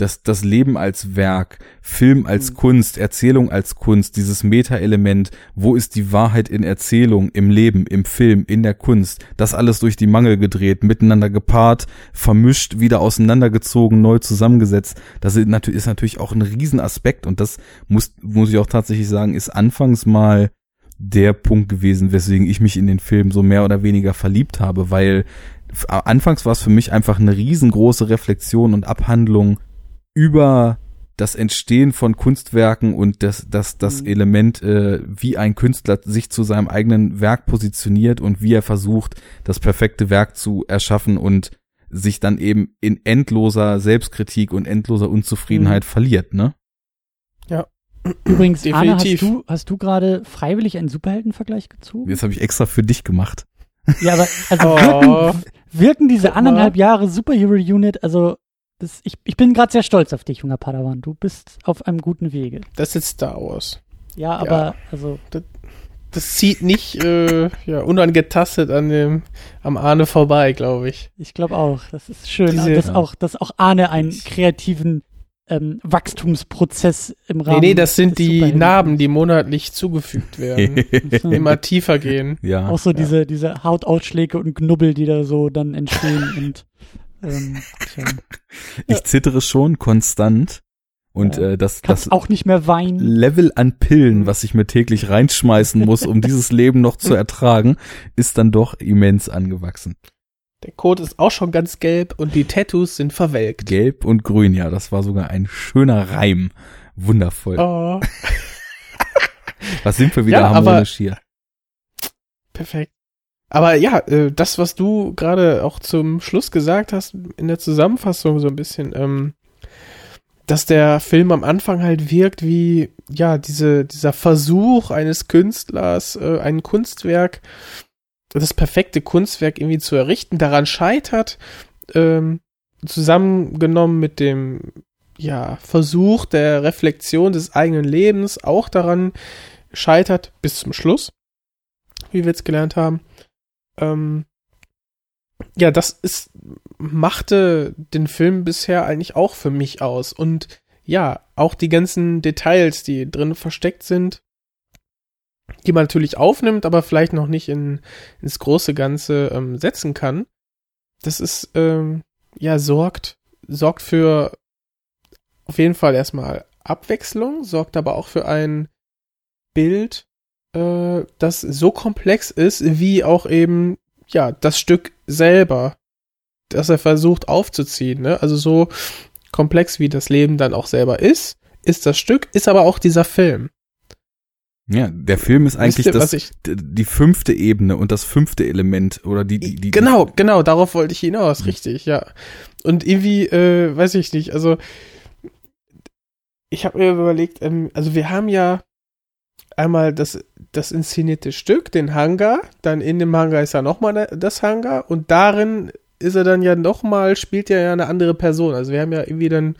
Speaker 2: dass das Leben als Werk, Film als mhm. Kunst, Erzählung als Kunst, dieses Meta-Element, wo ist die Wahrheit in Erzählung, im Leben, im Film, in der Kunst, das alles durch die Mangel gedreht, miteinander gepaart, vermischt, wieder auseinandergezogen, neu zusammengesetzt. Das ist natürlich, ist natürlich auch ein Riesenaspekt und das muss, muss ich auch tatsächlich sagen, ist anfangs mal der Punkt gewesen, weswegen ich mich in den Film so mehr oder weniger verliebt habe, weil anfangs war es für mich einfach eine riesengroße Reflexion und Abhandlung über das Entstehen von Kunstwerken und das, das, das mhm. Element, äh, wie ein Künstler sich zu seinem eigenen Werk positioniert und wie er versucht, das perfekte Werk zu erschaffen und sich dann eben in endloser Selbstkritik und endloser Unzufriedenheit mhm. verliert, ne?
Speaker 4: Ja.
Speaker 3: Übrigens, Definitiv. Arne, hast du, hast du gerade freiwillig einen Superheldenvergleich gezogen?
Speaker 2: Das habe ich extra für dich gemacht.
Speaker 3: Ja, aber also oh. wirken, wirken diese anderthalb Jahre Superhero Unit, also das, ich, ich bin gerade sehr stolz auf dich, junger Padawan. Du bist auf einem guten Wege.
Speaker 4: Das ist Star Wars.
Speaker 3: Ja, aber ja, also.
Speaker 4: Das, das zieht nicht äh, ja, unangetastet an dem, am Arne vorbei, glaube ich.
Speaker 3: Ich glaube auch. Das ist schön, Diese, dass, auch, dass auch Arne einen kreativen ähm, Wachstumsprozess im Rahmen.
Speaker 4: Nee, nee, das sind die Narben, die monatlich zugefügt werden. Immer tiefer gehen.
Speaker 3: Ja. Auch so ja. diese, diese Hautausschläge und Knubbel, die da so dann entstehen und ähm,
Speaker 2: ich zittere schon konstant. Und äh, das, das
Speaker 3: auch nicht mehr weinen.
Speaker 2: Level an Pillen, was ich mir täglich reinschmeißen muss, um dieses Leben noch zu ertragen, ist dann doch immens angewachsen.
Speaker 4: Der Code ist auch schon ganz gelb und die Tattoos sind verwelkt.
Speaker 2: Gelb und grün, ja, das war sogar ein schöner Reim. Wundervoll. Oh. was sind wir wieder ja, harmonisch hier?
Speaker 4: Perfekt. Aber ja, äh, das, was du gerade auch zum Schluss gesagt hast, in der Zusammenfassung so ein bisschen, ähm, dass der Film am Anfang halt wirkt wie, ja, diese, dieser Versuch eines Künstlers, äh, ein Kunstwerk, das perfekte Kunstwerk irgendwie zu errichten, daran scheitert, ähm, zusammengenommen mit dem, ja, Versuch der Reflexion des eigenen Lebens auch daran scheitert bis zum Schluss, wie wir jetzt gelernt haben ähm, ja, das ist, machte den Film bisher eigentlich auch für mich aus. Und ja, auch die ganzen Details, die drin versteckt sind, die man natürlich aufnimmt, aber vielleicht noch nicht in, ins große Ganze ähm, setzen kann. Das ist, ähm, ja, sorgt, sorgt für auf jeden Fall erstmal Abwechslung, sorgt aber auch für ein Bild, äh, das so komplex ist, wie auch eben, ja, das Stück selber, das er versucht aufzuziehen, ne? Also so komplex wie das Leben dann auch selber ist, ist das Stück, ist aber auch dieser Film.
Speaker 2: Ja, der Film ist eigentlich ihr, das, ich, die fünfte Ebene und das fünfte Element oder die, die, die
Speaker 4: Genau, genau, darauf wollte ich hinaus, mhm. richtig, ja. Und irgendwie, äh, weiß ich nicht, also ich habe mir überlegt, ähm, also wir haben ja einmal das, das inszenierte Stück, den Hangar, dann in dem Hangar ist ja nochmal das Hangar und darin ist er dann ja nochmal, spielt er ja eine andere Person. Also wir haben ja irgendwie dann,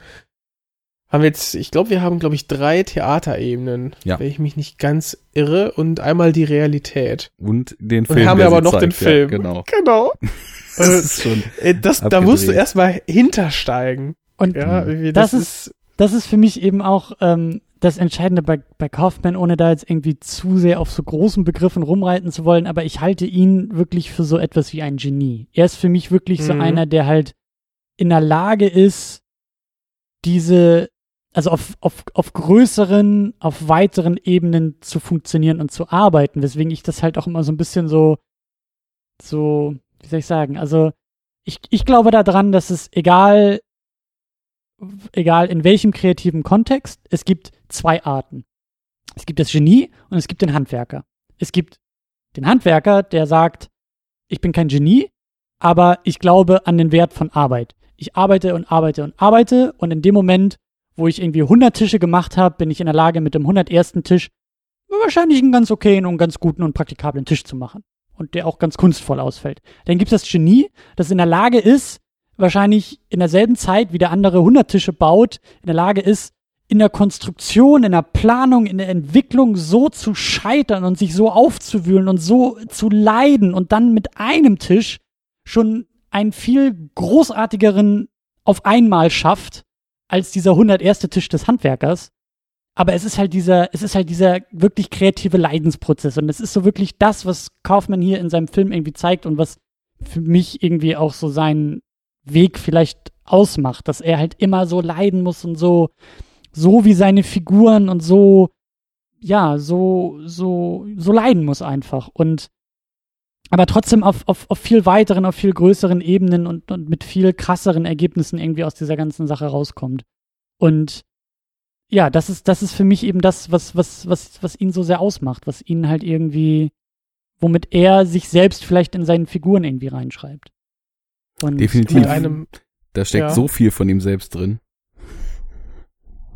Speaker 4: haben wir jetzt, ich glaube, wir haben, glaube ich, drei Theaterebenen, ja. wenn ich mich nicht ganz irre, und einmal die Realität.
Speaker 2: Und den Film.
Speaker 4: Und haben wir aber noch zeigt, den Film.
Speaker 2: Ja, genau.
Speaker 4: Genau.
Speaker 2: das ist schon.
Speaker 4: Äh, das, da musst du erstmal hintersteigen.
Speaker 3: Und ja, das, das ist, das ist für mich eben auch ähm, das Entscheidende bei, bei Kaufman, ohne da jetzt irgendwie zu sehr auf so großen Begriffen rumreiten zu wollen, aber ich halte ihn wirklich für so etwas wie ein Genie. Er ist für mich wirklich mhm. so einer, der halt in der Lage ist, diese, also auf, auf, auf größeren, auf weiteren Ebenen zu funktionieren und zu arbeiten, weswegen ich das halt auch immer so ein bisschen so, so, wie soll ich sagen, also ich, ich glaube daran, dass es egal, egal in welchem kreativen Kontext, es gibt zwei Arten. Es gibt das Genie und es gibt den Handwerker. Es gibt den Handwerker, der sagt, ich bin kein Genie, aber ich glaube an den Wert von Arbeit. Ich arbeite und arbeite und arbeite und in dem Moment, wo ich irgendwie 100 Tische gemacht habe, bin ich in der Lage, mit dem 101. Tisch wahrscheinlich einen ganz okayen und ganz guten und praktikablen Tisch zu machen. Und der auch ganz kunstvoll ausfällt. Dann gibt es das Genie, das in der Lage ist, wahrscheinlich in derselben Zeit, wie der andere 100 Tische baut, in der Lage ist, in der Konstruktion, in der Planung, in der Entwicklung so zu scheitern und sich so aufzuwühlen und so zu leiden und dann mit einem Tisch schon einen viel großartigeren auf einmal schafft als dieser 101. Tisch des Handwerkers. Aber es ist halt dieser, es ist halt dieser wirklich kreative Leidensprozess und es ist so wirklich das, was Kaufmann hier in seinem Film irgendwie zeigt und was für mich irgendwie auch so seinen Weg vielleicht ausmacht, dass er halt immer so leiden muss und so, so wie seine Figuren und so, ja, so, so, so leiden muss einfach und aber trotzdem auf, auf, auf viel weiteren, auf viel größeren Ebenen und, und mit viel krasseren Ergebnissen irgendwie aus dieser ganzen Sache rauskommt. Und ja, das ist, das ist für mich eben das, was, was, was, was ihn so sehr ausmacht, was ihn halt irgendwie, womit er sich selbst vielleicht in seinen Figuren irgendwie reinschreibt.
Speaker 2: Und Definitiv. Mit einem, da steckt ja. so viel von ihm selbst drin.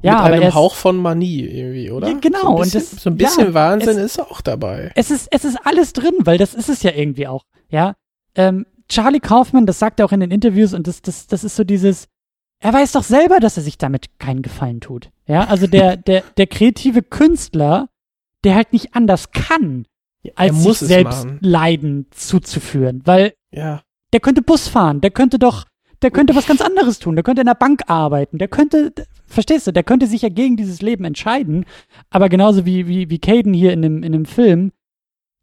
Speaker 4: Ja, mit einem Hauch von Manie irgendwie, oder? Ja,
Speaker 3: genau.
Speaker 4: So bisschen,
Speaker 3: und das,
Speaker 4: so ein bisschen ja, Wahnsinn es, ist auch dabei.
Speaker 3: Es ist, es ist alles drin, weil das ist es ja irgendwie auch. Ja, ähm, Charlie Kaufman, das sagt er auch in den Interviews und das, das, das ist so dieses, er weiß doch selber, dass er sich damit keinen Gefallen tut. Ja, also der, der, der kreative Künstler, der halt nicht anders kann, als sich selbst machen. Leiden zuzuführen, weil
Speaker 4: ja.
Speaker 3: Der könnte Bus fahren, der könnte doch der könnte was ganz anderes tun. Der könnte in der Bank arbeiten. Der könnte, verstehst du, der könnte sich ja gegen dieses Leben entscheiden. Aber genauso wie, wie, wie Caden hier in dem, in dem Film,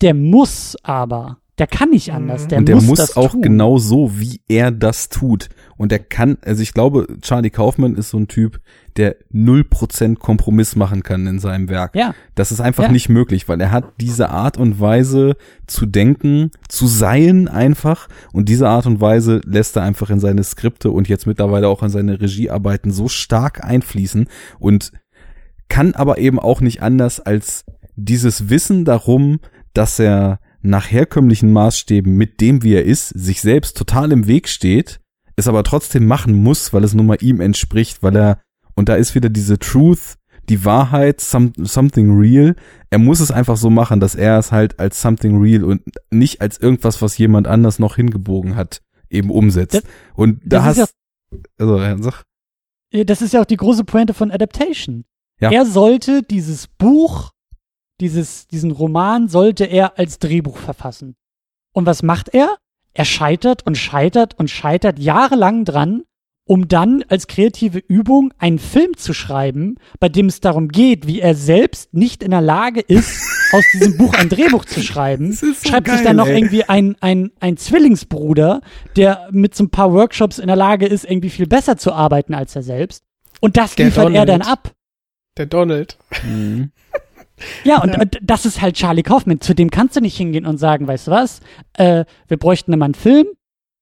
Speaker 3: der muss aber der kann nicht anders. Der,
Speaker 2: und der
Speaker 3: muss,
Speaker 2: muss auch tun. genau so, wie er das tut. Und der kann, also ich glaube, Charlie Kaufman ist so ein Typ, der null Prozent Kompromiss machen kann in seinem Werk.
Speaker 3: Ja.
Speaker 2: Das ist einfach
Speaker 3: ja.
Speaker 2: nicht möglich, weil er hat diese Art und Weise zu denken, zu sein einfach. Und diese Art und Weise lässt er einfach in seine Skripte und jetzt mittlerweile auch in seine Regiearbeiten so stark einfließen und kann aber eben auch nicht anders als dieses Wissen darum, dass er nach herkömmlichen Maßstäben mit dem, wie er ist, sich selbst total im Weg steht, es aber trotzdem machen muss, weil es nun mal ihm entspricht, weil er, und da ist wieder diese Truth, die Wahrheit, some, something real. Er muss es einfach so machen, dass er es halt als something real und nicht als irgendwas, was jemand anders noch hingebogen hat, eben umsetzt. Das, und da hast, ja, also, sag.
Speaker 3: Das ist ja auch die große Pointe von Adaptation. Ja. Er sollte dieses Buch dieses, diesen Roman sollte er als Drehbuch verfassen. Und was macht er? Er scheitert und scheitert und scheitert jahrelang dran, um dann als kreative Übung einen Film zu schreiben, bei dem es darum geht, wie er selbst nicht in der Lage ist, aus diesem Buch ein Drehbuch zu schreiben. So schreibt geil, sich dann noch ey. irgendwie ein, ein, ein Zwillingsbruder, der mit so ein paar Workshops in der Lage ist, irgendwie viel besser zu arbeiten als er selbst. Und das der liefert Donald. er dann ab.
Speaker 4: Der Donald.
Speaker 3: Mhm. Ja, und, ja. und, das ist halt Charlie Kaufman. Zu dem kannst du nicht hingehen und sagen, weißt du was, äh, wir bräuchten immer einen Film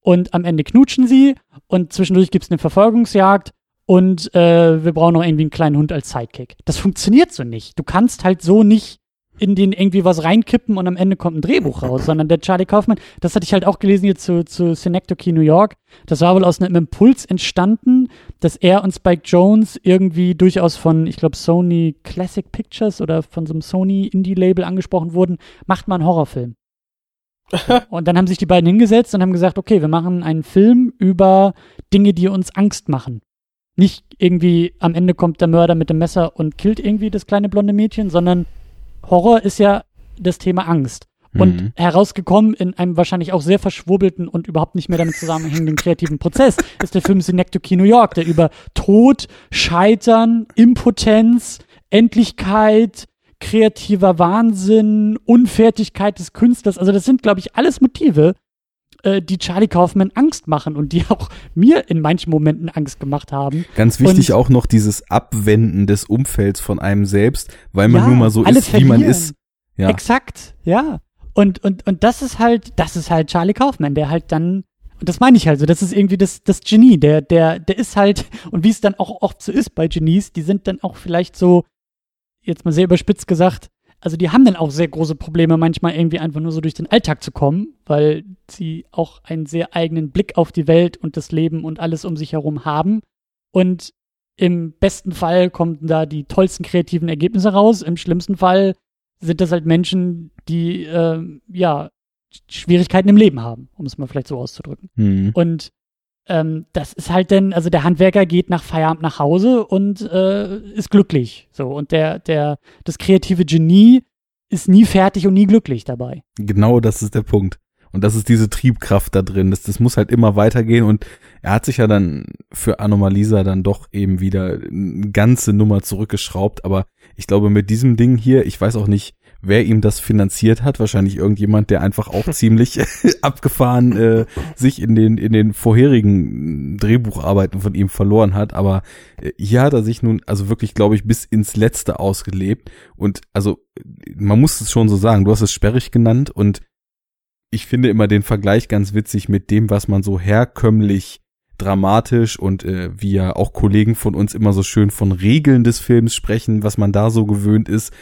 Speaker 3: und am Ende knutschen sie und zwischendurch gibt's eine Verfolgungsjagd und äh, wir brauchen noch irgendwie einen kleinen Hund als Sidekick. Das funktioniert so nicht. Du kannst halt so nicht in den irgendwie was reinkippen und am Ende kommt ein Drehbuch raus, sondern der Charlie Kaufman, das hatte ich halt auch gelesen hier zu, zu Synecdoche New York, das war wohl aus einem Impuls entstanden, dass er und Spike Jones irgendwie durchaus von, ich glaube, Sony Classic Pictures oder von so einem Sony Indie-Label angesprochen wurden, macht mal einen Horrorfilm. und dann haben sich die beiden hingesetzt und haben gesagt, okay, wir machen einen Film über Dinge, die uns Angst machen. Nicht irgendwie am Ende kommt der Mörder mit dem Messer und killt irgendwie das kleine blonde Mädchen, sondern Horror ist ja das Thema Angst. Und mhm. herausgekommen in einem wahrscheinlich auch sehr verschwurbelten und überhaupt nicht mehr damit zusammenhängenden kreativen Prozess ist der Film Synecdoche New York, der über Tod, Scheitern, Impotenz, Endlichkeit, kreativer Wahnsinn, Unfertigkeit des Künstlers, also das sind, glaube ich, alles Motive, äh, die Charlie Kaufman Angst machen und die auch mir in manchen Momenten Angst gemacht haben.
Speaker 2: Ganz wichtig und, auch noch dieses Abwenden des Umfelds von einem selbst, weil man ja, nun mal so ist, verlieren. wie man ist.
Speaker 3: Ja. Exakt, ja. Und, und, und das ist halt, das ist halt Charlie Kaufman, der halt dann Und das meine ich halt so, das ist irgendwie das, das Genie, der, der, der ist halt, und wie es dann auch oft so ist bei Genies, die sind dann auch vielleicht so, jetzt mal sehr überspitzt gesagt, also die haben dann auch sehr große Probleme, manchmal irgendwie einfach nur so durch den Alltag zu kommen, weil sie auch einen sehr eigenen Blick auf die Welt und das Leben und alles um sich herum haben. Und im besten Fall kommen da die tollsten kreativen Ergebnisse raus. Im schlimmsten Fall sind das halt Menschen, die äh, ja Schwierigkeiten im Leben haben, um es mal vielleicht so auszudrücken.
Speaker 2: Mhm.
Speaker 3: Und ähm, das ist halt dann, also der Handwerker geht nach Feierabend nach Hause und äh, ist glücklich. So, und der, der, das kreative Genie ist nie fertig und nie glücklich dabei.
Speaker 2: Genau das ist der Punkt. Und das ist diese Triebkraft da drin. Das, das muss halt immer weitergehen. Und er hat sich ja dann für Anomalisa dann doch eben wieder eine ganze Nummer zurückgeschraubt. Aber ich glaube, mit diesem Ding hier, ich weiß auch nicht, wer ihm das finanziert hat. Wahrscheinlich irgendjemand, der einfach auch ziemlich abgefahren äh, sich in den, in den vorherigen Drehbucharbeiten von ihm verloren hat. Aber äh, hier hat er sich nun, also wirklich, glaube ich, bis ins Letzte ausgelebt. Und also, man muss es schon so sagen, du hast es sperrig genannt und ich finde immer den Vergleich ganz witzig mit dem, was man so herkömmlich dramatisch und äh, wie ja auch Kollegen von uns immer so schön von Regeln des Films sprechen, was man da so gewöhnt ist.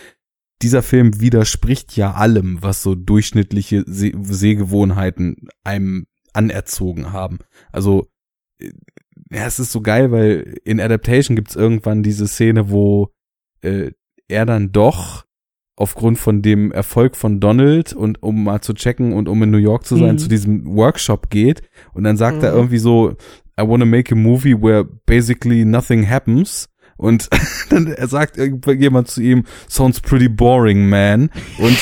Speaker 2: Dieser Film widerspricht ja allem, was so durchschnittliche Seh Sehgewohnheiten einem anerzogen haben. Also äh, ja, es ist so geil, weil in Adaptation gibt's irgendwann diese Szene, wo äh, er dann doch aufgrund von dem Erfolg von Donald und um mal zu checken und um in New York zu sein,
Speaker 3: Mhm.
Speaker 2: zu diesem Workshop geht und dann sagt er
Speaker 4: Mhm.
Speaker 2: irgendwie so, I wanna make a movie where basically nothing happens und dann sagt irgendjemand zu ihm, sounds pretty boring, man. Und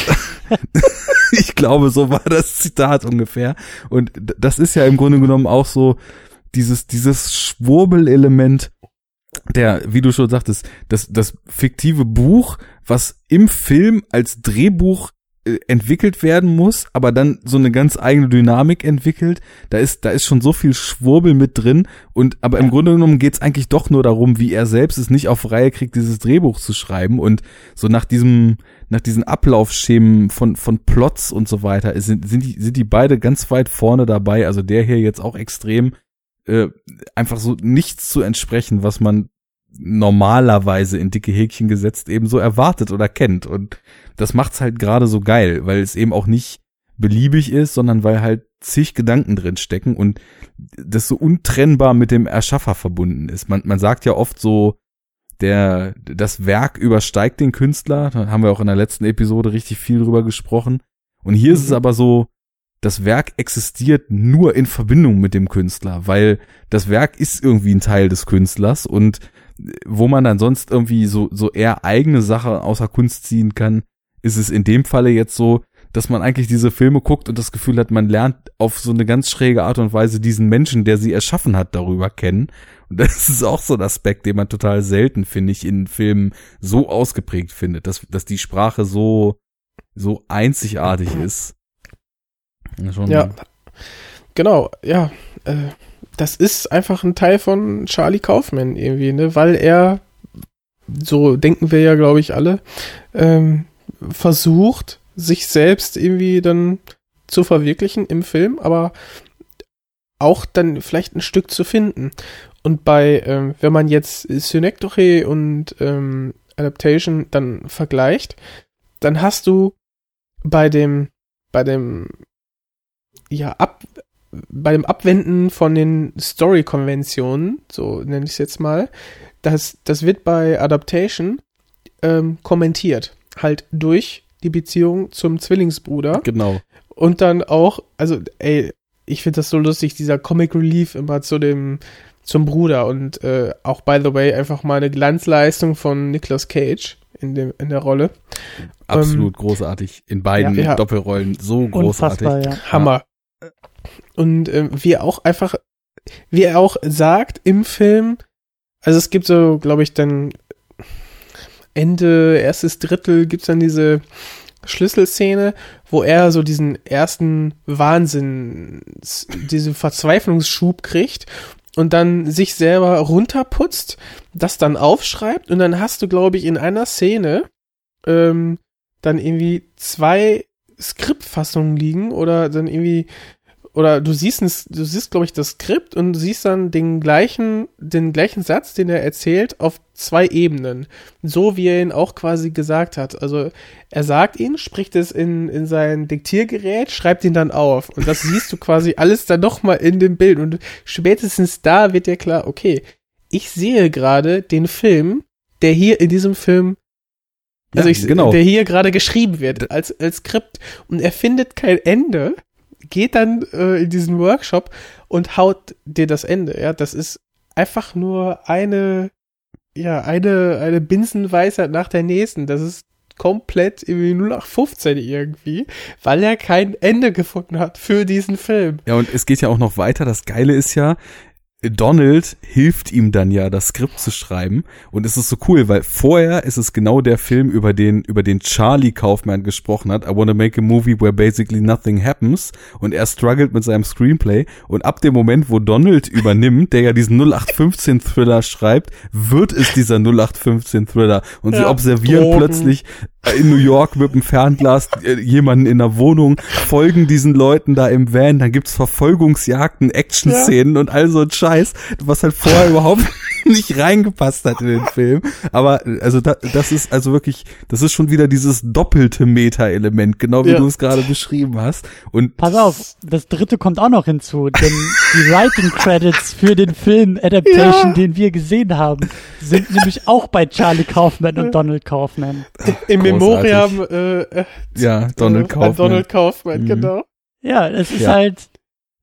Speaker 2: ich glaube, so war das Zitat ungefähr. Und das ist ja im Grunde genommen auch so dieses, dieses Schwurbelelement der, wie du schon sagtest, das, das fiktive Buch, was im Film als Drehbuch entwickelt werden muss, aber dann so eine ganz eigene Dynamik entwickelt. Da ist, da ist schon so viel Schwurbel mit drin und aber im Grunde genommen geht's eigentlich doch nur darum, wie er selbst es nicht auf Reihe kriegt, dieses Drehbuch zu schreiben und so nach diesem, nach diesen Ablaufschemen von, von Plots und so weiter sind, sind die, sind die beide ganz weit vorne dabei. Also der hier jetzt auch extrem äh, einfach so nichts zu entsprechen, was man normalerweise in dicke Häkchen gesetzt eben so erwartet oder kennt. Und das macht's halt gerade so geil, weil es eben auch nicht beliebig ist, sondern weil halt zig Gedanken drin stecken und das so untrennbar mit dem Erschaffer verbunden ist. Man, man sagt ja oft so, der, das Werk übersteigt den Künstler. Da haben wir auch in der letzten Episode richtig viel drüber gesprochen. Und hier ist es
Speaker 4: Mhm.
Speaker 2: aber so, das Werk existiert nur in Verbindung mit dem Künstler, weil das Werk ist irgendwie ein Teil des Künstlers und wo man dann sonst irgendwie so, so eher eigene Sache außer Kunst ziehen kann, ist es in dem Falle jetzt so, dass man eigentlich diese Filme guckt und das Gefühl hat, man lernt auf so eine ganz schräge Art und Weise diesen Menschen, der sie erschaffen hat, darüber kennen. Und das ist auch so ein Aspekt, den man total selten, finde ich, in Filmen so ausgeprägt findet, dass, dass die Sprache so, so einzigartig ist. Ja, schon-
Speaker 4: Ja, genau, ja. Äh, das ist einfach ein Teil von Charlie Kaufman irgendwie, ne? Weil er, so denken wir ja, glaube ich, alle, ähm, versucht, sich selbst irgendwie dann zu verwirklichen im Film, aber auch dann vielleicht ein Stück zu finden. Und bei, ähm, wenn man jetzt Synecdoche und ähm, Adaptation dann vergleicht, dann hast du bei dem, bei dem, ja, ab, bei dem Abwenden von den Story-Konventionen, so nenne ich es jetzt mal, das, das wird bei Adaptation ähm, kommentiert. Halt durch die Beziehung zum Zwillingsbruder.
Speaker 2: Genau.
Speaker 4: Und dann auch, also, ey, ich finde das so lustig, dieser Comic Relief immer zu dem, zum Bruder und äh, auch, by the way, einfach mal eine Glanzleistung von Nicolas Cage in, dem, in der Rolle.
Speaker 2: Absolut großartig. In beiden
Speaker 4: Ja, ja.
Speaker 2: Doppelrollen so großartig.
Speaker 3: Ja.
Speaker 4: Hammer. Und ähm, wie er auch einfach, wie er auch sagt im Film, also es gibt so, glaube ich, dann Ende, erstes Drittel gibt's dann diese Schlüsselszene, wo er so diesen ersten Wahnsinn, diesen Verzweiflungsschub kriegt und dann sich selber runterputzt, das dann aufschreibt und dann hast du, glaube ich, in einer Szene ähm, dann irgendwie zwei Skriptfassungen liegen oder dann irgendwie oder du siehst, du siehst, glaube ich, das Skript und du siehst dann den gleichen, den gleichen Satz, den er erzählt, auf zwei Ebenen. So wie er ihn auch quasi gesagt hat. Also er sagt ihn, spricht es in, in sein Diktiergerät, schreibt ihn dann auf. Und das siehst du quasi alles dann nochmal in dem Bild. Und spätestens da wird dir klar, okay, ich sehe gerade den Film, der hier in diesem Film also ich, genau. der hier gerade geschrieben wird als, als Skript und er findet kein Ende geht dann äh, in diesen Workshop und haut dir das Ende. Ja, das ist einfach nur eine, ja, eine, eine Binsenweisheit nach der nächsten. Das ist komplett irgendwie 0815 irgendwie, weil er kein Ende gefunden hat für diesen Film.
Speaker 2: Ja, und es geht ja auch noch weiter. Das Geile ist ja, Donald hilft ihm dann ja, das Skript zu schreiben. Und es ist so cool, weil vorher ist es genau der Film, über den, über den Charlie Kaufman gesprochen hat. I wanna make a movie where basically nothing happens. Und er struggelt mit seinem Screenplay. Und ab dem Moment, wo Donald übernimmt, der ja diesen 0815 Thriller schreibt, wird es dieser 0815 Thriller. Und ja, sie observieren Drogen. plötzlich in New York mit dem Fernglas äh, jemanden in der Wohnung, folgen diesen Leuten da im Van, dann gibt's Verfolgungsjagden, Action-Szenen ja. und all so ein Scheiß, was halt vorher überhaupt nicht reingepasst hat in den Film. Aber also da, das ist also wirklich, das ist schon wieder dieses doppelte Meta-Element, genau wie ja. du es gerade beschrieben hast. Und
Speaker 3: pass auf, das dritte kommt auch noch hinzu, denn die Writing Credits für den Film Adaptation, ja. den wir gesehen haben, sind nämlich auch bei Charlie Kaufman und Donald Kaufman.
Speaker 4: Im Memoriam äh, äh,
Speaker 2: ja, Donald Kaufman.
Speaker 4: Donald Kaufman, mhm. genau.
Speaker 3: Ja, es ist ja. halt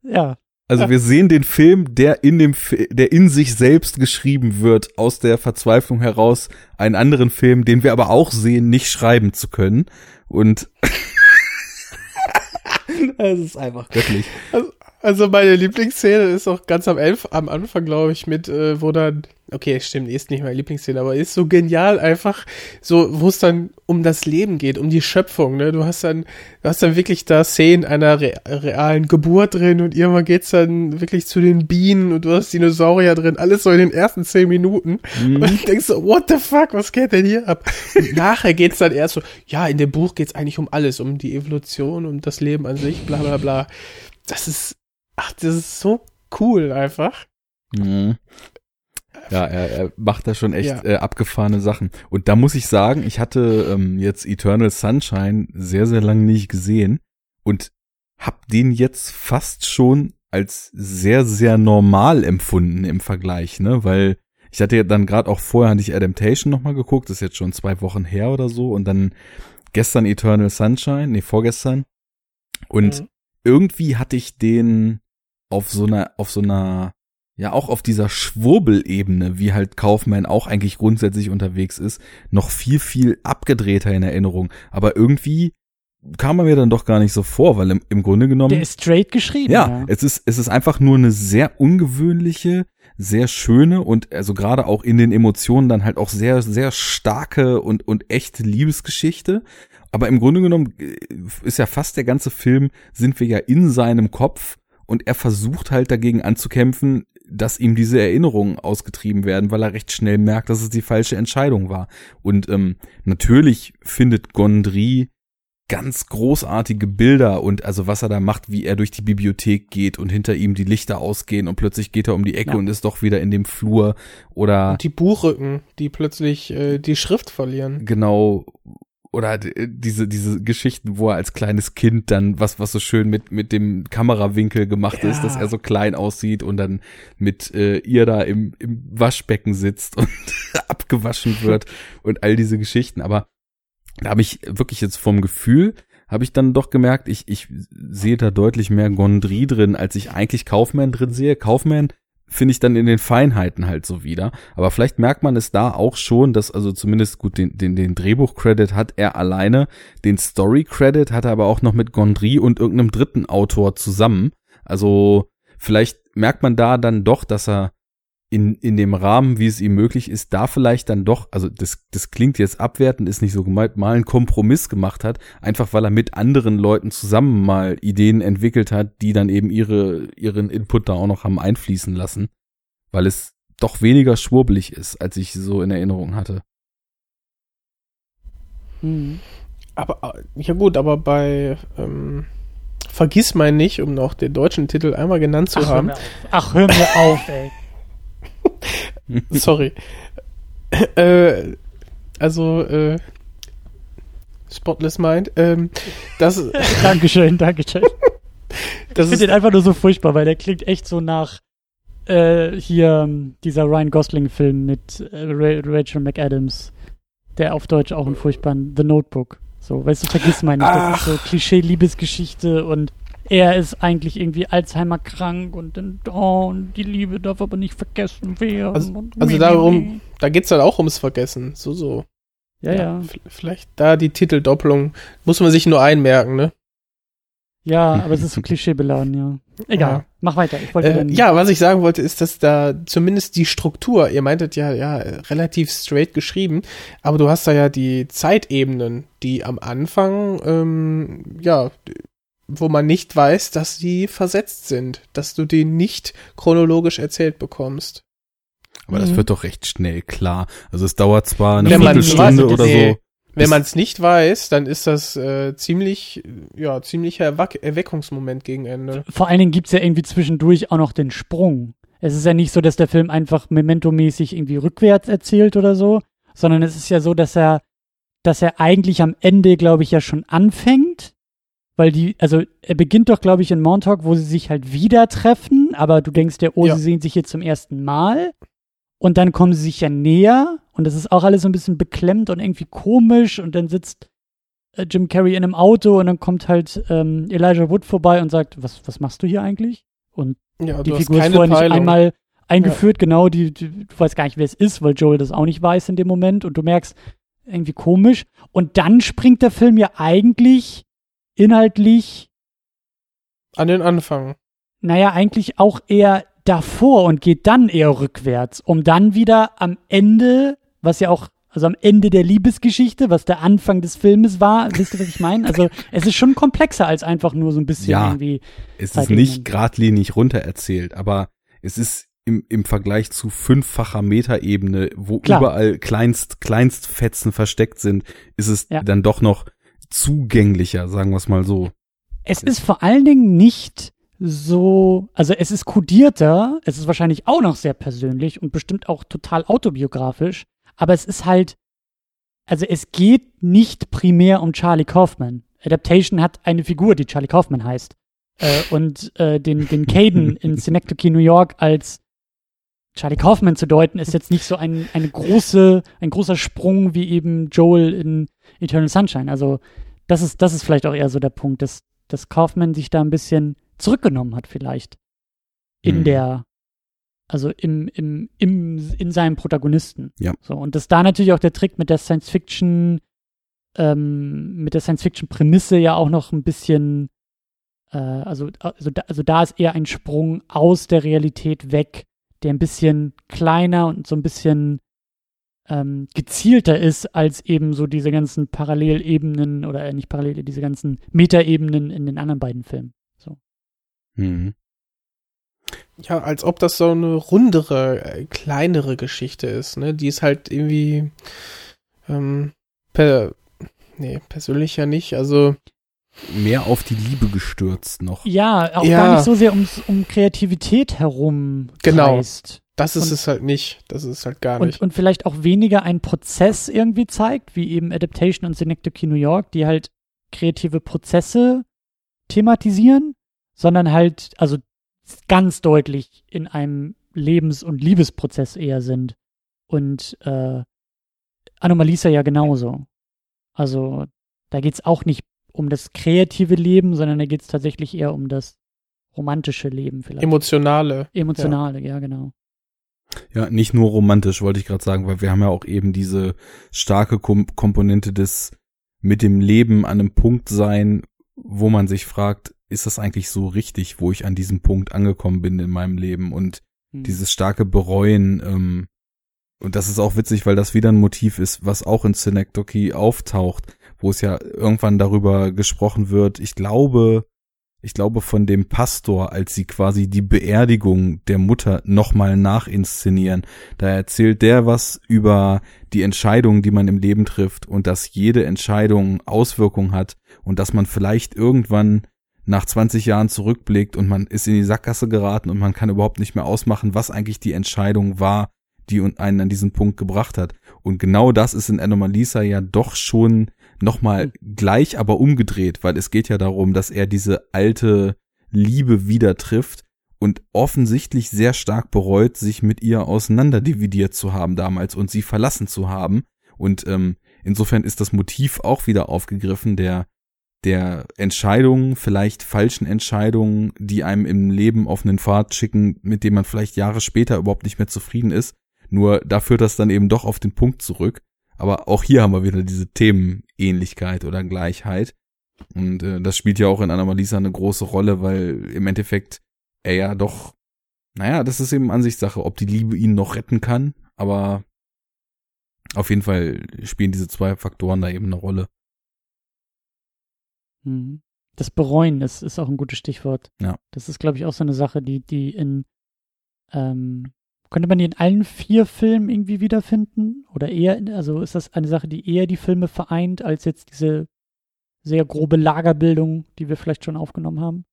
Speaker 3: ja,
Speaker 2: also wir sehen den Film, der in dem, der in sich selbst geschrieben wird, aus der Verzweiflung heraus, einen anderen Film, den wir aber auch sehen, nicht schreiben zu können. Und
Speaker 3: es ist einfach göttlich.
Speaker 4: Also, also meine Lieblingsszene ist auch ganz am, Elf, am Anfang, glaube ich, mit, äh, wo dann, okay, stimmt, ist nicht meine Lieblingsszene, aber ist so genial einfach, so, wo es dann um das Leben geht, um die Schöpfung, ne? Du hast dann, du hast dann wirklich da Szenen einer re realen Geburt drin und irgendwann geht's dann wirklich zu den Bienen und du hast Dinosaurier drin, alles so in den ersten zehn Minuten. Mhm. Und ich denk so, what the fuck, was geht denn hier ab? Und nachher geht's dann erst so, ja, in dem Buch geht's eigentlich um alles, um die Evolution, um das Leben an sich, bla bla bla. Das ist Ach, das ist so cool einfach.
Speaker 2: Mhm. Ja, er, er macht da schon echt ja. äh, abgefahrene Sachen. Und da muss ich sagen, ich hatte ähm, jetzt Eternal Sunshine sehr, sehr lange nicht gesehen und hab den jetzt fast schon als sehr, sehr normal empfunden im Vergleich, ne? Weil ich hatte ja dann gerade auch vorher hatte ich Adaptation nochmal geguckt, das ist jetzt schon zwei Wochen her oder so und dann gestern Eternal Sunshine, nee, vorgestern. Und mhm. Irgendwie hatte ich den auf so einer, auf so einer, ja auch auf dieser Schwurbelebene, wie halt Kaufman auch eigentlich grundsätzlich unterwegs ist, noch viel, viel abgedrehter in Erinnerung. Aber irgendwie kam er mir dann doch gar nicht so vor, weil im, im Grunde genommen. Der
Speaker 3: ist straight geschrieben.
Speaker 2: Ja, ja, es ist, es ist einfach nur eine sehr ungewöhnliche, sehr schöne und also gerade auch in den Emotionen dann halt auch sehr, sehr starke und, und echte Liebesgeschichte. Aber im Grunde genommen äh, ist ja fast der ganze Film, sind wir ja in seinem Kopf und er versucht halt dagegen anzukämpfen, dass ihm diese Erinnerungen ausgetrieben werden, weil er recht schnell merkt, dass es die falsche Entscheidung war. Und ähm, natürlich findet Gondry ganz großartige Bilder und also was er da macht, wie er durch die Bibliothek geht und hinter ihm die Lichter ausgehen und plötzlich geht er um die Ecke ja. und ist doch wieder in dem Flur oder und
Speaker 4: die Buchrücken, die plötzlich äh, die Schrift verlieren.
Speaker 2: Genau oder äh, diese diese Geschichten, wo er als kleines Kind dann was was so schön mit mit dem Kamerawinkel gemacht ja. ist, dass er so klein aussieht und dann mit äh, ihr da im im Waschbecken sitzt und abgewaschen wird und all diese Geschichten, aber da habe ich wirklich jetzt vom Gefühl habe ich dann doch gemerkt, ich ich sehe da deutlich mehr Gondry drin, als ich eigentlich Kaufman drin sehe. Kaufman finde ich dann in den Feinheiten halt so wieder. Aber vielleicht merkt man es da auch schon, dass also zumindest gut den, den, den Drehbuch-Credit hat er alleine, den Story-Credit hat er aber auch noch mit Gondry und irgendeinem dritten Autor zusammen. Also vielleicht merkt man da dann doch, dass er in, in dem Rahmen, wie es ihm möglich ist, da vielleicht dann doch, also das, das klingt jetzt abwertend, ist nicht so gemeint, mal einen Kompromiss gemacht hat, einfach weil er mit anderen Leuten zusammen mal Ideen entwickelt hat, die dann eben ihre, ihren Input da auch noch haben einfließen lassen, weil es doch weniger schwurbelig ist, als ich so in Erinnerung hatte.
Speaker 4: Hm. Aber, ja gut, aber bei, ähm vergiss mal nicht, um noch den deutschen Titel einmal genannt zu
Speaker 3: Ach, hör
Speaker 4: haben.
Speaker 3: auf. Ach, hör mir auf, ey.
Speaker 4: Sorry. äh, also, äh, Spotless Mind. Ähm, das,
Speaker 3: Dankeschön, Dankeschön.
Speaker 4: das
Speaker 3: Ich finde
Speaker 4: ist
Speaker 3: den einfach nur so furchtbar, weil der klingt echt so nach äh, hier dieser Ryan Gosling-Film mit äh, Ra Rachel McAdams, der auf Deutsch auch einen furchtbaren The Notebook. So, weißt du, vergiss mal nicht, das ist so Klischee-Liebesgeschichte und er ist eigentlich irgendwie Alzheimer krank und dann, oh, und die Liebe darf aber nicht vergessen werden.
Speaker 4: Also-
Speaker 3: und
Speaker 4: also darum- da geht's dann auch ums Vergessen. So, so.
Speaker 3: Ja, ja.
Speaker 4: v- Vielleicht da die Titeldoppelung. Muss man sich nur einmerken, ne?
Speaker 3: Ja, aber es ist so klischeebeladen, ja. Egal,
Speaker 4: Ja.
Speaker 3: mach weiter. Ich wollte
Speaker 4: Äh, ja, was ich sagen wollte, ist, dass da zumindest die Struktur, ihr meintet ja, ja, relativ straight geschrieben, aber du hast da ja die Zeitebenen, die am Anfang, ähm, ja, wo man nicht weiß, dass sie versetzt sind, dass du die nicht chronologisch erzählt bekommst.
Speaker 2: Aber das
Speaker 3: Mhm.
Speaker 2: wird doch recht schnell klar. Also es dauert zwar eine
Speaker 4: Wenn
Speaker 2: Viertelstunde
Speaker 3: weiß,
Speaker 2: oder
Speaker 4: nee.
Speaker 2: so.
Speaker 4: Wenn man es nicht weiß, dann ist das äh, ziemlich, ja, ziemlicher Erweckungsmoment gegen Ende.
Speaker 3: vor allen Dingen gibt's ja irgendwie zwischendurch auch noch den Sprung. Es ist ja nicht so, dass der Film einfach Memento-mäßig irgendwie rückwärts erzählt oder so, sondern es ist ja so, dass er, dass er eigentlich am Ende, glaube ich, ja schon anfängt. Weil die, also er beginnt doch, glaube ich, in Montauk, wo sie sich halt wieder treffen, aber du denkst ja, oh,
Speaker 4: Ja.
Speaker 3: sie sehen sich hier zum ersten Mal. Und dann kommen sie sich ja näher und das ist auch alles so ein bisschen beklemmt und irgendwie komisch und dann sitzt äh, Jim Carrey in einem Auto und dann kommt halt ähm, Elijah Wood vorbei und sagt, was, was machst du hier eigentlich? Und
Speaker 4: Ja,
Speaker 3: die Figur ist vorher nicht
Speaker 4: Peilung.
Speaker 3: einmal eingeführt, genau, die, die, du weißt gar nicht, wer es ist, weil Joel das auch nicht weiß in dem Moment und du merkst, irgendwie komisch. Und dann springt der Film ja eigentlich inhaltlich,
Speaker 4: An den Anfang.
Speaker 3: naja, eigentlich auch eher davor und geht dann eher rückwärts, um dann wieder am Ende, was ja auch, also am Ende der Liebesgeschichte, was der Anfang des Filmes war, wisst ihr, was ich meine? Also es ist schon komplexer als einfach nur so ein bisschen
Speaker 2: Ja.
Speaker 3: irgendwie.
Speaker 2: Es ist nicht geradlinig runtererzählt, aber es ist im, im Vergleich zu fünffacher Metaebene, wo
Speaker 3: Klar.
Speaker 2: überall Kleinst, Kleinstfetzen versteckt sind, ist es
Speaker 3: Ja.
Speaker 2: dann doch noch zugänglicher, sagen wir es mal so.
Speaker 3: Es ist vor allen Dingen nicht so, also es ist kodierter, es ist wahrscheinlich auch noch sehr persönlich und bestimmt auch total autobiografisch, aber es ist halt, also es geht nicht primär um Charlie Kaufman. Adaptation hat eine Figur, die Charlie Kaufman heißt. Äh, und äh, den, den Caden in Synecdoche, New York als Charlie Kaufman zu deuten, ist jetzt nicht so ein, eine große, ein großer Sprung wie eben Joel in Eternal Sunshine. Also das ist, das ist vielleicht auch eher so der Punkt, dass, dass Kaufman sich da ein bisschen zurückgenommen hat, vielleicht. In
Speaker 2: Mhm.
Speaker 3: der, also im, im, im, in seinem Protagonisten.
Speaker 2: Ja.
Speaker 3: So, und dass da natürlich auch der Trick mit der Science Fiction, ähm, mit der Science Fiction Prämisse ja auch noch ein bisschen, äh, also, also, da, also da ist eher ein Sprung aus der Realität weg, der ein bisschen kleiner und so ein bisschen ähm, gezielter ist als eben so diese ganzen Parallelebenen oder äh, nicht Parallel, diese ganzen Metaebenen in den anderen beiden Filmen.
Speaker 2: Mhm.
Speaker 4: Ja, als ob das so eine rundere, äh, kleinere Geschichte ist, ne? Die ist halt irgendwie ähm, per, nee, persönlich ja nicht. Also
Speaker 2: Mehr auf die Liebe gestürzt noch.
Speaker 3: Ja, auch
Speaker 4: Ja.
Speaker 3: gar nicht so sehr ums, um Kreativität herum
Speaker 4: Genau.
Speaker 3: kreist.
Speaker 4: Das ist
Speaker 3: Und-
Speaker 4: es halt nicht. Das ist halt gar
Speaker 3: Und,
Speaker 4: nicht.
Speaker 3: und vielleicht auch weniger einen Prozess irgendwie zeigt, wie eben Adaptation und Synecdoche New York, die halt kreative Prozesse thematisieren, sondern halt, also ganz deutlich in einem Lebens- und Liebesprozess eher sind. Und äh, Anomalisa ja genauso. Also da geht's auch nicht um das kreative Leben, sondern da geht's tatsächlich eher um das romantische Leben vielleicht.
Speaker 4: Emotionale.
Speaker 3: Emotionale, ja, genau.
Speaker 2: Ja, nicht nur romantisch, wollte ich gerade sagen, weil wir haben ja auch eben diese starke Kom Komponente des mit dem Leben an einem Punkt sein, wo man sich fragt, ist das eigentlich so richtig, wo ich an diesem Punkt angekommen bin in meinem Leben und
Speaker 3: Hm.
Speaker 2: dieses starke Bereuen, ähm, und das ist auch witzig, weil das wieder ein Motiv ist, was auch in Synecdoche auftaucht, wo es ja irgendwann darüber gesprochen wird. Ich glaube, ich glaube von dem Pastor, als sie quasi die Beerdigung der Mutter nochmal nachinszenieren. Da erzählt der was über die Entscheidungen, die man im Leben trifft und dass jede Entscheidung Auswirkungen hat und dass man vielleicht irgendwann nach 20 Jahren zurückblickt und man ist in die Sackgasse geraten und man kann überhaupt nicht mehr ausmachen, was eigentlich die Entscheidung war, die einen an diesen Punkt gebracht hat. Und genau das ist in Anomalisa ja doch schon nochmal gleich, aber umgedreht, weil es geht ja darum, dass er diese alte Liebe wieder trifft und offensichtlich sehr stark bereut, sich mit ihr auseinanderdividiert zu haben damals und sie verlassen zu haben. Und ähm, insofern ist das Motiv auch wieder aufgegriffen, der der Entscheidungen, vielleicht falschen Entscheidungen, die einem im Leben auf einen Pfad schicken, mit dem man vielleicht Jahre später überhaupt nicht mehr zufrieden ist. Nur da führt das dann eben doch auf den Punkt zurück. Aber auch hier haben wir wieder diese Themenähnlichkeit oder Gleichheit. Und äh, das spielt ja auch in Anomalisa eine große Rolle, weil im Endeffekt er ja doch, naja, das ist eben Ansichtssache, ob die Liebe ihn noch retten kann. Aber auf jeden Fall spielen diese zwei Faktoren da eben eine Rolle.
Speaker 3: Mhm. Das Bereuen, das ist auch ein gutes Stichwort.
Speaker 2: Ja.
Speaker 3: Das ist, glaube ich, auch so eine Sache, die, die in, ähm, könnte man die in allen vier Filmen irgendwie wiederfinden? Oder eher, also ist das eine Sache, die eher die Filme vereint, als jetzt diese sehr grobe Lagerbildung, die wir vielleicht schon aufgenommen haben?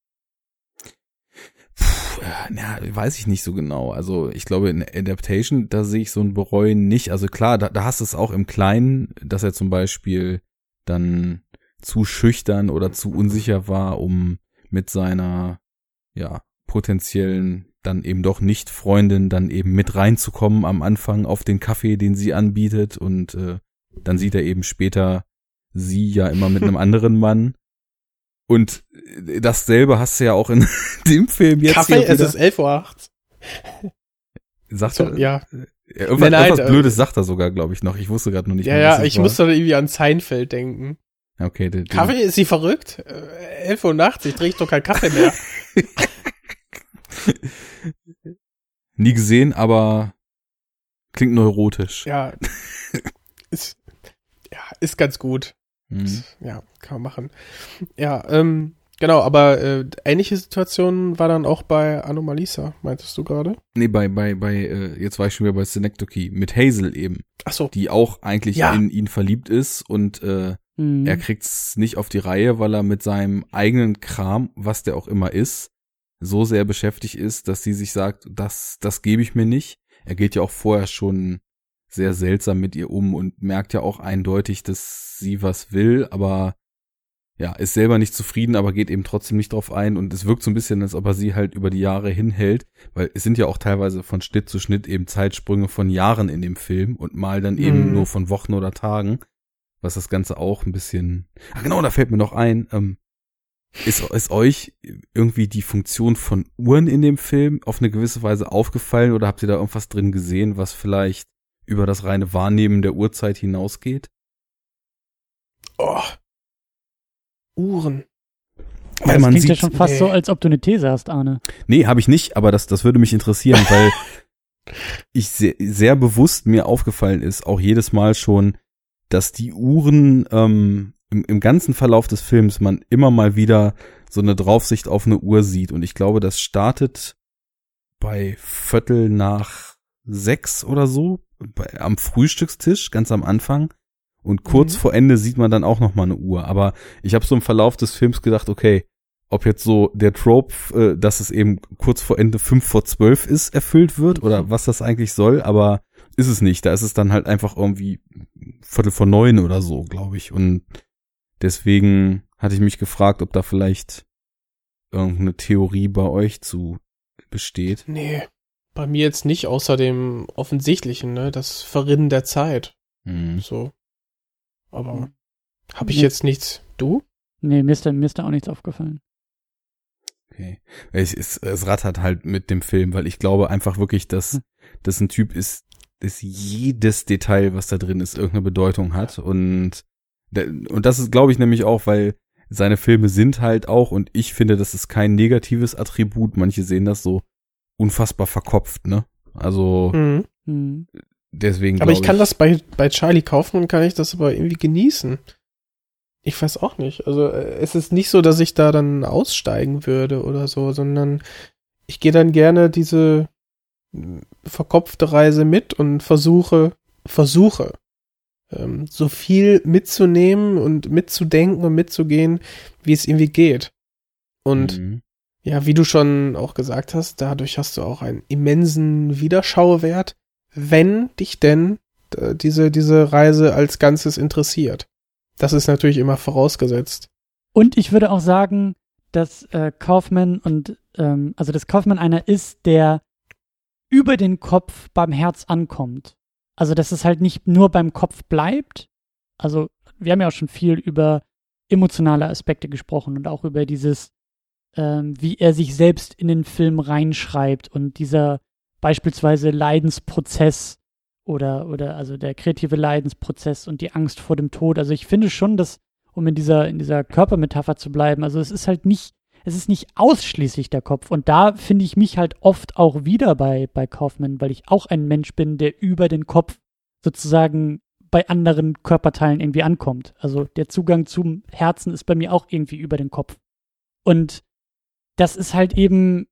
Speaker 2: Puh, ja, weiß ich nicht so genau. Also ich glaube, in Adaptation, da sehe ich so ein Bereuen nicht. Also klar, da, da hast du es auch im Kleinen, dass er zum Beispiel dann zu schüchtern oder zu unsicher war, um mit seiner, ja, potenziellen dann eben doch nicht Freundin dann eben mit reinzukommen am Anfang auf den Kaffee, den sie anbietet und äh, dann sieht er eben später sie ja immer mit einem anderen Mann und dasselbe hast du ja auch in dem Film jetzt
Speaker 4: Kaffee, es ist 11 Uhr 8.
Speaker 2: Sagt
Speaker 4: So,
Speaker 2: er,
Speaker 4: ja.
Speaker 2: irgendwas,
Speaker 4: Nein, nein,
Speaker 2: irgendwas
Speaker 4: äh,
Speaker 2: Blödes sagt er sogar, glaube ich, noch. Ich wusste gerade noch nicht
Speaker 4: Ja,
Speaker 2: mehr,
Speaker 4: ja, ich
Speaker 2: war.
Speaker 4: musste irgendwie an Seinfeld denken.
Speaker 2: Okay, der, der,
Speaker 4: Kaffee, ist sie verrückt? Äh, 11 Uhr nachts, ich trinke doch keinen Kaffee mehr.
Speaker 2: nie gesehen, aber klingt neurotisch.
Speaker 4: ja. Ist, ja, ist ganz gut.
Speaker 2: Mhm.
Speaker 4: Ja, kann man machen. Ja, ähm, genau, aber äh, ähnliche Situation war dann auch bei Anomalisa, meintest du gerade?
Speaker 2: Nee, bei, bei, bei, äh, jetzt war ich schon wieder bei Synecdoche, mit Hazel eben,
Speaker 4: Ach so.
Speaker 2: die auch eigentlich
Speaker 4: Ja.
Speaker 2: in ihn verliebt ist und äh,
Speaker 3: Mhm.
Speaker 2: er kriegt's nicht auf die Reihe, weil er mit seinem eigenen Kram, was der auch immer ist, so sehr beschäftigt ist, dass sie sich sagt, das, das gebe ich mir nicht. Er geht ja auch vorher schon sehr seltsam mit ihr um und merkt ja auch eindeutig, dass sie was will, aber ja, ist selber nicht zufrieden, aber geht eben trotzdem nicht drauf ein und es wirkt so ein bisschen, als ob er sie halt über die Jahre hinhält, weil es sind ja auch teilweise von Schnitt zu Schnitt eben Zeitsprünge von Jahren in dem Film und mal dann eben
Speaker 4: Mhm.
Speaker 2: nur von Wochen oder Tagen, was das Ganze auch ein bisschen, ach genau, da fällt mir noch ein, ähm, ist, ist euch irgendwie die Funktion von Uhren in dem Film auf eine gewisse Weise aufgefallen oder habt ihr da irgendwas drin gesehen, was vielleicht über das reine Wahrnehmen der Uhrzeit hinausgeht?
Speaker 4: Oh. Uhren.
Speaker 2: Weil
Speaker 3: das
Speaker 2: man
Speaker 3: klingt ja
Speaker 2: sieht-
Speaker 3: schon fast
Speaker 4: Nee.
Speaker 3: so, als ob du eine These hast, Arne.
Speaker 2: Nee, habe ich nicht, aber das, das würde mich interessieren, weil ich sehr, sehr bewusst mir aufgefallen ist, auch jedes Mal schon, dass die Uhren ähm, im, im ganzen Verlauf des Films man immer mal wieder so eine Draufsicht auf eine Uhr sieht. Und ich glaube, das startet bei Viertel nach sechs oder so, bei, am Frühstückstisch, ganz am Anfang. Und kurz
Speaker 4: Mhm.
Speaker 2: vor Ende sieht man dann auch noch mal eine Uhr. Aber ich habe so im Verlauf des Films gedacht, okay, ob jetzt so der Trope, äh, dass es eben kurz vor Ende fünf vor zwölf ist, erfüllt wird oder was das eigentlich soll, aber ist es nicht. Da ist es dann halt einfach irgendwie Viertel vor neun oder so, glaube ich. Und deswegen hatte ich mich gefragt, ob da vielleicht irgendeine Theorie bei euch zu besteht.
Speaker 4: Nee. Bei mir jetzt nicht, außer dem Offensichtlichen, ne? Das Verrinnen der Zeit.
Speaker 2: Hm.
Speaker 4: So. Aber
Speaker 3: Mhm.
Speaker 4: habe ich
Speaker 3: Nee.
Speaker 4: jetzt nichts. Du?
Speaker 3: Nee, mir ist, da, mir ist da auch nichts aufgefallen.
Speaker 2: Okay. Es, es, es rattert halt mit dem Film, weil ich glaube einfach wirklich, dass
Speaker 3: Hm.
Speaker 2: das ein Typ ist, dass jedes Detail, was da drin ist, irgendeine Bedeutung hat. Und, und das ist, glaube ich, nämlich auch, weil seine Filme sind halt auch, und ich finde, das ist kein negatives Attribut. Manche sehen das so unfassbar verkopft, ne? Also
Speaker 4: Mhm.
Speaker 3: Hm.
Speaker 2: deswegen.
Speaker 4: Aber ich kann das bei, bei Charlie Kaufmann, kann ich das aber irgendwie genießen. Ich weiß auch nicht. Also äh, es ist nicht so, dass ich da dann aussteigen würde oder so, sondern ich gehe dann gerne diese verkopfte Reise mit und versuche, versuche, ähm, so viel mitzunehmen und mitzudenken und mitzugehen, wie es irgendwie geht. Und
Speaker 2: Mhm.
Speaker 4: ja, wie du schon auch gesagt hast, dadurch hast du auch einen immensen Wiederschauwert, wenn dich denn äh, diese, diese Reise als Ganzes interessiert. Das ist natürlich immer vorausgesetzt.
Speaker 3: Und ich würde auch sagen, dass äh, Kaufman und ähm, also dass Kaufman einer ist, der über den Kopf beim Herz ankommt. Also dass es halt nicht nur beim Kopf bleibt. Also wir haben ja auch schon viel über emotionale Aspekte gesprochen und auch über dieses, ähm, wie er sich selbst in den Film reinschreibt und dieser beispielsweise Leidensprozess oder oder also der kreative Leidensprozess und die Angst vor dem Tod. Also ich finde schon, dass um in dieser, in dieser Körpermetapher zu bleiben. Also es ist halt nicht, es ist nicht ausschließlich der Kopf. Und da finde ich mich halt oft auch wieder bei, bei Kaufmann, weil ich auch ein Mensch bin, der über den Kopf sozusagen bei anderen Körperteilen irgendwie ankommt. Also der Zugang zum Herzen ist bei mir auch irgendwie über den Kopf. Und das ist halt eben,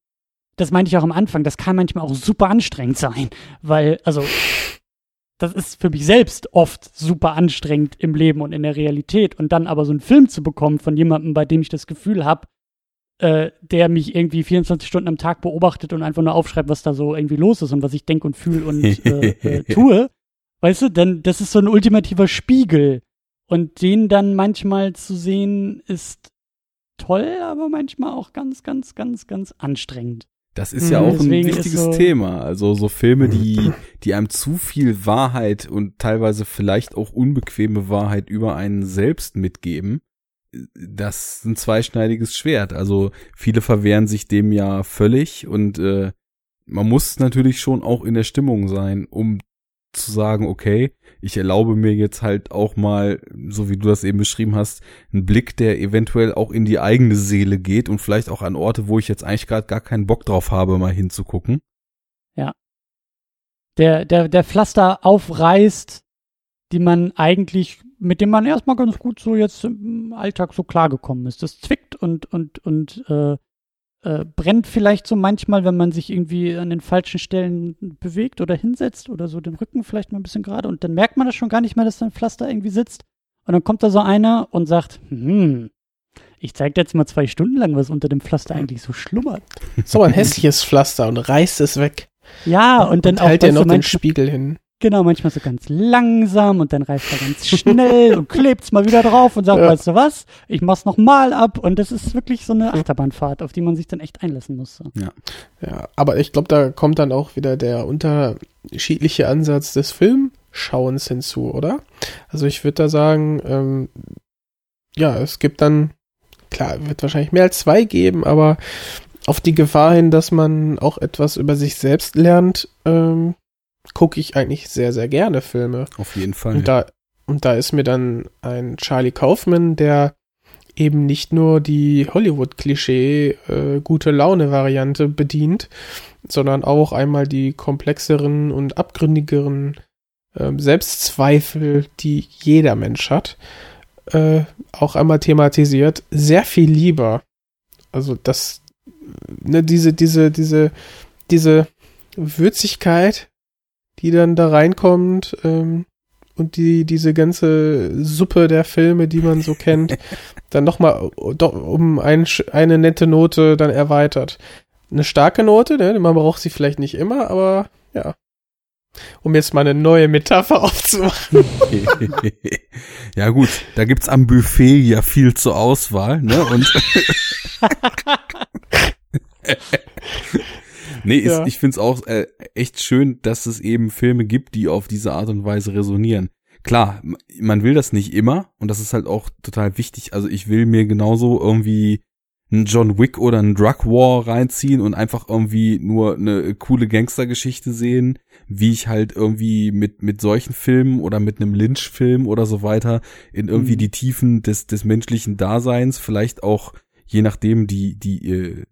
Speaker 3: das meinte ich auch am Anfang, das kann manchmal auch super anstrengend sein, weil, also das ist für mich selbst oft super anstrengend im Leben und in der Realität. Und dann aber so einen Film zu bekommen von jemandem, bei dem ich das Gefühl habe, äh, der mich irgendwie 24 Stunden am Tag beobachtet und einfach nur aufschreibt, was da so irgendwie los ist und was ich denke und fühle und äh, äh, tue, weißt du, denn das ist so ein ultimativer Spiegel. Und den dann manchmal zu sehen, ist toll, aber manchmal auch ganz, ganz, ganz, ganz anstrengend.
Speaker 2: Das ist ja auch ein wichtiges
Speaker 3: so-
Speaker 2: Thema. Also so Filme, die, die einem zu viel Wahrheit und teilweise vielleicht auch unbequeme Wahrheit über einen selbst mitgeben. Das ist ein zweischneidiges Schwert. Also viele verwehren sich dem ja völlig und äh, man muss natürlich schon auch in der Stimmung sein, um zu sagen, okay, ich erlaube mir jetzt halt auch mal, so wie du das eben beschrieben hast, einen Blick, der eventuell auch in die eigene Seele geht und vielleicht auch an Orte, wo ich jetzt eigentlich gerade gar keinen Bock drauf habe, mal hinzugucken.
Speaker 3: Der, der, der Pflaster aufreißt, die man eigentlich, mit dem man erstmal ganz gut so jetzt im Alltag so klargekommen ist. Das zwickt und, und, und äh, äh, brennt vielleicht so manchmal, wenn man sich irgendwie an den falschen Stellen bewegt oder hinsetzt oder so den Rücken vielleicht mal ein bisschen gerade und dann merkt man das schon gar nicht mehr, dass da ein Pflaster irgendwie sitzt. Und dann kommt da so einer und sagt, hm, ich zeig dir jetzt mal zwei Stunden lang, was unter dem Pflaster eigentlich so schlummert.
Speaker 4: So ein hässliches Pflaster und reißt es weg.
Speaker 3: Ja, und dann
Speaker 4: und
Speaker 3: auch
Speaker 4: hält
Speaker 3: du,
Speaker 4: noch den Spiegel hin.
Speaker 3: Genau, manchmal so ganz langsam und dann reißt er ganz schnell und klebt's mal wieder drauf und sagt,
Speaker 4: Ja.
Speaker 3: weißt du was, ich mach's noch mal ab und das ist wirklich so eine Achterbahnfahrt, auf die man sich dann echt einlassen muss. So.
Speaker 4: Ja, aber ich glaube, da kommt dann auch wieder der unterschiedliche Ansatz des Filmschauens hinzu, oder? Also ich würde da sagen, ähm, ja, es gibt dann, klar, wird wahrscheinlich mehr als zwei geben, aber auf die Gefahr hin, dass man auch etwas über sich selbst lernt, ähm, gucke ich eigentlich sehr, sehr gerne Filme.
Speaker 2: Auf jeden Fall.
Speaker 4: Und da, und da ist mir dann ein Charlie Kaufman, der eben nicht nur die Hollywood-Klischee äh, gute Laune-Variante bedient, sondern auch einmal die komplexeren und abgründigeren ähm, Selbstzweifel, die jeder Mensch hat, äh, auch einmal thematisiert, sehr viel lieber. Also das, ne, diese, diese, diese, diese Würzigkeit, die dann da reinkommt, ähm, und die, diese ganze Suppe der Filme, die man so kennt, dann nochmal um ein, eine nette Note dann erweitert. Eine starke Note, ne? man braucht sie vielleicht nicht immer, aber ja. Um jetzt mal eine neue Metapher aufzumachen.
Speaker 2: ja gut, da gibt's am Buffet ja viel zur Auswahl, ne? Und nee, ist,
Speaker 4: Ja.
Speaker 2: ich find's auch äh, echt schön, dass es eben Filme gibt, die auf diese Art und Weise resonieren. Klar, man will das nicht immer und das ist halt auch total wichtig. Also ich will mir genauso irgendwie einen John Wick oder einen Drug War reinziehen und einfach irgendwie nur eine coole Gangstergeschichte sehen, wie ich halt irgendwie mit, mit solchen Filmen oder mit einem Lynch-Film oder so weiter in irgendwie
Speaker 3: Mhm.
Speaker 2: die Tiefen des, des menschlichen Daseins, vielleicht auch je nachdem die, die äh,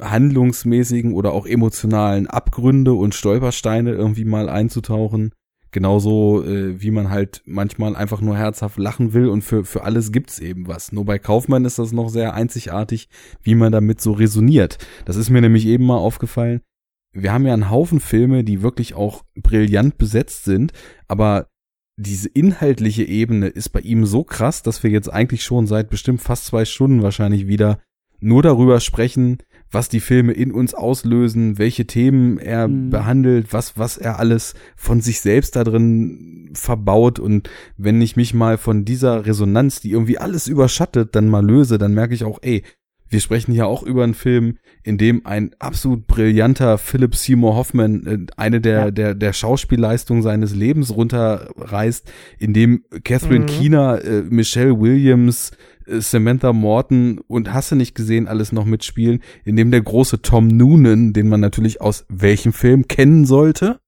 Speaker 2: handlungsmäßigen oder auch emotionalen Abgründe und Stolpersteine irgendwie mal einzutauchen. Genauso äh, wie man halt manchmal einfach nur herzhaft lachen will und für, für alles gibt's eben was. Nur bei Kaufmann ist das noch sehr einzigartig, wie man damit so resoniert. Das ist mir nämlich eben mal aufgefallen. Wir haben ja einen Haufen Filme, die wirklich auch brillant besetzt sind, aber diese inhaltliche Ebene ist bei ihm so krass, dass wir jetzt eigentlich schon seit bestimmt fast zwei Stunden wahrscheinlich wieder nur darüber sprechen, was die Filme in uns auslösen, welche Themen er
Speaker 3: Mhm.
Speaker 2: behandelt, was, was er alles von sich selbst da drin verbaut. Und wenn ich mich mal von dieser Resonanz, die irgendwie alles überschattet, dann mal löse, dann merke ich auch, ey, wir sprechen hier auch über einen Film, in dem ein absolut brillanter Philip Seymour Hoffman äh, eine der,
Speaker 3: Ja.
Speaker 2: der, der Schauspielleistungen seines Lebens runterreißt, in dem Catherine
Speaker 4: Mhm.
Speaker 2: Keener, äh, Michelle Williams, Samantha Morton und hasse nicht gesehen alles noch mitspielen, in dem der große Tom Noonan, den man natürlich aus welchem Film kennen sollte?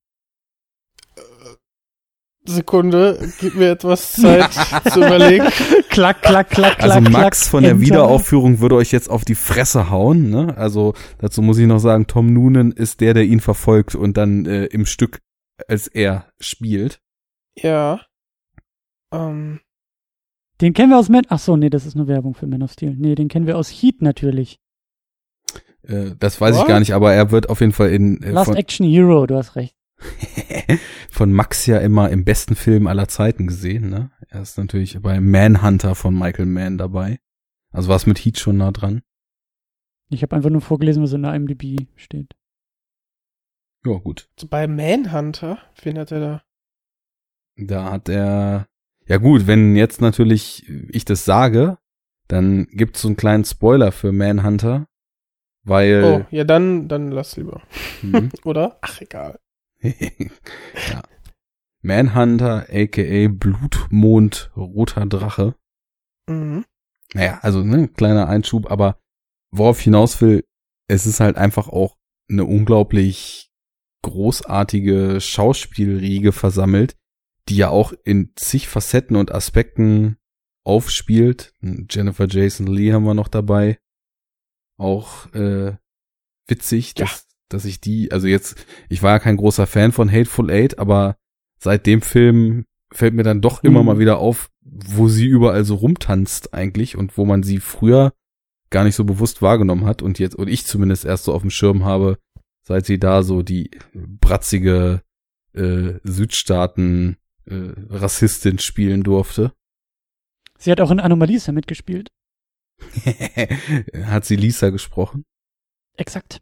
Speaker 4: Sekunde, gib mir etwas Zeit zu überlegen.
Speaker 3: klack, klack, klack, klack.
Speaker 2: Also Max
Speaker 3: klack,
Speaker 2: von der
Speaker 3: Enter.
Speaker 2: Wiederaufführung würde euch jetzt auf die Fresse hauen. Ne? Also dazu muss ich noch sagen, Tom Noonan ist der, der ihn verfolgt und dann äh, im Stück als er spielt.
Speaker 4: Ja. Ähm,
Speaker 3: Den kennen wir aus Man. Ach so, nee, das ist nur Werbung für Man of Steel. Nee, den kennen wir aus Heat natürlich.
Speaker 2: Äh, das weiß ich
Speaker 4: What?
Speaker 2: gar nicht, aber er wird auf jeden Fall in äh,
Speaker 3: Last Action Hero, du hast recht.
Speaker 2: von Max ja immer im besten Film aller Zeiten gesehen. Ne? Er ist natürlich bei Manhunter von Michael Mann dabei. Also war es mit Heat schon nah dran.
Speaker 3: Ich habe einfach nur vorgelesen, was in der IMDb steht.
Speaker 2: Ja, gut.
Speaker 4: so bei Manhunter, wen hat er da?
Speaker 2: Da hat er, ja gut, wenn jetzt natürlich ich das sage, dann gibt's so einen kleinen Spoiler für Manhunter,
Speaker 4: Oh,
Speaker 2: weil,
Speaker 4: ja, dann, dann lass lieber.
Speaker 2: hm,
Speaker 4: Oder? Ach, egal.
Speaker 2: ja. Manhunter, aka Blutmond, roter Drache.
Speaker 4: Mhm.
Speaker 2: Naja, also ne, kleiner Einschub, aber worauf hinaus will, es ist halt einfach auch eine unglaublich großartige Schauspielriege versammelt, die ja auch in zig Facetten und Aspekten aufspielt. Jennifer Jason Lee haben wir noch dabei. Auch äh, witzig,
Speaker 4: Ja.
Speaker 2: dass, dass ich die, also jetzt, ich war ja kein großer Fan von Hateful Eight, aber seit dem Film fällt mir dann doch immer
Speaker 3: Mhm.
Speaker 2: mal wieder auf, wo sie überall so rumtanzt eigentlich und wo man sie früher gar nicht so bewusst wahrgenommen hat und jetzt, und ich zumindest erst so auf dem Schirm habe, seit sie da so die bratzige äh, Südstaaten äh, Rassistin spielen durfte.
Speaker 3: Sie hat auch in Anomalisa mitgespielt.
Speaker 2: hat sie Lisa gesprochen?
Speaker 3: Exakt.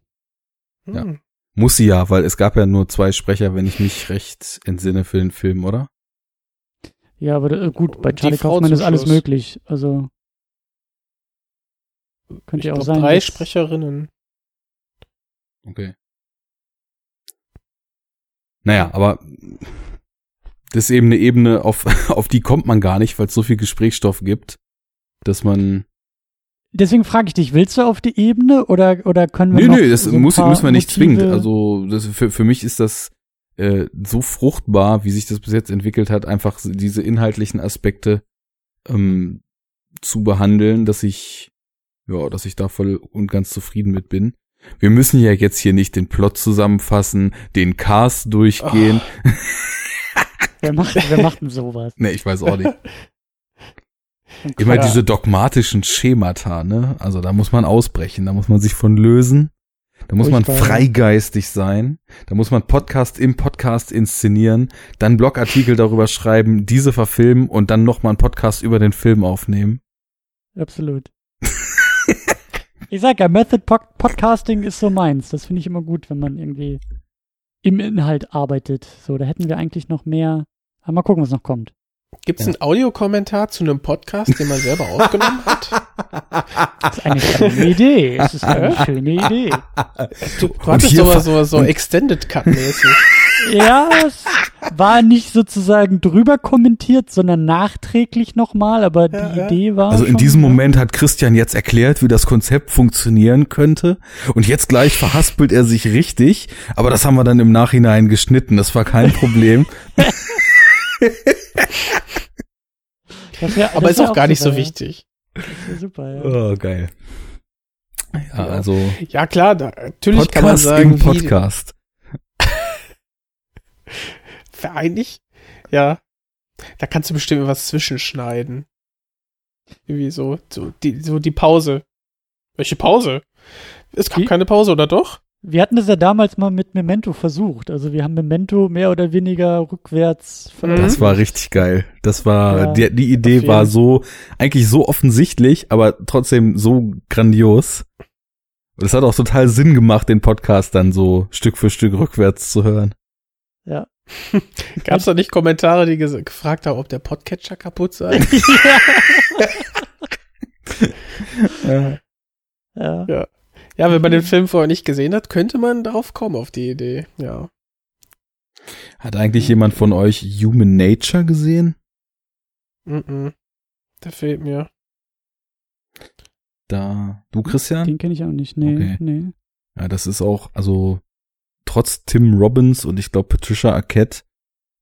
Speaker 2: Ja.
Speaker 4: Hm.
Speaker 2: Muss sie ja, weil es gab ja nur zwei Sprecher, wenn ich mich recht entsinne für den Film, oder?
Speaker 3: Ja, aber äh, gut, bei Charlie
Speaker 4: Frau
Speaker 3: Kaufman
Speaker 4: zum
Speaker 3: ist alles
Speaker 4: Schluss.
Speaker 3: möglich. Also könnte
Speaker 4: Ich
Speaker 3: ja auch sein.
Speaker 4: drei Sprecherinnen.
Speaker 2: Okay. Naja, aber das ist eben eine Ebene, auf, auf die kommt man gar nicht, weil es so viel Gesprächsstoff gibt, dass man.
Speaker 3: Deswegen frage ich dich, willst du auf die Ebene oder, oder können wir noch
Speaker 2: nee, das
Speaker 3: so
Speaker 2: muss, müssen wir nicht
Speaker 3: Motive-
Speaker 2: zwingend. Also das, für, für mich ist das äh, so fruchtbar, wie sich das bis jetzt entwickelt hat, einfach diese inhaltlichen Aspekte ähm, zu behandeln, dass ich, ja, dass ich da voll und ganz zufrieden mit bin. Wir müssen ja jetzt hier nicht den Plot zusammenfassen, den Cast durchgehen.
Speaker 3: Wer macht, wer macht denn sowas?
Speaker 2: Nee, ich weiß auch nicht. Immer diese dogmatischen Schemata, ne? Also da muss man ausbrechen, da muss man sich von lösen. Da muss man
Speaker 3: Furchtbar.
Speaker 2: freigeistig sein. Da muss man Podcast im Podcast inszenieren, dann Blogartikel darüber schreiben, diese verfilmen und dann nochmal einen Podcast über den Film aufnehmen.
Speaker 3: Absolut. ich sag ja, Method Pod Podcasting ist so meins. Das finde ich immer gut, wenn man irgendwie im Inhalt arbeitet. So, da hätten wir eigentlich noch mehr. Aber mal gucken, was noch kommt.
Speaker 4: Gibt es
Speaker 2: Ja.
Speaker 4: einen Audiokommentar zu einem Podcast, den man selber aufgenommen hat?
Speaker 3: Das ist eine schöne Idee. Es ist eine schöne Idee.
Speaker 4: Du, du hattest sowas so, so Extended Cut mäßig.
Speaker 3: Ja, es war nicht sozusagen drüber kommentiert, sondern nachträglich nochmal, aber die
Speaker 4: Ja, ja.
Speaker 3: Idee war.
Speaker 2: Also in diesem
Speaker 3: ja.
Speaker 2: Moment hat Christian jetzt erklärt, wie das Konzept funktionieren könnte. Und jetzt gleich verhaspelt er sich richtig. Aber das haben wir dann im Nachhinein geschnitten. Das war kein Problem.
Speaker 3: Das wär,
Speaker 4: Aber
Speaker 3: das
Speaker 4: ist auch gar nicht so
Speaker 3: super, ja.
Speaker 4: wichtig.
Speaker 3: Das wär super, ja.
Speaker 2: Oh, geil. Ja, also
Speaker 4: Ja, klar, da, natürlich kann man
Speaker 2: Podcast
Speaker 4: sagen,
Speaker 2: im Podcast.
Speaker 4: wie vereinigt. Ja. Da kannst du bestimmt was zwischenschneiden. Irgendwie so, so die, so die Pause. Welche Pause? Es gab keine Pause, oder doch?
Speaker 3: Wir hatten das ja damals mal mit Memento versucht. Also wir haben Memento mehr oder weniger rückwärts
Speaker 4: Mhm.
Speaker 2: Das war richtig geil. Das war,
Speaker 3: Ja.
Speaker 2: die, die Idee war so, eigentlich so offensichtlich, aber trotzdem so grandios. Und es hat auch total Sinn gemacht, den Podcast dann so Stück für Stück rückwärts zu hören.
Speaker 3: Ja.
Speaker 4: Gab es da nicht Kommentare, die gefragt haben, ob der Podcatcher kaputt sei?
Speaker 2: Ja.
Speaker 3: ja.
Speaker 4: ja, wenn man den Film vorher nicht gesehen hat, könnte man darauf kommen, auf die Idee. Ja.
Speaker 2: Hat eigentlich jemand von euch Human Nature gesehen?
Speaker 4: Mhm. Der fehlt mir.
Speaker 2: Da, du Christian?
Speaker 3: Den kenne ich auch nicht. Nee,
Speaker 2: Okay.
Speaker 3: nee.
Speaker 2: Ja, das ist auch, also trotz Tim Robbins und ich glaube Patricia Arquette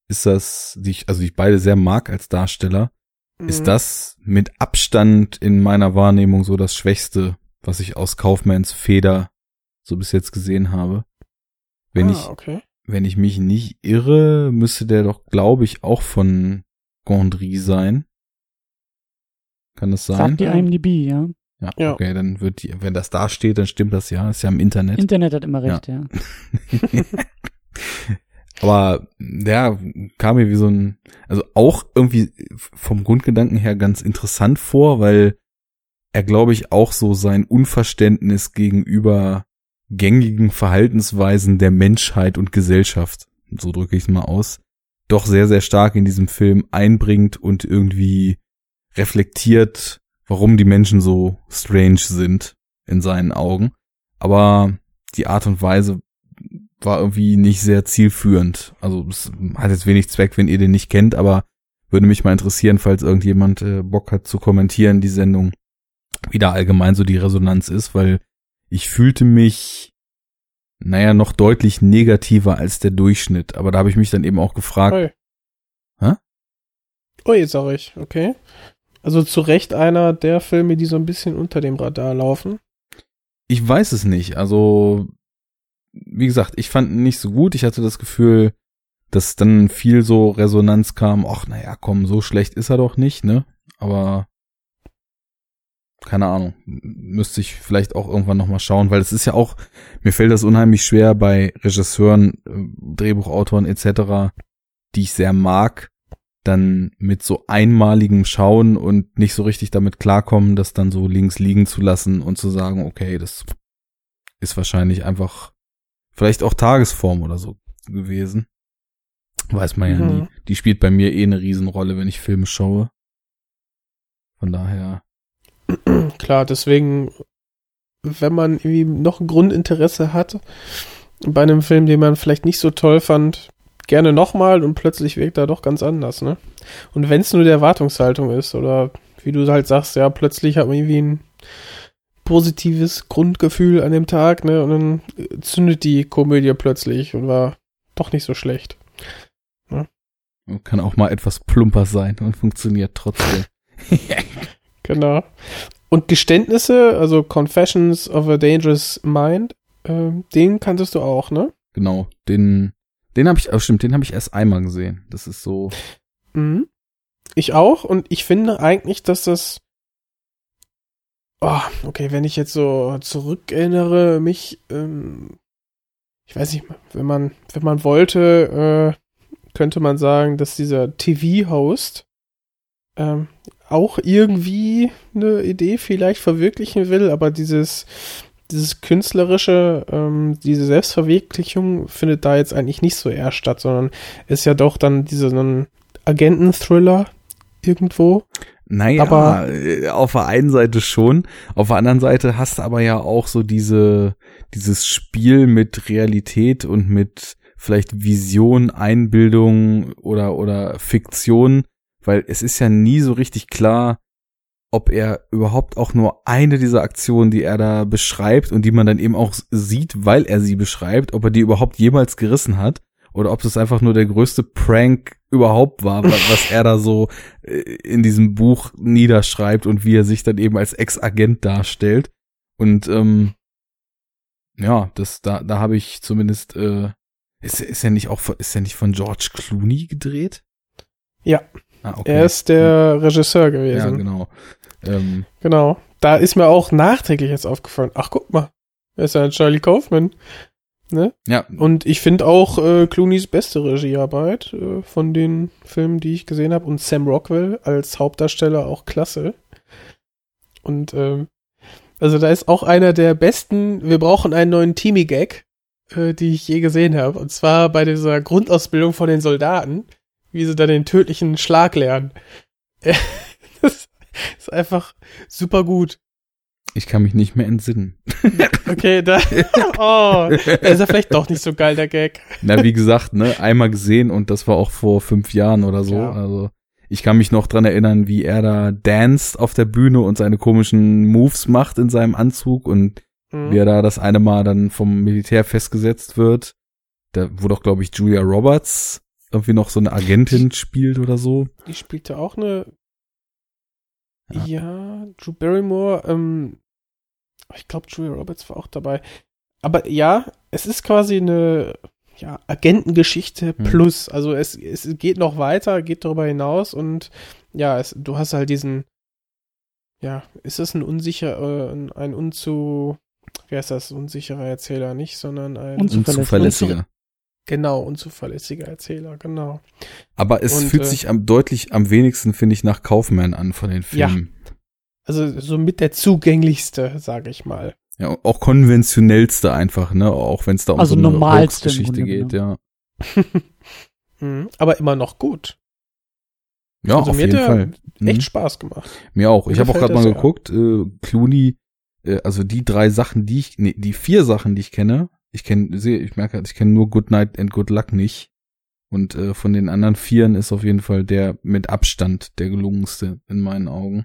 Speaker 2: ist das, die ich, also die ich beide sehr mag als Darsteller, ist
Speaker 4: Mhm.
Speaker 2: das mit Abstand in meiner Wahrnehmung so das Schwächste, was ich aus Kaufmanns Feder so bis jetzt gesehen habe. Wenn
Speaker 4: ah,
Speaker 2: ich,
Speaker 4: okay.
Speaker 2: wenn ich mich nicht irre, müsste der doch, glaube ich, auch von Gondry sein. Kann das sein?
Speaker 3: Sagt die IMDb, ja.
Speaker 2: Ja,
Speaker 4: Ja.
Speaker 2: okay, dann wird die, wenn das da steht, dann stimmt das ja, ist ja im Internet.
Speaker 3: Internet hat immer recht, ja.
Speaker 2: Aber ja, kam mir wie so ein, also auch irgendwie vom Grundgedanken her ganz interessant vor, weil er, glaube ich, auch so sein Unverständnis gegenüber gängigen Verhaltensweisen der Menschheit und Gesellschaft, so drücke ich es mal aus, doch sehr, sehr stark in diesem Film einbringt und irgendwie reflektiert, warum die Menschen so strange sind in seinen Augen. Aber die Art und Weise war irgendwie nicht sehr zielführend. Also es hat jetzt wenig Zweck, wenn ihr den nicht kennt, aber würde mich mal interessieren, falls irgendjemand äh, Bock hat zu kommentieren, die Sendung, wie da allgemein so die Resonanz ist, weil ich fühlte mich, naja, noch deutlich negativer als der Durchschnitt. Aber da habe ich mich dann eben auch gefragt,
Speaker 4: Ui.
Speaker 2: Hä?
Speaker 4: Ui, sag ich, okay. Also zu Recht einer der Filme, die so ein bisschen unter dem Radar laufen.
Speaker 2: Ich weiß es nicht. Also, wie gesagt, ich fand ihn nicht so gut. Ich hatte das Gefühl, dass dann viel so Resonanz kam. Ach, naja, komm, so schlecht ist er doch nicht, ne? Aber keine Ahnung. Müsste ich vielleicht auch irgendwann nochmal schauen, weil es ist ja auch, mir fällt das unheimlich schwer bei Regisseuren, äh, Drehbuchautoren etc., die ich sehr mag, dann mit so einmaligem Schauen und nicht so richtig damit klarkommen, das dann so links liegen zu lassen und zu sagen, okay, das ist wahrscheinlich einfach vielleicht auch Tagesform oder so gewesen. Weiß man ja
Speaker 4: Mhm.
Speaker 2: nie. Die spielt bei mir eh eine Riesenrolle, wenn ich Filme schaue. Von daher,
Speaker 4: Klar, deswegen, wenn man irgendwie noch ein Grundinteresse hat bei einem Film, den man vielleicht nicht so toll fand, gerne nochmal und plötzlich wirkt er doch ganz anders, ne? Und wenn es nur die Erwartungshaltung ist oder wie du halt sagst, ja, plötzlich hat man irgendwie ein positives Grundgefühl an dem Tag, ne? Und dann zündet die Komödie plötzlich und war doch nicht so schlecht.
Speaker 2: kann auch mal etwas plumper sein und funktioniert trotzdem.
Speaker 4: Genau. Und Geständnisse, also Confessions of a Dangerous Mind, ähm, den kanntest du auch, ne?
Speaker 2: genau, den, den habe ich, oh stimmt, den habe ich erst einmal gesehen. Das ist so,
Speaker 4: Mhm. Ich auch und ich finde eigentlich, dass das oh, okay, wenn ich jetzt so zurückerinnere, mich ähm, ich weiß nicht, wenn man wenn man wollte, äh, könnte man sagen, dass dieser TV-Host ähm, auch irgendwie eine Idee vielleicht verwirklichen will, aber dieses dieses künstlerische, ähm, diese Selbstverwirklichung findet da jetzt eigentlich nicht so eher statt, sondern ist ja doch dann dieser so ein Agenten-Thriller irgendwo.
Speaker 2: Naja,
Speaker 4: Aber-
Speaker 2: äh, auf der einen Seite schon, auf der anderen Seite hast du aber ja auch so diese, dieses Spiel mit Realität und mit vielleicht Vision, Einbildung oder, oder Fiktion, weil es ist ja nie so richtig klar, ob er überhaupt auch nur eine dieser Aktionen, die er da beschreibt und die man dann eben auch sieht, weil er sie beschreibt, ob er die überhaupt jemals gerissen hat oder ob das einfach nur der größte Prank überhaupt war, wa- was er da so äh, in diesem Buch niederschreibt und wie er sich dann eben als Ex-Agent darstellt. Und ähm, ja, das da da habe ich zumindest äh, ist ist er nicht auch ist er nicht von George Clooney gedreht?
Speaker 4: Ja.
Speaker 2: Ah, okay.
Speaker 4: Er ist der Regisseur gewesen.
Speaker 2: ja genau. Ähm,
Speaker 4: Genau. Da ist mir auch nachträglich jetzt aufgefallen. Ach, guck mal. Wer ist ja Charlie Kaufman? Ne?
Speaker 2: Ja,
Speaker 4: Und ich finde auch äh, Clooney's beste Regiearbeit äh, von den Filmen, die ich gesehen habe. Und Sam Rockwell als Hauptdarsteller auch klasse. Und ähm, also da ist auch einer der besten, wir brauchen einen neuen Teamy-Gag, äh, die ich je gesehen habe. Und zwar bei dieser Grundausbildung von den Soldaten, wie sie dann den tödlichen Schlag lernen. das ist einfach super gut.
Speaker 2: ich kann mich nicht mehr entsinnen.
Speaker 4: Okay, da. Oh, da ist er vielleicht doch nicht so geil, der Gag.
Speaker 2: Na, wie gesagt, ne, einmal gesehen und das war auch vor fünf Jahren oder so.
Speaker 4: Ja.
Speaker 2: Also ich kann mich noch dran erinnern, wie er da danced auf der Bühne und seine komischen Moves macht in seinem Anzug und
Speaker 4: Mhm.
Speaker 2: wie er da das eine Mal dann vom Militär festgesetzt wird. Da, wo doch, glaube ich, Julia Roberts irgendwie noch so eine Agentin spielt oder so.
Speaker 4: Die spielte auch eine.
Speaker 2: Ja.
Speaker 4: Ja, Drew Barrymore. Ähm, ich glaube, Julia Roberts war auch dabei. Aber ja, es ist quasi eine ja, Agentengeschichte
Speaker 2: Hm.
Speaker 4: plus. Also es, es geht noch weiter, geht darüber hinaus und ja, es, du hast halt diesen. Ja, ist es ein unsicher, äh, ein- ein unzu. Wie heißt das? Unsicherer Erzähler nicht, sondern ein.
Speaker 3: Unzuverlässig.
Speaker 2: Unzuverlässiger.
Speaker 4: Genau, unzuverlässiger Erzähler, genau.
Speaker 2: Aber es
Speaker 4: Und,
Speaker 2: fühlt
Speaker 4: äh,
Speaker 2: sich am deutlich am wenigsten, finde ich, nach Kaufman an von den
Speaker 4: Ja.
Speaker 2: Filmen.
Speaker 4: Also so mit der zugänglichste, sage ich mal.
Speaker 2: Ja, auch konventionellste einfach, ne? Auch wenn es da um
Speaker 3: Also
Speaker 2: so eine Geschichte geht, ja.
Speaker 4: Mhm. Aber immer noch gut.
Speaker 2: Ja,
Speaker 4: Also
Speaker 2: auf jeden Fall. Mhm.
Speaker 4: Echt Spaß gemacht.
Speaker 2: Mir auch. Ich habe auch gerade mal
Speaker 4: ja.
Speaker 2: geguckt, äh, Clooney, äh, also die drei Sachen, die ich, nee, die vier Sachen, die ich kenne, ich kenne, sehe, ich merke, halt, ich kenne nur Good Night and Good Luck nicht. Und äh, von den anderen vieren ist auf jeden Fall der mit Abstand der gelungenste in meinen Augen.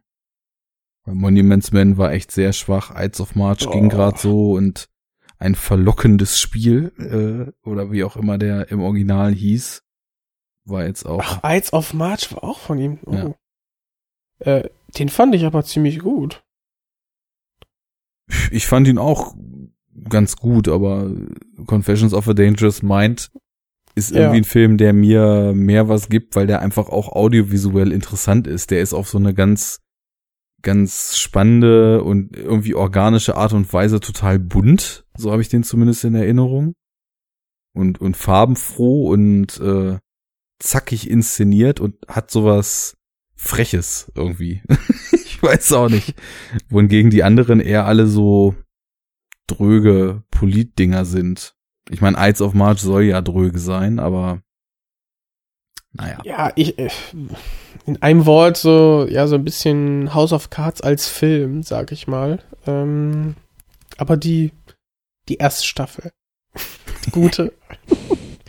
Speaker 2: Weil Monuments Man war echt sehr schwach, Ides of March ging
Speaker 4: Oh.
Speaker 2: gerade so und ein verlockendes Spiel, äh, oder wie auch immer der im Original hieß, war jetzt auch.
Speaker 4: Ach, Ides of March war auch von ihm. Oh.
Speaker 2: Ja.
Speaker 4: Äh, den fand ich aber ziemlich gut.
Speaker 2: Ich fand ihn auch ganz gut, aber Confessions of a Dangerous Mind ist
Speaker 4: Ja.
Speaker 2: irgendwie ein Film, der mir mehr was gibt, weil der einfach auch audiovisuell interessant ist. Der ist auf so eine ganz, ganz spannende und irgendwie organische Art und Weise total bunt. So habe ich den zumindest in Erinnerung. Und, und farbenfroh und äh, zackig inszeniert und hat sowas Freches irgendwie. ich weiß auch nicht. Wohingegen die anderen eher alle so dröge Politdinger sind. Ich meine, Ides of March soll ja dröge sein, aber naja.
Speaker 4: Ja, ich, äh, in einem Wort so, ja, so ein bisschen House of Cards als Film, sag ich mal. Ähm, aber die, die erste Staffel. Die gute.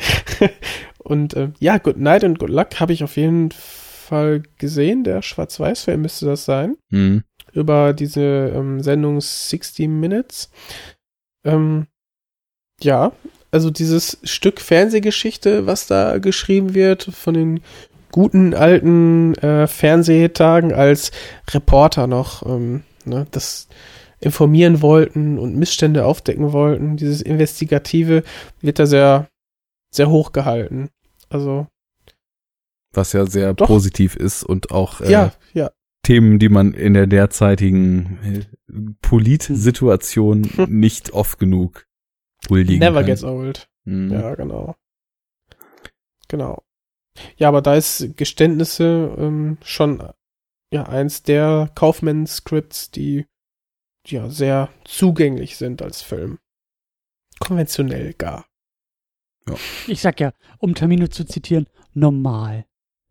Speaker 4: und äh, ja, Good Night and Good Luck habe ich auf jeden Fall gesehen. Der Schwarz-Weiß-Film müsste das sein.
Speaker 2: Hm.
Speaker 4: Über diese ähm, Sendung 60 Minutes. Ähm, ja, also dieses Stück Fernsehgeschichte, was da geschrieben wird von den guten alten äh, Fernsehtagen als Reporter noch, ähm, ne, das informieren wollten und Missstände aufdecken wollten. Dieses Investigative wird da sehr, sehr hoch gehalten. Also,
Speaker 2: Was ja sehr
Speaker 4: Doch.
Speaker 2: positiv ist und auch äh,
Speaker 4: ja, ja.
Speaker 2: Themen, die man in der derzeitigen äh, Politsituation nicht oft genug huldigen
Speaker 4: Never
Speaker 2: kann.
Speaker 4: gets old.
Speaker 2: Hm.
Speaker 4: Ja, genau. Genau. Ja, aber da ist Geständnisse ähm, schon ja eins der Kaufman-Scripts, die ja sehr zugänglich sind als Film. Konventionell gar.
Speaker 3: Ich sag ja, um Termine zu zitieren, normal.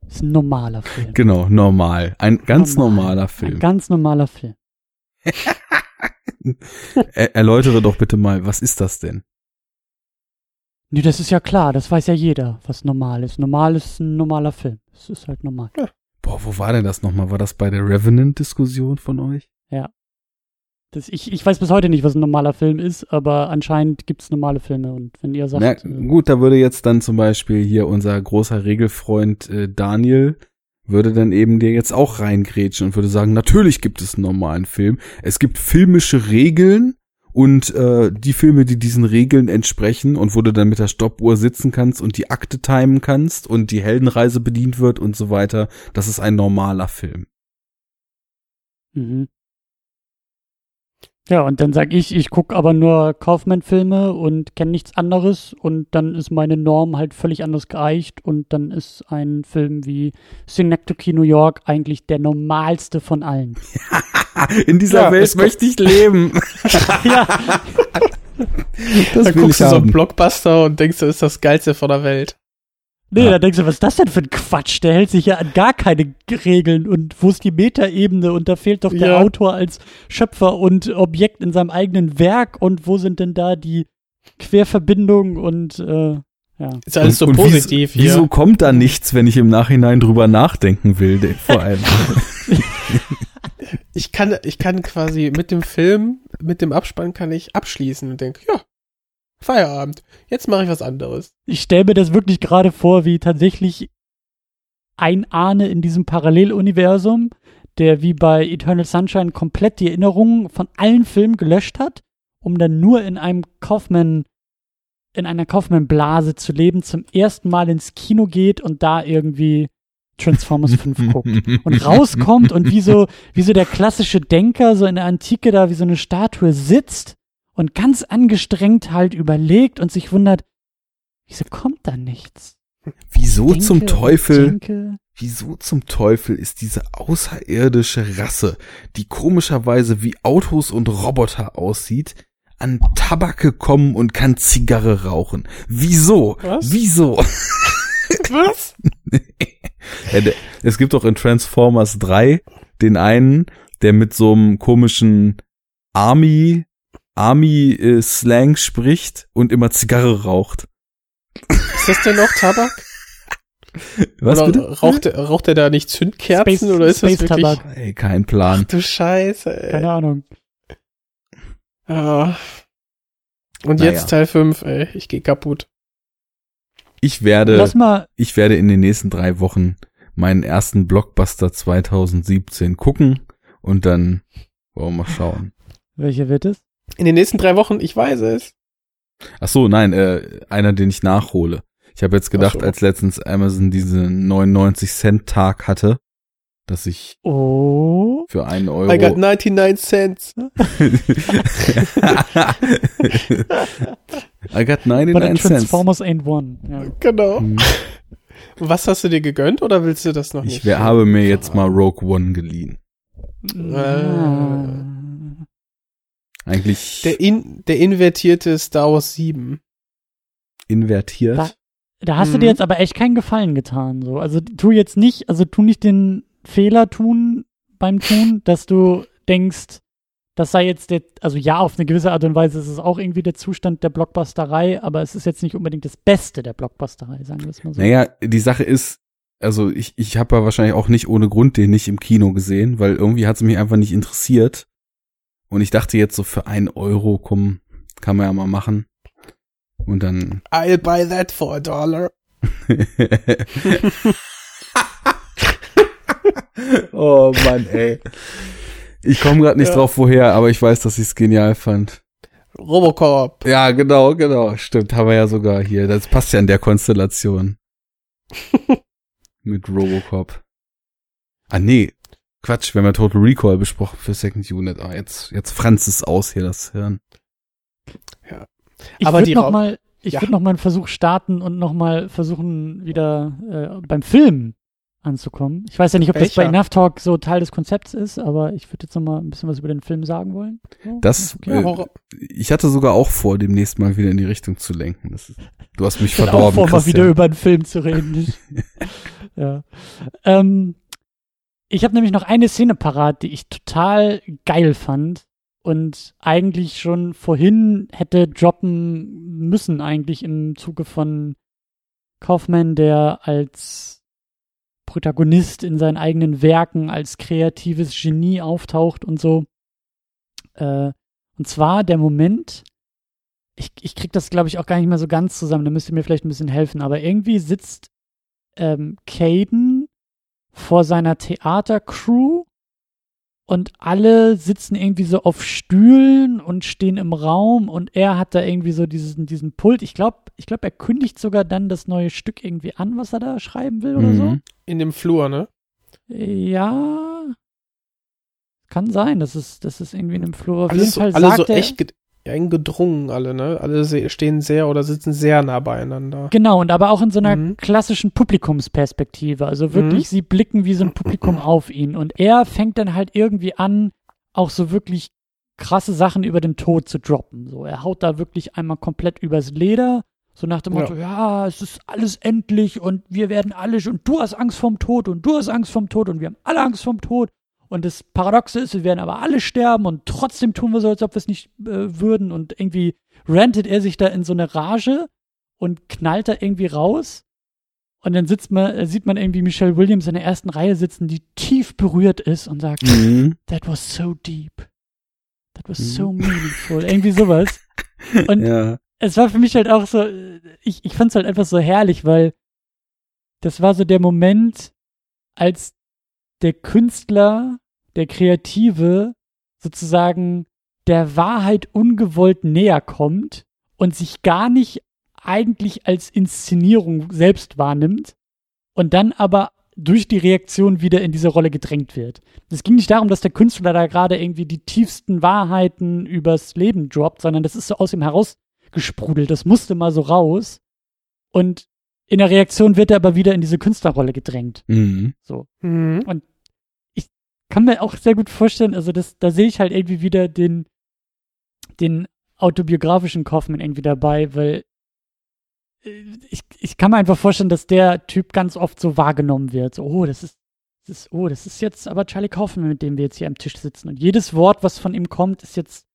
Speaker 3: Ist ein normaler Film.
Speaker 2: Genau, normal. Ein ganz
Speaker 3: Normal.
Speaker 2: normaler
Speaker 3: Ein
Speaker 2: Film.
Speaker 3: ganz normaler Film.
Speaker 2: Er erläutere doch bitte mal, was ist das denn?
Speaker 3: Nee, das ist ja klar, das weiß ja jeder, was normal ist. Normal ist ein normaler Film. Es ist halt normal.
Speaker 2: Boah, wo war denn das nochmal? War das bei der Revenant-Diskussion von euch?
Speaker 3: Das, ich, ich weiß bis heute nicht, was ein normaler Film ist, aber anscheinend gibt es normale Filme. Und wenn ihr sagt,
Speaker 2: Na,
Speaker 3: äh,
Speaker 2: gut, da würde jetzt dann zum Beispiel hier unser großer Regelfreund äh, Daniel würde dann eben dir jetzt auch reingrätschen und würde sagen, natürlich gibt es einen normalen Film. Es gibt filmische Regeln und äh, die Filme, die diesen Regeln entsprechen und wo du dann mit der Stoppuhr sitzen kannst und die Akte timen kannst und die Heldenreise bedient wird und so weiter, das ist ein normaler Film.
Speaker 3: mhm. Ja, und dann sag ich, ich gucke aber nur Kaufman-Filme und kenne nichts anderes und dann ist meine Norm halt völlig anders geeicht und dann ist ein Film wie Synecdoche New York eigentlich der normalste von allen.
Speaker 2: In dieser
Speaker 4: Ja,
Speaker 2: Welt möchte ich leben.
Speaker 3: ja,
Speaker 2: Das
Speaker 4: Dann guckst du so einen. Blockbuster und denkst, das ist das Geilste von der Welt.
Speaker 3: Nee,
Speaker 2: Ja.
Speaker 3: da denkst du, was ist das denn für ein Quatsch? Der hält sich ja an gar keine Regeln und wo ist die Metaebene und da fehlt doch der
Speaker 4: Ja.
Speaker 3: Autor als Schöpfer und Objekt in seinem eigenen Werk und wo sind denn da die Querverbindungen und äh, ja.
Speaker 4: Ist alles so
Speaker 2: Und- und
Speaker 4: positiv
Speaker 2: wieso,
Speaker 4: hier.
Speaker 2: Wieso kommt da nichts, wenn ich im Nachhinein drüber nachdenken will, de- vor allem?
Speaker 4: Ich kann, ich kann quasi mit dem Film, mit dem Abspann kann ich abschließen und denke, ja, Feierabend. Jetzt mache ich was anderes.
Speaker 3: Ich stelle mir das wirklich gerade vor, wie tatsächlich ein Ahne in diesem Paralleluniversum, der wie bei Eternal Sunshine komplett die Erinnerungen von allen Filmen gelöscht hat, um dann nur in einem Kaufmann, in einer Kaufmann-Blase zu leben, zum ersten Mal ins Kino geht und da irgendwie Transformers 5 guckt. Und rauskommt und wie so, wie so der klassische Denker so in der Antike da wie so eine Statue sitzt und ganz angestrengt halt überlegt und sich wundert, wieso kommt da nichts?
Speaker 2: Wieso
Speaker 3: Denke
Speaker 2: zum Teufel, wieso zum Teufel ist diese außerirdische Rasse, die komischerweise wie Autos und Roboter aussieht, an Tabak gekommen und kann Zigarre rauchen? Wieso?
Speaker 4: Was?
Speaker 2: Wieso?
Speaker 4: Was?
Speaker 2: Ja, der, es gibt doch in Transformers 3 den einen, der mit so einem komischen Army, Army-Slang spricht und immer Zigarre raucht.
Speaker 4: Ist das denn noch Tabak?
Speaker 2: Was
Speaker 4: oder
Speaker 2: bitte?
Speaker 4: Raucht, er- raucht er da nicht Zündkerzen
Speaker 3: Space-
Speaker 4: oder ist das
Speaker 3: Space
Speaker 4: wirklich?
Speaker 3: Tabak.
Speaker 2: Ey, kein Plan.
Speaker 4: Ach du Scheiße, ey.
Speaker 3: Keine Ahnung.
Speaker 4: Ja. Und
Speaker 2: Naja.
Speaker 4: jetzt Teil 5, ey. Ich geh kaputt.
Speaker 2: Ich werde,
Speaker 3: Lass mal,
Speaker 2: ich werde in den nächsten drei Wochen meinen ersten Blockbuster 2017 gucken und dann wollen wir mal schauen.
Speaker 3: welche wird es?
Speaker 4: In den nächsten drei Wochen, ich weiß es.
Speaker 2: Ach so, nein, äh, einer, den ich nachhole. Ich habe jetzt gedacht,
Speaker 4: Ach so.
Speaker 2: als letztens Amazon diesen 99 Cent Tag hatte, dass ich
Speaker 3: Oh.
Speaker 2: für einen Euro.
Speaker 4: I got 99 cents.
Speaker 2: I got
Speaker 3: But
Speaker 2: 99 Cents.
Speaker 3: Transformers ain't one. Ja.
Speaker 4: Genau.
Speaker 2: Hm.
Speaker 4: Was hast du dir gegönnt oder willst du das noch nicht?
Speaker 2: Ich habe mir jetzt mal Rogue One geliehen.
Speaker 3: Ah.
Speaker 2: Eigentlich
Speaker 4: Der, in, der invertierte Star Wars 7.
Speaker 2: invertiert.
Speaker 3: Da- Da hast du
Speaker 4: Mhm.
Speaker 3: dir jetzt aber echt keinen Gefallen getan. So. Also tu jetzt nicht, also tu nicht den Fehler tun beim Tun, dass du denkst, das sei jetzt der, also ja, auf eine gewisse Art und Weise ist es auch irgendwie der Zustand der Blockbusterei, aber es ist jetzt nicht unbedingt das Beste der Blockbusterei, sagen wir es mal so.
Speaker 2: Naja, die Sache ist, also ich, ich habe ja wahrscheinlich auch nicht ohne Grund den nicht im Kino gesehen, weil irgendwie hat es mich einfach nicht interessiert. Und ich dachte jetzt so für ein Euro, komm, kann man ja mal machen. Und dann.
Speaker 4: I'll buy that for a dollar.
Speaker 2: oh Mann, ey. Ich komme gerade nicht
Speaker 4: Ja.
Speaker 2: drauf, woher, aber ich weiß, dass ich es genial fand.
Speaker 4: Robocop.
Speaker 2: Ja, genau, genau. Stimmt, haben wir ja sogar hier. Das passt ja in der Konstellation. Mit Robocop. Ah, nee. Quatsch, wir haben ja Total Recall besprochen für Second Unit. Ah, jetzt, jetzt franzt es aus hier, das Hirn.
Speaker 3: Ich
Speaker 4: Aber
Speaker 3: würde
Speaker 4: die
Speaker 3: noch mal, ich
Speaker 4: Ja.
Speaker 3: würde noch mal einen Versuch starten und noch mal versuchen wieder äh, beim Film anzukommen. Ich weiß ja nicht, ob das bei
Speaker 4: Welcher?
Speaker 3: Enough Talk so Teil des Konzepts ist, aber ich würde jetzt noch mal ein bisschen was über den Film sagen wollen. So,
Speaker 2: Das,
Speaker 3: okay.
Speaker 2: äh, ich hatte sogar auch vor, demnächst mal wieder in die Richtung zu lenken. Das ist, du hast mich
Speaker 3: Ich hatte auch
Speaker 2: verdorben,
Speaker 3: vor, mal
Speaker 2: Christian.
Speaker 3: wieder über einen Film zu reden. ja. Ähm, ich habe nämlich noch eine Szene parat, die ich total geil fand und eigentlich schon vorhin hätte droppen müssen, eigentlich im Zuge von Kaufman, der als Protagonist in seinen eigenen Werken als kreatives Genie auftaucht und so. Äh, und zwar der Moment, ich, ich krieg das, glaube ich, auch gar nicht mehr so ganz zusammen, da müsst ihr mir vielleicht ein bisschen helfen, aber irgendwie sitzt ähm, Caden vor seiner Theatercrew und alle sitzen irgendwie so auf Stühlen und stehen im Raum und er hat da irgendwie so diesen, diesen Pult. Ich glaube, ich glaube, er kündigt sogar dann das neue Stück irgendwie an, was er da schreiben will oder so.
Speaker 2: Mhm.
Speaker 4: In dem Flur, ne?
Speaker 3: Ja. kann sein, dass es, dass es irgendwie in einem Flur auf
Speaker 4: Alles,
Speaker 3: jeden
Speaker 4: so-
Speaker 3: Fall
Speaker 4: alle
Speaker 3: sagt
Speaker 4: so
Speaker 3: er,
Speaker 4: echt ge eng gedrungen, alle, ne? Alle stehen sehr oder sitzen sehr nah beieinander.
Speaker 3: Genau, und aber auch in so einer
Speaker 4: Mhm.
Speaker 3: klassischen Publikumsperspektive. Also wirklich,
Speaker 4: Mhm.
Speaker 3: sie blicken wie so ein Publikum auf ihn. Und er fängt dann halt irgendwie an, auch so wirklich krasse Sachen über den Tod zu droppen. So, er haut da wirklich einmal komplett übers Leder. So nach dem
Speaker 4: Ja.
Speaker 3: Motto, ja, es ist alles endlich und wir werden alle, und du hast Angst vorm Tod und du hast Angst vorm Tod und wir haben alle Angst vorm Tod. Und das Paradoxe ist, wir werden aber alle sterben und trotzdem tun wir so, als ob wir es nicht äh, würden. Und irgendwie rantet er sich da in so eine Rage und knallt da irgendwie raus. Und dann sitzt man, äh, sieht man irgendwie Michelle Williams in der ersten Reihe sitzen, die tief berührt ist und sagt,
Speaker 2: Mhm.
Speaker 3: that was so deep. That was
Speaker 2: Mhm.
Speaker 3: so meaningful. irgendwie sowas. Und
Speaker 2: Ja.
Speaker 3: es war für mich halt auch so, äh, ich, ich fand es halt einfach so herrlich, weil das war so der Moment, als der Künstler, der Kreative sozusagen der Wahrheit ungewollt näher kommt und sich gar nicht eigentlich als Inszenierung selbst wahrnimmt und dann aber durch die Reaktion wieder in diese Rolle gedrängt wird. Es ging nicht darum, dass der Künstler da gerade irgendwie die tiefsten Wahrheiten übers Leben droppt, sondern das ist so aus ihm herausgesprudelt. Das musste mal so raus. Und in der Reaktion wird er aber wieder in diese Künstlerrolle gedrängt.
Speaker 2: Mhm.
Speaker 3: So.
Speaker 4: Mhm.
Speaker 3: Kann mir auch sehr gut vorstellen, also das, da sehe ich halt irgendwie wieder den, den autobiografischen Kaufmann irgendwie dabei, weil äh, ich, ich kann mir einfach vorstellen, dass der Typ ganz oft so wahrgenommen wird. So, oh, das ist, das ist, oh, das ist jetzt aber Charlie Kaufman, mit dem wir jetzt hier am Tisch sitzen. Und jedes Wort, was von ihm kommt, ist jetzt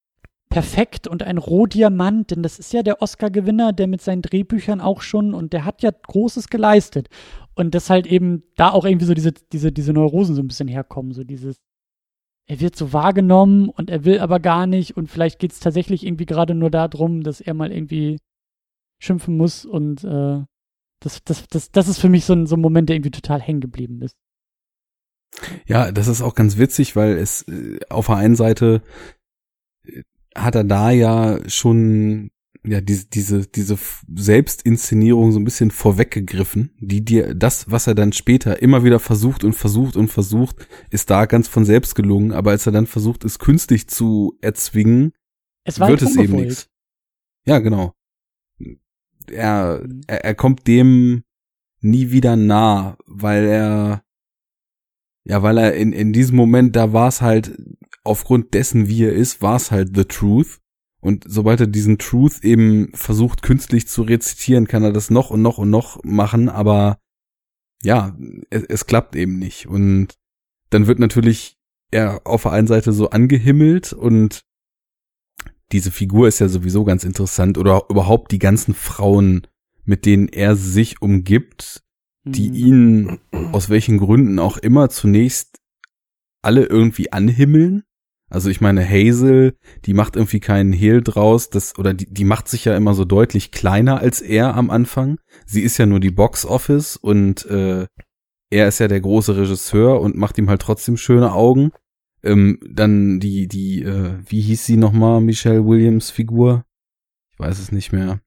Speaker 3: perfekt und ein Rohdiamant, denn das ist ja der Oscar-Gewinner, der mit seinen Drehbüchern auch schon und der hat ja Großes geleistet. Und dass halt eben da auch irgendwie so diese, diese, diese Neurosen so ein bisschen herkommen, so dieses, er wird so wahrgenommen und er will aber gar nicht und vielleicht geht es tatsächlich irgendwie gerade nur darum, dass er mal irgendwie schimpfen muss und äh, das, das, das, das ist für mich so ein, so ein Moment, der irgendwie total hängen geblieben ist.
Speaker 2: Ja, das ist auch ganz witzig, weil es äh, auf der einen Seite hat er da ja schon ja diese diese diese Selbstinszenierung so ein bisschen vorweggegriffen, die dir das, was er dann später immer wieder versucht und versucht und versucht, ist da ganz von selbst gelungen, aber als er dann versucht, es künstlich zu erzwingen,
Speaker 3: Es
Speaker 2: wird es eben nichts. Ja, genau. Er,
Speaker 3: Mhm.
Speaker 2: er, er kommt dem nie wieder nah, weil er, ja, weil er in, in diesem Moment, da war es halt, aufgrund dessen, wie er ist, war es halt the truth. Und sobald er diesen Truth eben versucht, künstlich zu rezitieren, kann er das noch und noch und noch machen, aber ja, es, es klappt eben nicht. Und dann wird natürlich er auf der einen Seite so angehimmelt und diese Figur ist ja sowieso ganz interessant oder überhaupt die ganzen Frauen, mit denen er sich umgibt, die
Speaker 3: Mhm.
Speaker 2: ihn aus welchen Gründen auch immer zunächst alle irgendwie anhimmeln. Also ich meine, Hazel, die macht irgendwie keinen Hehl draus, das, oder die, die macht sich ja immer so deutlich kleiner als er am Anfang. Sie ist ja nur die Box Office und äh, er ist ja der große Regisseur und macht ihm halt trotzdem schöne Augen. Ähm, dann die, die, äh, wie hieß sie nochmal, Michelle Williams Figur? Ich weiß es nicht mehr.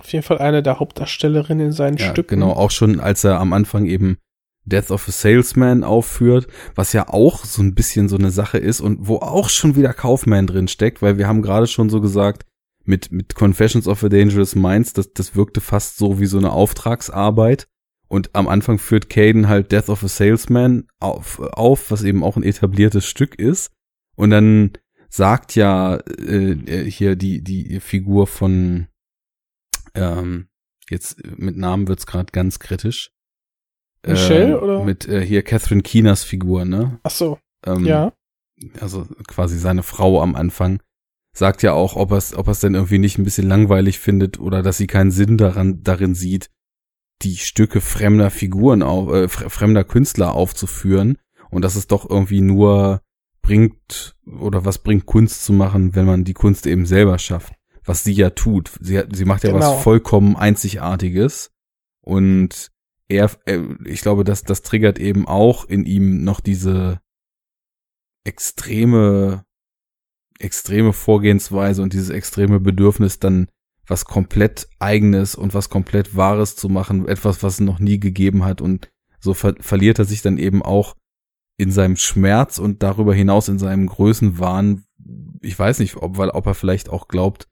Speaker 4: Auf jeden Fall eine der Hauptdarstellerinnen in seinen
Speaker 2: Ja,
Speaker 4: Stücken.
Speaker 2: genau, auch schon als er am Anfang eben Death of a Salesman aufführt, was ja auch so ein bisschen so eine Sache ist und wo auch schon wieder Kaufman drin steckt, weil wir haben gerade schon so gesagt, mit, mit Confessions of a Dangerous Minds, das, das wirkte fast so wie so eine Auftragsarbeit. Und am Anfang führt Caden halt Death of a Salesman auf, auf, was eben auch ein etabliertes Stück ist. Und dann sagt ja äh, hier die, die Figur von ähm, jetzt mit Namen wird's gerade ganz kritisch.
Speaker 4: Michelle,
Speaker 2: äh,
Speaker 4: oder?
Speaker 2: Mit äh, hier Catherine Keeners Figur, ne?
Speaker 4: Ach so,
Speaker 2: Ähm,
Speaker 4: ja.
Speaker 2: Also quasi seine Frau am Anfang sagt ja auch, ob er es ob er's denn irgendwie nicht ein bisschen langweilig findet oder dass sie keinen Sinn daran darin sieht, die Stücke fremder Figuren auf, äh, fre- fremder Künstler aufzuführen und dass es doch irgendwie nur bringt oder was bringt Kunst zu machen, wenn man die Kunst eben selber schafft, was sie ja tut. Sie sie macht ja
Speaker 4: Genau.
Speaker 2: was vollkommen einzigartiges und er, er ich glaube, dass das triggert eben auch in ihm noch diese extreme extreme Vorgehensweise und dieses extreme Bedürfnis dann was komplett eigenes und was komplett wahres zu machen, etwas was es noch nie gegeben hat. Und so ver verliert er sich dann eben auch in seinem Schmerz und darüber hinaus in seinem Größenwahn, ich weiß nicht, ob, weil, ob er vielleicht auch glaubt,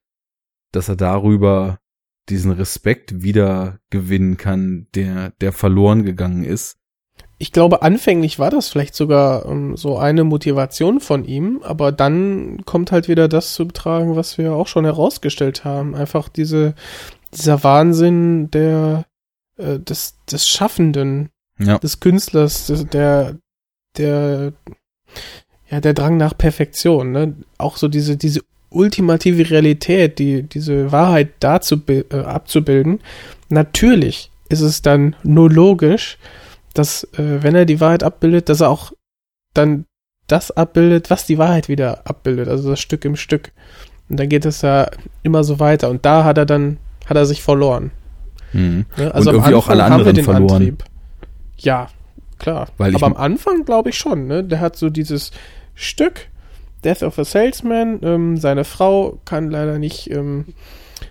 Speaker 2: dass er darüber diesen Respekt wieder gewinnen kann, der, der verloren gegangen ist.
Speaker 4: Ich glaube, anfänglich war das vielleicht sogar ähm, so eine Motivation von ihm, aber dann kommt halt wieder das zu betragen, was wir auch schon herausgestellt haben. Einfach diese, dieser Wahnsinn der, äh, des, des Schaffenden,
Speaker 2: Ja.
Speaker 4: des Künstlers, des, der, der, ja, der Drang nach Perfektion, ne? Auch so diese, diese ultimative Realität, die, diese Wahrheit dazu äh, abzubilden. Natürlich ist es dann nur logisch, dass, äh, wenn er die Wahrheit abbildet, dass er auch dann das abbildet, was die Wahrheit wieder abbildet, also das Stück im Stück. Und dann geht es ja immer so weiter. Und da hat er dann, hat er sich verloren.
Speaker 2: Mhm.
Speaker 4: Ne? Also
Speaker 2: Und irgendwie auch alle anderen
Speaker 4: den
Speaker 2: verloren.
Speaker 4: Antrieb. Ja, klar.
Speaker 2: Weil
Speaker 4: Aber am Anfang glaube ich schon, ne? Der hat so dieses Stück, Death of a Salesman, ähm, seine Frau kann leider nicht ähm,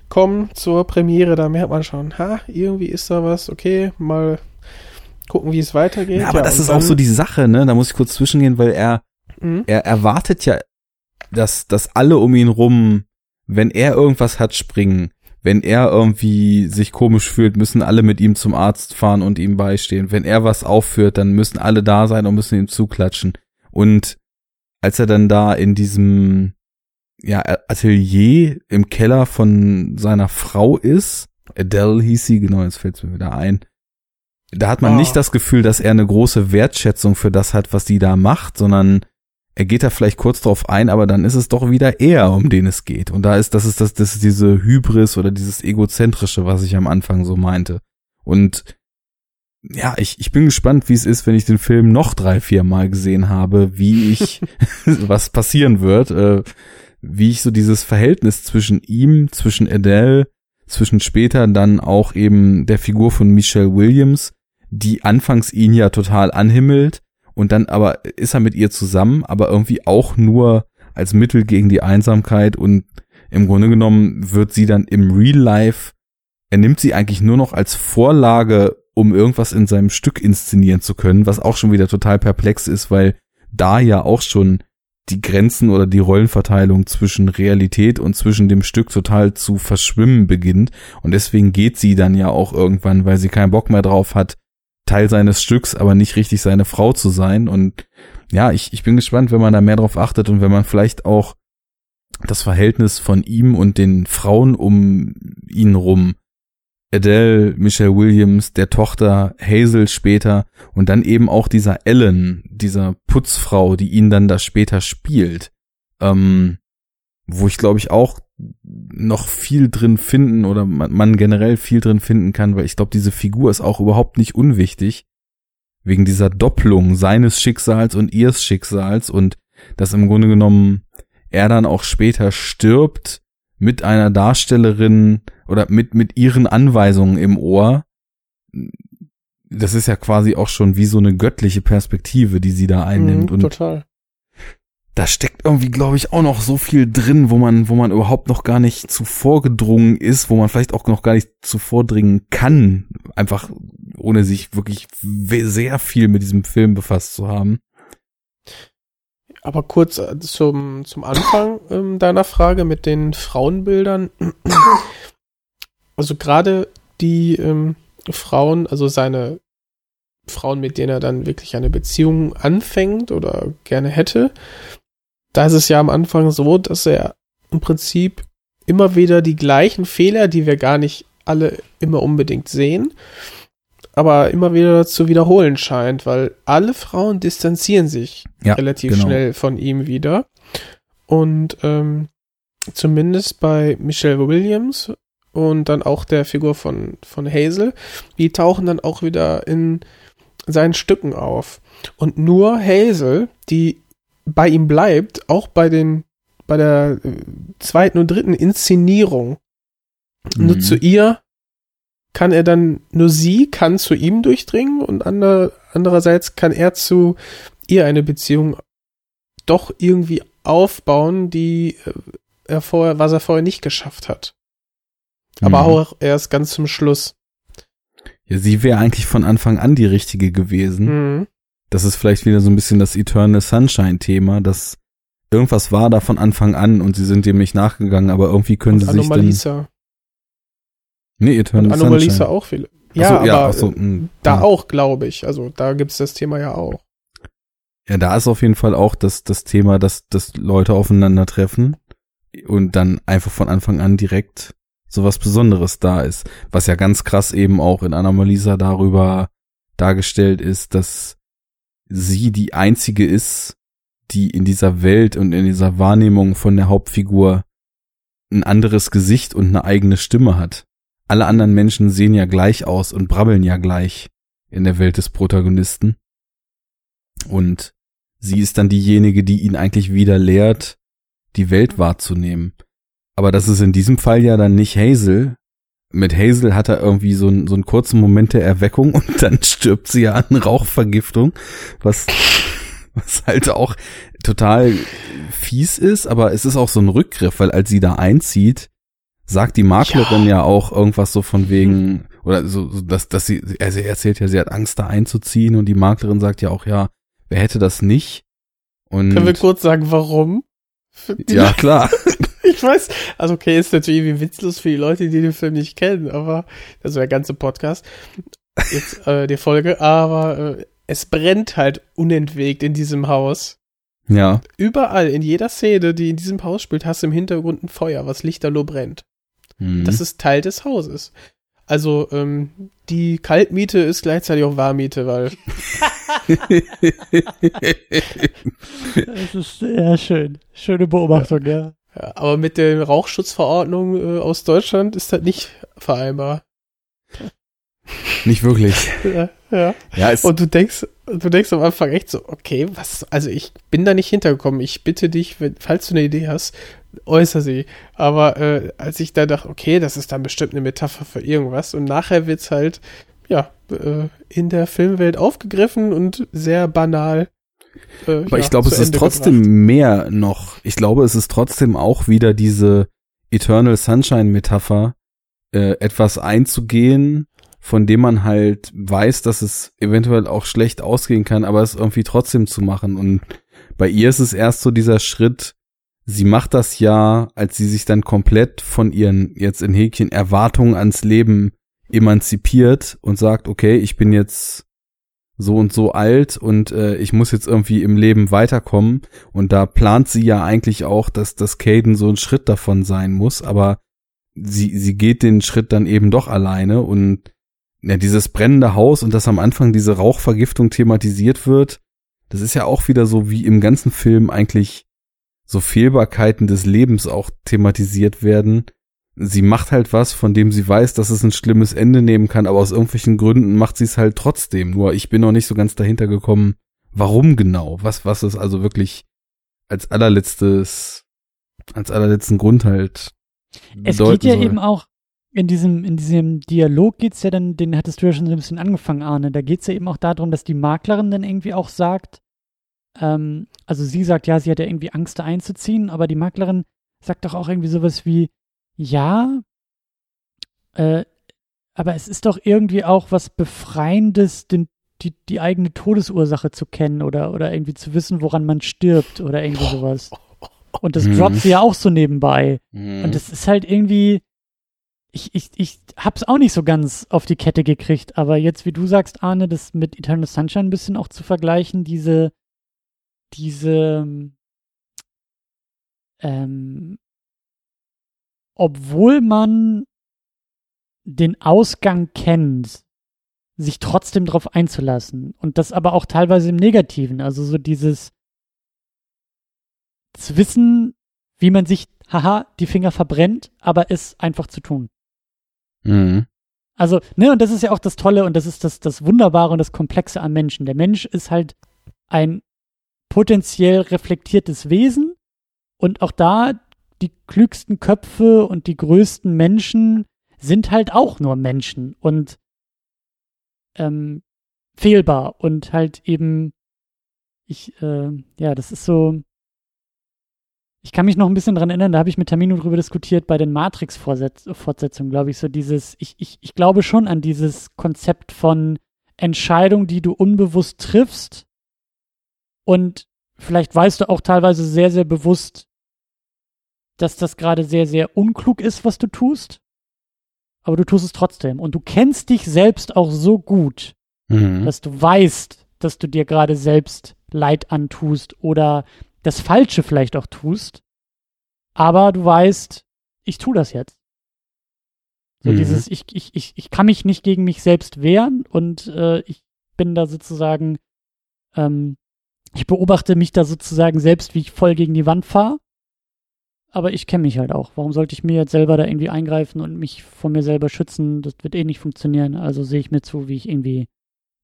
Speaker 4: kommen zur Premiere, da merkt man schon, ha, irgendwie ist da was, okay, mal gucken, wie es weitergeht.
Speaker 2: Ja, aber
Speaker 4: ja,
Speaker 2: das ist auch so die Sache, ne? Da muss ich kurz zwischengehen, weil er,
Speaker 4: Mhm.
Speaker 2: er erwartet ja, dass, dass alle um ihn rum, wenn er irgendwas hat, springen. Wenn er irgendwie sich komisch fühlt, müssen alle mit ihm zum Arzt fahren und ihm beistehen. Wenn er was aufführt, dann müssen alle da sein und müssen ihm zuklatschen. Und als er dann da in diesem ja, Atelier im Keller von seiner Frau ist, Adele hieß sie, genau, jetzt fällt es mir wieder ein, da hat man
Speaker 4: Ah.
Speaker 2: nicht das Gefühl, dass er eine große Wertschätzung für das hat, was sie da macht, sondern er geht da vielleicht kurz drauf ein, aber dann ist es doch wieder er, um den es geht. Und da ist, das ist das, das ist diese Hybris oder dieses Egozentrische, was ich am Anfang so meinte. Und ja, ich, ich bin gespannt, wie es ist, wenn ich den Film noch drei, vier Mal gesehen habe, wie ich, was passieren wird, äh, wie ich so dieses Verhältnis zwischen ihm, zwischen Adele, zwischen später dann auch eben der Figur von Michelle Williams, die anfangs ihn ja total anhimmelt und dann aber ist er mit ihr zusammen, aber irgendwie auch nur als Mittel gegen die Einsamkeit und im Grunde genommen wird sie dann im Real Life, er nimmt sie eigentlich nur noch als Vorlage, um irgendwas in seinem Stück inszenieren zu können, was auch schon wieder total perplex ist, weil da ja auch schon die Grenzen oder die Rollenverteilung zwischen Realität und zwischen dem Stück total zu verschwimmen beginnt. Und deswegen geht sie dann ja auch irgendwann, weil sie keinen Bock mehr drauf hat, Teil seines Stücks, aber nicht richtig seine Frau zu sein. Und ja, ich, ich bin gespannt, wenn man da mehr drauf achtet und wenn man vielleicht auch das Verhältnis von ihm und den Frauen um ihn rum, Adele, Michelle Williams, der Tochter Hazel später und dann eben auch dieser Ellen, dieser Putzfrau, die ihn dann da später spielt, ähm, wo ich glaube ich auch noch viel drin finden oder man, man generell viel drin finden kann, weil ich glaube, diese Figur ist auch überhaupt nicht unwichtig, wegen dieser Doppelung seines Schicksals und ihres Schicksals und dass im Grunde genommen er dann auch später stirbt mit einer Darstellerin oder mit, mit ihren Anweisungen im Ohr. Das ist ja quasi auch schon wie so eine göttliche Perspektive, die sie da einnimmt.
Speaker 4: Mhm,
Speaker 2: und
Speaker 4: total.
Speaker 2: da steckt irgendwie, glaube ich, auch noch so viel drin, wo man, wo man überhaupt noch gar nicht zuvor gedrungen ist, wo man vielleicht auch noch gar nicht zuvor dringen kann, einfach ohne sich wirklich sehr viel mit diesem Film befasst zu haben.
Speaker 4: Aber kurz äh, zum, zum Anfang ähm, deiner Frage mit den Frauenbildern. Also gerade die ähm, Frauen, also seine Frauen, mit denen er dann wirklich eine Beziehung anfängt oder gerne hätte, da ist es ja am Anfang so, dass er im Prinzip immer wieder die gleichen Fehler, die wir gar nicht alle immer unbedingt sehen, aber immer wieder zu wiederholen scheint, weil alle Frauen distanzieren sich
Speaker 2: Ja,
Speaker 4: relativ
Speaker 2: genau.
Speaker 4: schnell von ihm wieder. Und ähm, zumindest bei Michelle Williams und dann auch der Figur von, von Hazel, die tauchen dann auch wieder in seinen Stücken auf. Und nur Hazel, die bei ihm bleibt, auch bei den bei der äh, zweiten und dritten Inszenierung. Nur
Speaker 2: Mhm.
Speaker 4: zu ihr kann er dann, nur sie kann zu ihm durchdringen und ander, andererseits kann er zu ihr eine Beziehung doch irgendwie aufbauen, die äh, er vorher, was er vorher nicht geschafft hat. Aber
Speaker 2: Mhm.
Speaker 4: auch erst ganz zum Schluss.
Speaker 2: Ja, sie wäre eigentlich von Anfang an die richtige gewesen.
Speaker 4: Mhm.
Speaker 2: das ist vielleicht wieder so ein bisschen das Eternal Sunshine-Thema, dass irgendwas war da von Anfang an und sie sind dem nicht nachgegangen, aber irgendwie können sie sich dann.
Speaker 4: Anomalisa.
Speaker 2: Nee, Eternal
Speaker 4: Und Anomalisa
Speaker 2: Sunshine.
Speaker 4: auch viele. Ja,
Speaker 2: so,
Speaker 4: aber
Speaker 2: ja, ach so,
Speaker 4: äh,
Speaker 2: mh,
Speaker 4: da
Speaker 2: ja.
Speaker 4: auch, glaube ich. Also da gibt's das Thema ja auch.
Speaker 2: Ja, da ist auf jeden Fall auch das, das Thema, dass, dass Leute aufeinandertreffen und dann einfach von Anfang an direkt sowas Besonderes da ist. Was ja ganz krass eben auch in Anomalisa darüber dargestellt ist, dass sie die einzige ist, die in dieser Welt und in dieser Wahrnehmung von der Hauptfigur ein anderes Gesicht und eine eigene Stimme hat. Alle anderen Menschen sehen ja gleich aus und brabbeln ja gleich in der Welt des Protagonisten. Und sie ist dann diejenige, die ihn eigentlich wieder lehrt, die Welt wahrzunehmen. Aber das ist in diesem Fall ja dann nicht Hazel. Mit Hazel hat er irgendwie so, einen so einen kurzen Moment der Erweckung und dann stirbt sie ja an Rauchvergiftung, was, was halt auch total fies ist, aber es ist auch so ein Rückgriff, weil als sie da einzieht, sagt die Maklerin ja, auch irgendwas so von wegen, oder so, so dass, dass sie, also sie erzählt ja, sie hat Angst da einzuziehen und die Maklerin sagt ja auch, ja, wer hätte das nicht? Und
Speaker 4: Können wir kurz sagen, warum?
Speaker 2: Ja, klar.
Speaker 4: Ich weiß, also okay, ist natürlich irgendwie witzlos für die Leute, die den Film nicht kennen, aber also der ganze Podcast, jetzt äh, die Folge, aber äh, es brennt halt unentwegt in diesem Haus.
Speaker 2: Ja.
Speaker 4: Überall, in jeder Szene, die in diesem Haus spielt, hast du im Hintergrund ein Feuer, was lichterloh brennt.
Speaker 2: Mhm.
Speaker 4: Das ist Teil des Hauses. Also ähm, die Kaltmiete ist gleichzeitig auch Warmmiete, weil
Speaker 3: Das ist sehr schön. Schöne Beobachtung, ja.
Speaker 4: ja, aber mit der Rauchschutzverordnung äh, aus Deutschland ist das nicht vereinbar.
Speaker 2: Nicht wirklich.
Speaker 4: Ja, ja.
Speaker 2: Ja, es,
Speaker 4: Und du denkst, du denkst am Anfang echt so, okay, was, also ich bin da nicht hintergekommen. Ich bitte dich, wenn, falls du eine Idee hast, äußere sie. Aber äh, als ich da dachte, okay, das ist dann bestimmt eine Metapher für irgendwas und nachher wird's halt, ja, äh, in der Filmwelt aufgegriffen und sehr banal. Äh,
Speaker 2: aber
Speaker 4: ja,
Speaker 2: ich glaube, es ist
Speaker 4: Ende
Speaker 2: trotzdem
Speaker 4: gebracht.
Speaker 2: mehr noch. Ich glaube, es ist trotzdem auch wieder diese Eternal Sunshine Metapher, äh, etwas einzugehen, von dem man halt weiß, dass es eventuell auch schlecht ausgehen kann, aber es irgendwie trotzdem zu machen. Und bei ihr ist es erst so dieser Schritt, sie macht das ja, als sie sich dann komplett von ihren, jetzt in Häkchen, Erwartungen ans Leben emanzipiert und sagt, okay, ich bin jetzt so und so alt und äh, ich muss jetzt irgendwie im Leben weiterkommen. Und da plant sie ja eigentlich auch, dass das Caden so ein Schritt davon sein muss, aber sie, sie geht den Schritt dann eben doch alleine und ja, dieses brennende Haus und dass am Anfang diese Rauchvergiftung thematisiert wird, das ist ja auch wieder so wie im ganzen Film eigentlich so Fehlbarkeiten des Lebens auch thematisiert werden. Sie macht halt was, von dem sie weiß, dass es ein schlimmes Ende nehmen kann, aber aus irgendwelchen Gründen macht sie es halt trotzdem. Nur ich bin noch nicht so ganz dahinter gekommen, warum genau, was, was es also wirklich als allerletztes, als allerletzten Grund halt
Speaker 3: Es geht ja
Speaker 2: soll.
Speaker 3: eben auch in diesem, in diesem Dialog geht's ja dann, den hattest du ja schon so ein bisschen angefangen, Arne. Da geht's ja eben auch darum, dass die Maklerin dann irgendwie auch sagt, ähm, also sie sagt, ja, sie hat ja irgendwie Angst, da einzuziehen, aber die Maklerin sagt doch auch irgendwie sowas wie, ja, äh, aber es ist doch irgendwie auch was Befreiendes, den, die, die eigene Todesursache zu kennen oder, oder irgendwie zu wissen, woran man stirbt oder irgendwie sowas. Und das
Speaker 2: Mhm.
Speaker 3: droppt sie ja auch so nebenbei.
Speaker 2: Mhm.
Speaker 3: Und das ist halt irgendwie, ich, ich, ich hab's auch nicht so ganz auf die Kette gekriegt, aber jetzt, wie du sagst, Arne, das mit Eternal Sunshine ein bisschen auch zu vergleichen, diese, diese, ähm, obwohl man den Ausgang kennt, sich trotzdem darauf einzulassen. Und das aber auch teilweise im Negativen. Also so dieses zu wissen, wie man sich, haha, die Finger verbrennt, aber es einfach zu tun.
Speaker 2: Mhm.
Speaker 3: Also, ne, und das ist ja auch das Tolle und das ist das, das Wunderbare und das Komplexe am Menschen. Der Mensch ist halt ein potenziell reflektiertes Wesen und auch da die klügsten Köpfe und die größten Menschen sind halt auch nur Menschen und ähm, fehlbar und halt eben, ich, äh, ja, das ist so, ich kann mich noch ein bisschen dran erinnern, da habe ich mit Tamino drüber diskutiert bei den Matrix-Fortsetzungen, glaube ich, so dieses, ich, ich, ich glaube schon an dieses Konzept von Entscheidung, die du unbewusst triffst, Und vielleicht weißt du auch teilweise sehr, sehr bewusst, dass das gerade sehr, sehr unklug ist, was du tust. Aber du tust es trotzdem. Und du kennst dich selbst auch so gut,
Speaker 2: Mhm.
Speaker 3: dass du weißt, dass du dir gerade selbst Leid antust oder das Falsche vielleicht auch tust. Aber du weißt, ich tu das jetzt. So
Speaker 2: Mhm.
Speaker 3: dieses, ich, ich, ich, ich kann mich nicht gegen mich selbst wehren und äh, ich bin da sozusagen, ähm, ich beobachte mich da sozusagen selbst, wie ich voll gegen die Wand fahre. Aber ich kenne mich halt auch. Warum sollte ich mir jetzt selber da irgendwie eingreifen und mich von mir selber schützen? Das wird eh nicht funktionieren. Also sehe ich mir zu, wie ich irgendwie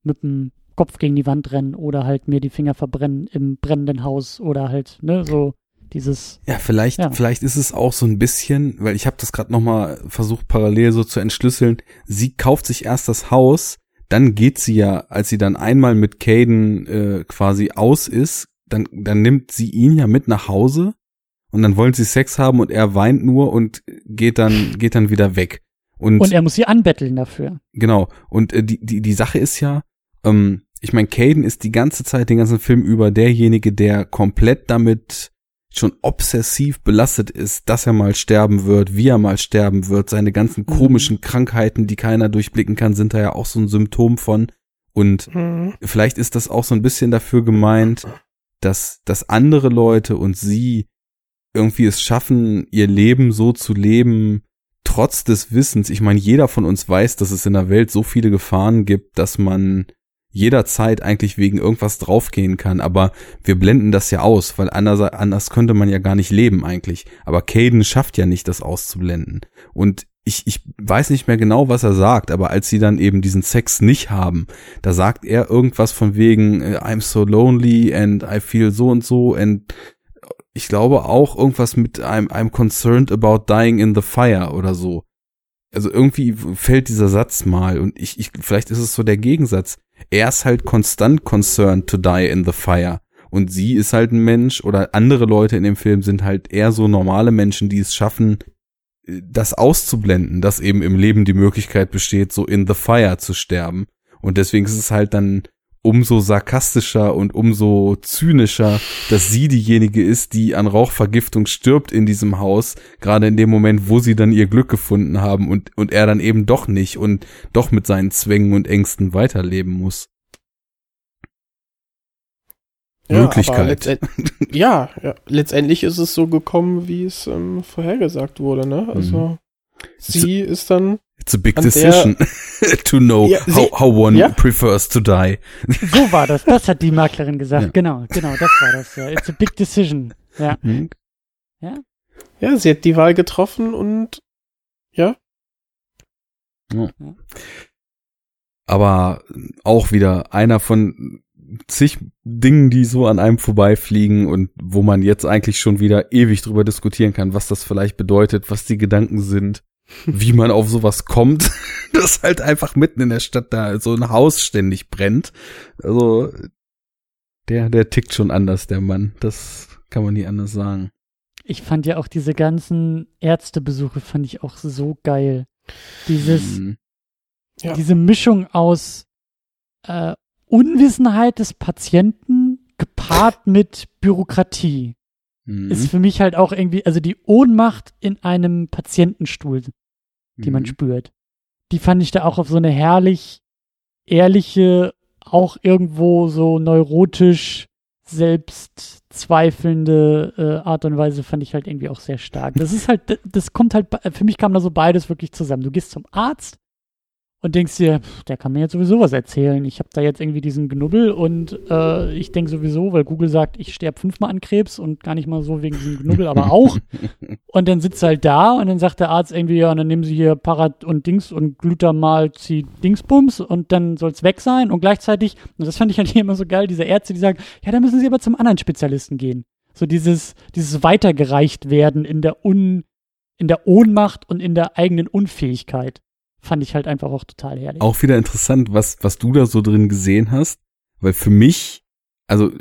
Speaker 3: mit dem Kopf gegen die Wand renne oder halt mir die Finger verbrennen im brennenden Haus oder halt, ne, so dieses,
Speaker 2: Ja, vielleicht,
Speaker 3: Ja.
Speaker 2: vielleicht ist es auch so ein bisschen, weil ich habe das gerade noch mal versucht parallel so zu entschlüsseln. Sie kauft sich erst das Haus, dann geht sie ja, als sie dann einmal mit Caden äh, quasi aus ist, dann dann nimmt sie ihn ja mit nach Hause und dann wollen sie Sex haben und er weint nur und geht dann geht dann wieder weg. Und,
Speaker 3: und er muss sie anbetteln dafür.
Speaker 2: Genau. Und äh, die, die, die Sache ist ja, ähm, ich meine, Caden ist die ganze Zeit, den ganzen Film über derjenige, der komplett damit schon obsessiv belastet ist, dass er mal sterben wird, wie er mal sterben wird. Seine ganzen
Speaker 3: Mhm.
Speaker 2: komischen Krankheiten, die keiner durchblicken kann, sind da ja auch so ein Symptom von. Und
Speaker 4: Mhm.
Speaker 2: vielleicht ist das auch so ein bisschen dafür gemeint, dass, dass andere Leute und sie irgendwie es schaffen, ihr Leben so zu leben, trotz des Wissens. Ich meine, jeder von uns weiß, dass es in der Welt so viele Gefahren gibt, dass man jederzeit eigentlich wegen irgendwas draufgehen kann, aber wir blenden das ja aus, weil anders, anders könnte man ja gar nicht leben eigentlich. Aber Caden schafft ja nicht, das auszublenden. Und ich, ich weiß nicht mehr genau, was er sagt, aber als sie dann eben diesen Sex nicht haben, da sagt er irgendwas von wegen I'm so lonely and I feel so und so and ich glaube auch irgendwas mit I'm, I'm concerned about dying in the fire oder so. Also irgendwie fällt dieser Satz mal und ich, ich vielleicht ist es so der Gegensatz. Er ist halt konstant concerned to die in the fire und sie ist halt ein Mensch oder andere Leute in dem Film sind halt eher so normale Menschen, die es schaffen, das auszublenden, dass eben im Leben die Möglichkeit besteht, so in the fire zu sterben. Und deswegen ist es halt dann umso sarkastischer und umso zynischer, dass sie diejenige ist, die an Rauchvergiftung stirbt in diesem Haus, gerade in dem Moment, wo sie dann ihr Glück gefunden haben und, und er dann eben doch nicht und doch mit seinen Zwängen und Ängsten weiterleben muss.
Speaker 4: Ja,
Speaker 2: Möglichkeit.
Speaker 4: letztend- ja, ja, letztendlich ist es so gekommen, wie es ähm, vorhergesagt wurde, ne? Also sie ist dann
Speaker 2: It's a big
Speaker 4: der-
Speaker 2: decision to know
Speaker 4: Ja, sie-
Speaker 2: how, how one
Speaker 4: Ja.
Speaker 2: prefers to die.
Speaker 3: So war das. Das hat die Maklerin gesagt.
Speaker 2: Ja.
Speaker 3: Genau, genau, das war das. Ja. It's a big decision. Ja.
Speaker 2: Hm?
Speaker 4: ja, sie hat die Wahl getroffen und
Speaker 2: aber auch wieder einer von zig Dingen, die so an einem vorbeifliegen und wo man jetzt eigentlich schon wieder ewig drüber diskutieren kann, was das vielleicht bedeutet, was die Gedanken sind, wie man auf sowas kommt, dass halt einfach mitten in der Stadt da so ein Haus ständig brennt. Also der, der tickt schon anders, der Mann. Das kann man nie anders sagen.
Speaker 3: Ich fand ja auch diese ganzen Ärztebesuche fand ich auch so geil. Dieses,
Speaker 2: Mhm.
Speaker 4: Ja.
Speaker 3: diese Mischung aus äh, Unwissenheit des Patienten gepaart mit Bürokratie
Speaker 2: Mhm.
Speaker 3: ist für mich halt auch irgendwie, also die Ohnmacht in einem Patientenstuhl, die man
Speaker 2: Mhm.
Speaker 3: spürt. Die fand ich da auch auf so eine herrlich ehrliche, auch irgendwo so neurotisch selbstzweifelnde äh, Art und Weise fand ich halt irgendwie auch sehr stark. Das ist halt, das kommt halt, für mich kam da so beides wirklich zusammen. Du gehst zum Arzt und denkst dir, pff, der kann mir jetzt sowieso was erzählen. Ich habe da jetzt irgendwie diesen Knubbel und äh, ich denke sowieso, weil Google sagt, ich sterbe fünfmal an Krebs und gar nicht mal so wegen diesem Knubbel, aber auch. Und dann sitzt er halt da und dann sagt der Arzt irgendwie, ja, und dann nehmen sie hier Parat und Dings und Glutamal-Zi Dingsbums und dann soll's weg sein. Und gleichzeitig, und das fand ich halt hier immer so geil, diese Ärzte, die sagen, ja, dann müssen sie aber zum anderen Spezialisten gehen. So dieses, dieses weitergereicht werden in der Un, in der Ohnmacht und in der eigenen Unfähigkeit. Fand ich halt einfach auch total herrlich.
Speaker 2: Auch wieder interessant, was, was du da so drin gesehen hast, weil für mich, also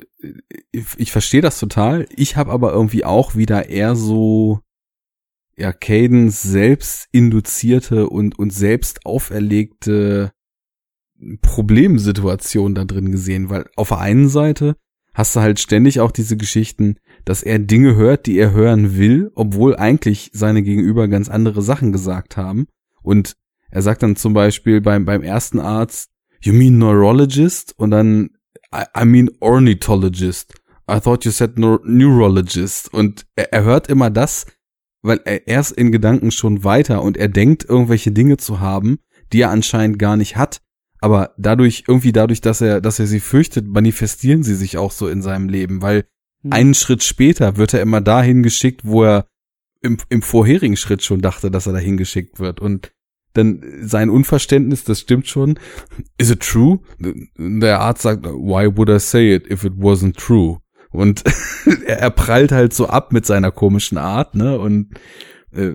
Speaker 2: ich, ich verstehe das total, ich habe aber irgendwie auch wieder eher so, ja, Cadence selbst induzierte und, und selbst auferlegte Problemsituation da drin gesehen, weil auf der einen Seite hast du halt ständig auch diese Geschichten, dass er Dinge hört, die er hören will, obwohl eigentlich seine Gegenüber ganz andere Sachen gesagt haben. Und er sagt dann zum Beispiel beim, beim ersten Arzt, you mean neurologist? Und dann, I, I mean ornithologist. I thought you said neur neurologist. Und er, er hört immer das, weil er, er ist in Gedanken schon weiter und er denkt, irgendwelche Dinge zu haben, die er anscheinend gar nicht hat. Aber dadurch, irgendwie dadurch, dass er, dass er sie fürchtet, manifestieren sie sich auch so in seinem Leben, weil
Speaker 3: Hm.
Speaker 2: einen Schritt später wird er immer dahin geschickt, wo er im, im vorherigen Schritt schon dachte, dass er dahin geschickt wird. Und dann sein Unverständnis, das stimmt schon. Is it true? Der Arzt sagt, why would I say it if it wasn't true? Und er, prallt halt so ab mit seiner komischen Art, ne? Und äh,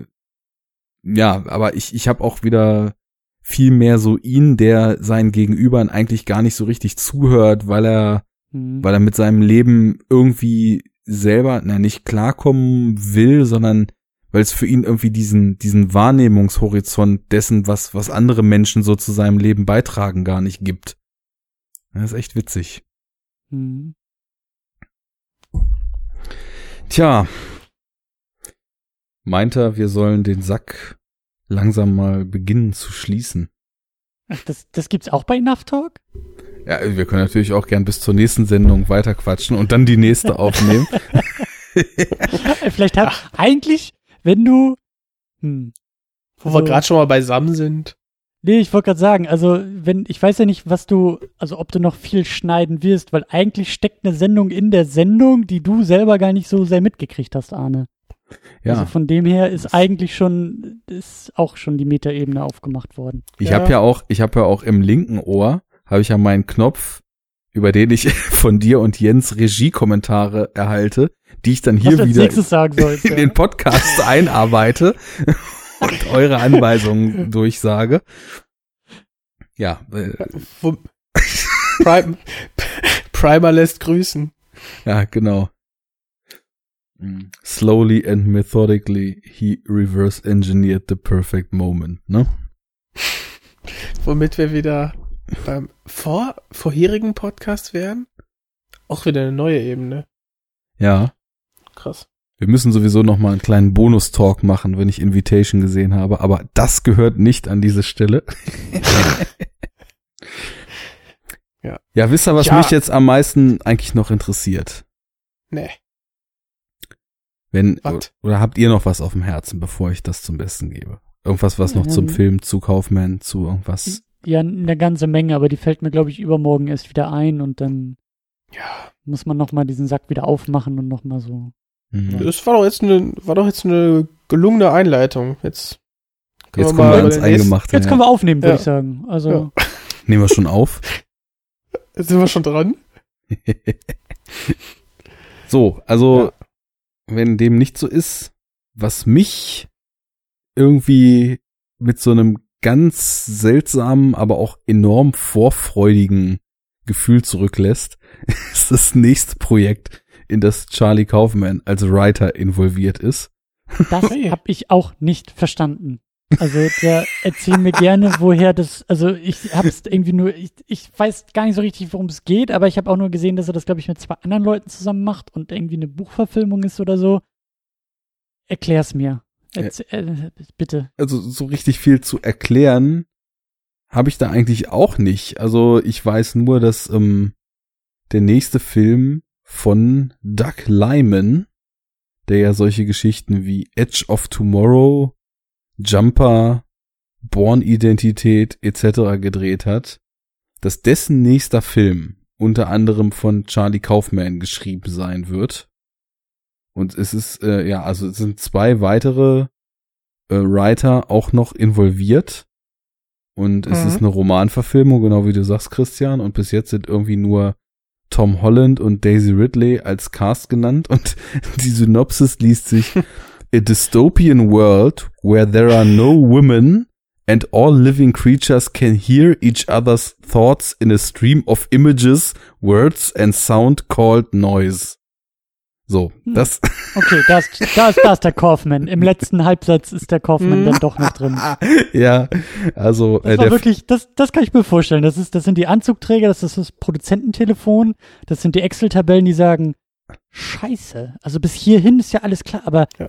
Speaker 2: ja, aber ich, ich habe auch wieder viel mehr so ihn, der seinen Gegenübern eigentlich gar nicht so richtig zuhört, weil er
Speaker 3: Hm.
Speaker 2: weil er mit seinem Leben irgendwie selber, na, nicht klarkommen will, sondern weil es für ihn irgendwie diesen, diesen Wahrnehmungshorizont dessen, was, was andere Menschen so zu seinem Leben beitragen, gar nicht gibt. Das ist echt witzig.
Speaker 3: Hm.
Speaker 2: Tja. Meint er, wir sollen den Sack langsam mal beginnen zu schließen.
Speaker 3: Ach, das, das gibt's auch bei Enough Talk?
Speaker 2: Ja, wir können natürlich auch gern bis zur nächsten Sendung weiterquatschen und dann die nächste aufnehmen.
Speaker 3: Vielleicht hab, eigentlich, wenn du, hm,
Speaker 4: Wo wir
Speaker 3: Also-
Speaker 4: gerade schon mal beisammen sind.
Speaker 3: Nee, ich wollte gerade sagen, also wenn, ich weiß ja nicht, was du, also ob du noch viel schneiden wirst, weil eigentlich steckt eine Sendung in der Sendung, die du selber gar nicht so sehr mitgekriegt hast, Arne.
Speaker 2: Ja.
Speaker 3: Also von dem her ist eigentlich schon, ist auch schon die Metaebene aufgemacht worden.
Speaker 2: Ich
Speaker 4: Ja.
Speaker 2: habe ja auch, ich habe ja auch im linken Ohr habe ich ja meinen Knopf, über den ich von dir und Jens Regiekommentare erhalte, die ich dann hier wieder
Speaker 3: sollst.
Speaker 2: in
Speaker 3: ja.
Speaker 2: den Podcast einarbeite und eure Anweisungen durchsage. Ja, äh,
Speaker 4: Wo, Prime, Primer lässt grüßen.
Speaker 2: ja, genau. Slowly and methodically he reverse engineered the perfect moment, ne?
Speaker 4: Womit wir wieder beim vor, vorherigen Podcast wären. Auch wieder eine neue Ebene.
Speaker 2: Ja.
Speaker 4: Krass.
Speaker 2: Wir müssen sowieso noch mal einen kleinen Bonus-Talk machen, wenn ich Invitation gesehen habe, aber das gehört nicht an diese Stelle.
Speaker 4: Ja.
Speaker 2: Ja, wisst ihr, was
Speaker 4: Ja.
Speaker 2: mich jetzt am meisten eigentlich noch interessiert?
Speaker 4: Nee.
Speaker 2: Wenn, oder habt ihr noch was auf dem Herzen, bevor ich das zum Besten gebe? Irgendwas, was noch zum
Speaker 3: Ähm.
Speaker 2: Film, zu Kaufman, zu irgendwas?
Speaker 3: Ja, eine ganze Menge, aber die fällt mir, glaube ich, übermorgen erst wieder ein und dann
Speaker 4: Ja.
Speaker 3: muss man nochmal diesen Sack wieder aufmachen und nochmal so.
Speaker 2: Mhm.
Speaker 4: Das war doch jetzt eine, war doch jetzt eine gelungene Einleitung. Jetzt können
Speaker 2: Jetzt
Speaker 4: wir
Speaker 2: kommen
Speaker 4: mal
Speaker 2: wir
Speaker 4: nächsten-
Speaker 2: Eingemachte.
Speaker 3: Jetzt
Speaker 2: ja.
Speaker 3: können wir aufnehmen, würde
Speaker 4: Ja.
Speaker 3: ich sagen. Also,
Speaker 4: Ja.
Speaker 2: Nehmen wir schon auf.
Speaker 4: Jetzt sind wir schon dran.
Speaker 2: so, also,
Speaker 4: Ja.
Speaker 2: wenn dem nicht so ist, was mich irgendwie mit so einem ganz seltsamen, aber auch enorm vorfreudigen Gefühl zurücklässt, ist das nächste Projekt, in das Charlie Kaufman als Writer involviert ist.
Speaker 3: das habe ich auch nicht verstanden. Also, der erzähl mir gerne, woher das, also ich habe es irgendwie nur, ich, ich weiß gar nicht so richtig, worum es geht, aber ich habe auch nur gesehen, dass er das, glaube ich, mit zwei anderen Leuten zusammen macht und irgendwie eine Buchverfilmung ist oder so. Erklär's mir. Erz äh, bitte.
Speaker 2: Also so richtig viel zu erklären habe ich da eigentlich auch nicht. Also ich weiß nur, dass ähm, der nächste Film von Doug Lyman, der ja solche Geschichten wie Edge of Tomorrow, Jumper, Born-Identität etc. gedreht hat, dass dessen nächster Film unter anderem von Charlie Kaufman geschrieben sein wird. Und es ist, äh, ja, also es sind zwei weitere äh, Writer auch noch involviert. Und es
Speaker 4: Mhm.
Speaker 2: ist eine Romanverfilmung, genau wie du sagst, Christian. Und bis jetzt sind irgendwie nur Tom Holland und Daisy Ridley als Cast genannt. Und die Synopsis liest sich A dystopian world where there are no women and all living creatures can hear each other's thoughts in a stream of images, words and sound called noise. So,
Speaker 3: Hm.
Speaker 2: das.
Speaker 3: Okay, da ist, da ist, da ist der Kaufmann. Im letzten Halbsatz ist der Kaufmann dann doch noch drin.
Speaker 2: ja, also
Speaker 3: Das
Speaker 2: äh,
Speaker 3: war wirklich, das, das kann ich mir vorstellen. Das ist, das sind die Anzugträger, das ist das Produzententelefon, das sind die Excel-Tabellen, die sagen, Scheiße. Also bis hierhin ist ja alles klar, aber
Speaker 4: Ja.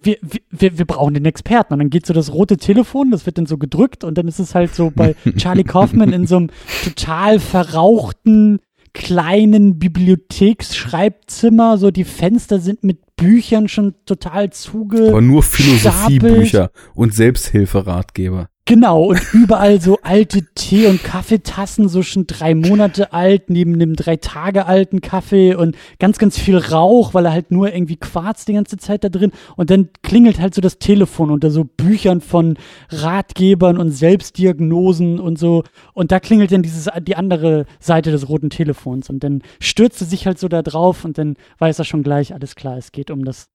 Speaker 3: wir, wir- wir, wir brauchen den Experten. Und dann geht so das rote Telefon, das wird dann so gedrückt und dann ist es halt so bei Charlie Kaufman in so einem total verrauchten kleinen Bibliotheksschreibzimmer, so die Fenster sind mit Büchern schon total zuge.
Speaker 2: aber nur Philosophiebücher und Selbsthilferatgeber.
Speaker 3: Genau, und überall so alte Tee- und Kaffeetassen, so schon drei Monate alt, neben einem drei Tage alten Kaffee und ganz, ganz viel Rauch, weil er halt nur irgendwie Quarz die ganze Zeit da drin. Und dann klingelt halt so das Telefon unter so Büchern von Ratgebern und Selbstdiagnosen und so. Und da klingelt dann dieses, die andere Seite des roten Telefons. Und dann stürzt er sich halt so da drauf und dann weiß er schon gleich, alles klar, es geht um das,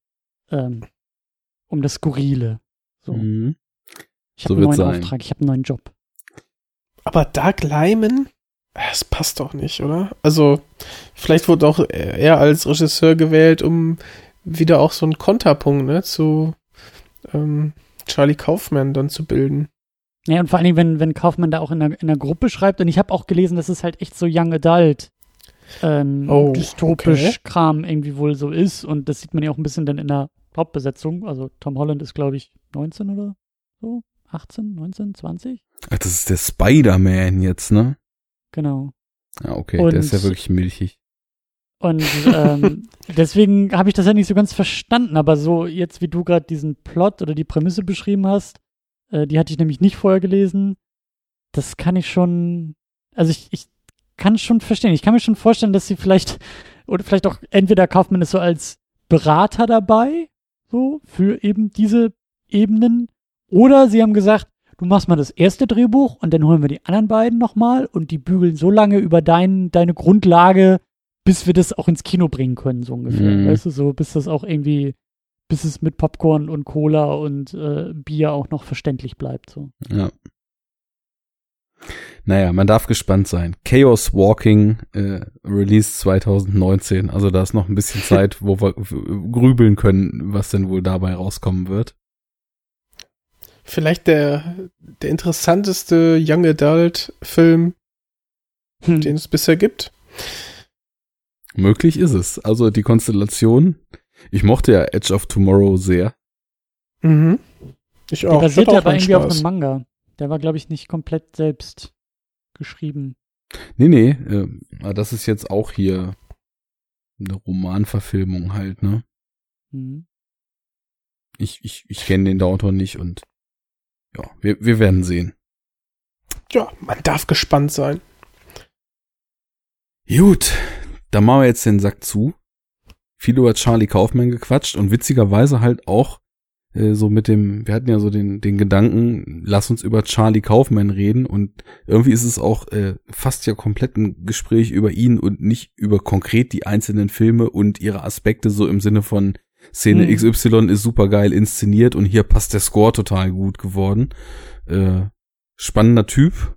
Speaker 3: ähm, um das Skurrile. So.
Speaker 2: Mhm.
Speaker 3: Ich
Speaker 2: So
Speaker 3: habe einen
Speaker 2: wird's
Speaker 3: neuen
Speaker 2: sein.
Speaker 3: Auftrag, ich habe einen neuen Job.
Speaker 4: Aber Doug Lyman? Das passt doch nicht, oder? Also, vielleicht wurde auch er als Regisseur gewählt, um wieder auch so einen Konterpunkt, ne, zu ähm, Charlie Kaufman dann zu bilden.
Speaker 3: Ja, und vor allen Dingen, wenn, wenn Kaufmann da auch in der, in der Gruppe schreibt, und ich habe auch gelesen, dass es halt echt so Young Adult ähm,
Speaker 4: Oh,
Speaker 3: dystopisch
Speaker 4: okay.
Speaker 3: Kram irgendwie wohl so ist. Und das sieht man ja auch ein bisschen dann in der Hauptbesetzung. Also Tom Holland ist, glaube ich, 19 oder so. 18, 19, 20?
Speaker 2: Ach, das ist der Spider-Man jetzt, ne?
Speaker 3: Genau.
Speaker 2: Ja, okay,
Speaker 3: Und-
Speaker 2: der ist ja wirklich milchig.
Speaker 3: Und ähm, deswegen habe ich das ja nicht so ganz verstanden, aber so jetzt, wie du gerade diesen Plot oder die Prämisse beschrieben hast, äh, die hatte ich nämlich nicht vorher gelesen, das kann ich schon, also ich, ich kann schon verstehen. Ich kann mir schon vorstellen, dass sie vielleicht, oder vielleicht auch entweder Kaufmann ist so als Berater dabei, so, für eben diese Ebenen, oder sie haben gesagt, du machst mal das erste Drehbuch und dann holen wir die anderen beiden nochmal und die bügeln so lange über dein, deine Grundlage, bis wir das auch ins Kino bringen können, so ungefähr.
Speaker 2: Mhm.
Speaker 3: Weißt du, so, bis das auch irgendwie, bis es mit Popcorn und Cola und äh, Bier auch noch verständlich bleibt. So.
Speaker 2: Ja. Naja, man darf gespannt sein. Chaos Walking, äh, Release 2019. Also da ist noch ein bisschen Zeit, wo wir grübeln können, was denn wohl dabei rauskommen wird.
Speaker 4: Vielleicht der, der interessanteste Young Adult Film,
Speaker 3: Hm.
Speaker 4: den es bisher gibt.
Speaker 2: Möglich ist es. Also die Konstellation. Ich mochte ja Edge of Tomorrow sehr.
Speaker 4: Mhm. Ich
Speaker 3: Der
Speaker 4: auch. Ich
Speaker 3: basiert ja aber irgendwie auf
Speaker 4: Spaß.
Speaker 3: einem Manga. Der war, glaube ich, nicht komplett selbst geschrieben.
Speaker 2: Nee, nee, äh, das ist jetzt auch hier eine Romanverfilmung halt, ne?
Speaker 3: Hm.
Speaker 2: Ich, ich, ich kenne den Autor nicht und ja, wir, wir werden sehen.
Speaker 4: Ja, man darf gespannt sein.
Speaker 2: Gut, dann machen wir jetzt den Sack zu. Viel über Charlie Kaufman gequatscht und witzigerweise halt auch äh, so mit dem, wir hatten ja so den, den Gedanken, lass uns über Charlie Kaufman reden und irgendwie ist es auch äh, fast ja komplett ein Gespräch über ihn und nicht über konkret die einzelnen Filme und ihre Aspekte so im Sinne von Szene
Speaker 3: Hm.
Speaker 2: XY ist super geil inszeniert und hier passt der Score total gut geworden. Äh, spannender Typ.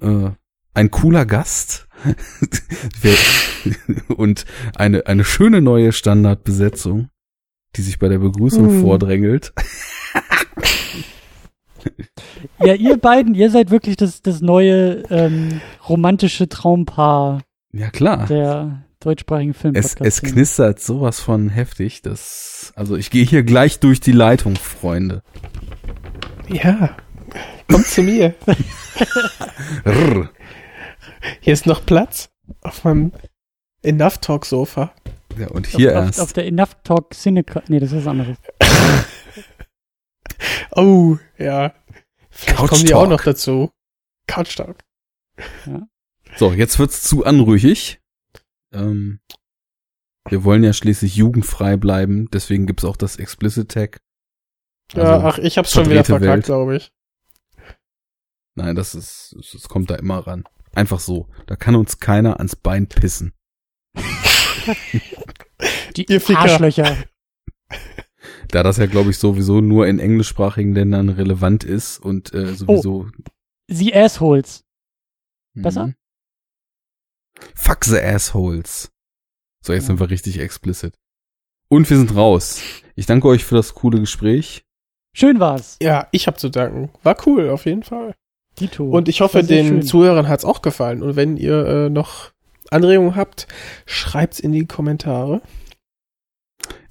Speaker 2: Äh, ein cooler Gast und eine, eine schöne neue Standardbesetzung, die sich bei der Begrüßung
Speaker 3: Mm.
Speaker 2: vordrängelt.
Speaker 3: Ja, ihr beiden, ihr seid wirklich das, das neue ähm, romantische Traumpaar
Speaker 2: Ja klar.
Speaker 3: der deutschsprachigen
Speaker 2: Es,
Speaker 3: Filmpodcast.
Speaker 2: es knistert sowas von heftig, dass, also ich gehe hier gleich durch die Leitung, Freunde.
Speaker 4: Ja. Kommt zu mir. Hier ist noch Platz auf meinem Enough Talk Sofa.
Speaker 2: Ja, und hier
Speaker 3: auf,
Speaker 2: erst.
Speaker 3: Auf, auf der Enough Talk Cineca. Nee, das ist was anderes.
Speaker 4: Oh, ja. Vielleicht
Speaker 2: Couch
Speaker 4: kommen die
Speaker 2: Talk.
Speaker 4: auch noch dazu. Couch Talk.
Speaker 2: So, jetzt wird's zu anrüchig. Ähm, wir wollen ja schließlich jugendfrei bleiben, deswegen gibt's auch das Explicit Tag.
Speaker 4: ja,
Speaker 2: Also,
Speaker 4: ach, ich hab's schon wieder verkackt, glaube ich.
Speaker 2: Nein, das ist, es kommt da immer ran. Einfach so. Da kann uns keiner ans Bein pissen.
Speaker 3: Die
Speaker 4: Ihr Ficker.
Speaker 3: Arschlöcher.
Speaker 2: Da das ja, glaube ich, sowieso nur in englischsprachigen Ländern relevant ist und äh, sowieso.
Speaker 3: Sie Assholes.
Speaker 2: Mhm. Fuck the assholes. So, jetzt
Speaker 3: Ja.
Speaker 2: sind wir richtig explicit. Und wir sind raus. Ich danke euch für das coole Gespräch.
Speaker 3: Schön war's.
Speaker 4: Ja, ich hab zu danken. War cool, auf jeden Fall.
Speaker 3: Dito.
Speaker 4: Und ich hoffe, den
Speaker 3: schön.
Speaker 4: Zuhörern hat's auch gefallen. Und wenn ihr äh, noch Anregungen habt, schreibt's in die Kommentare.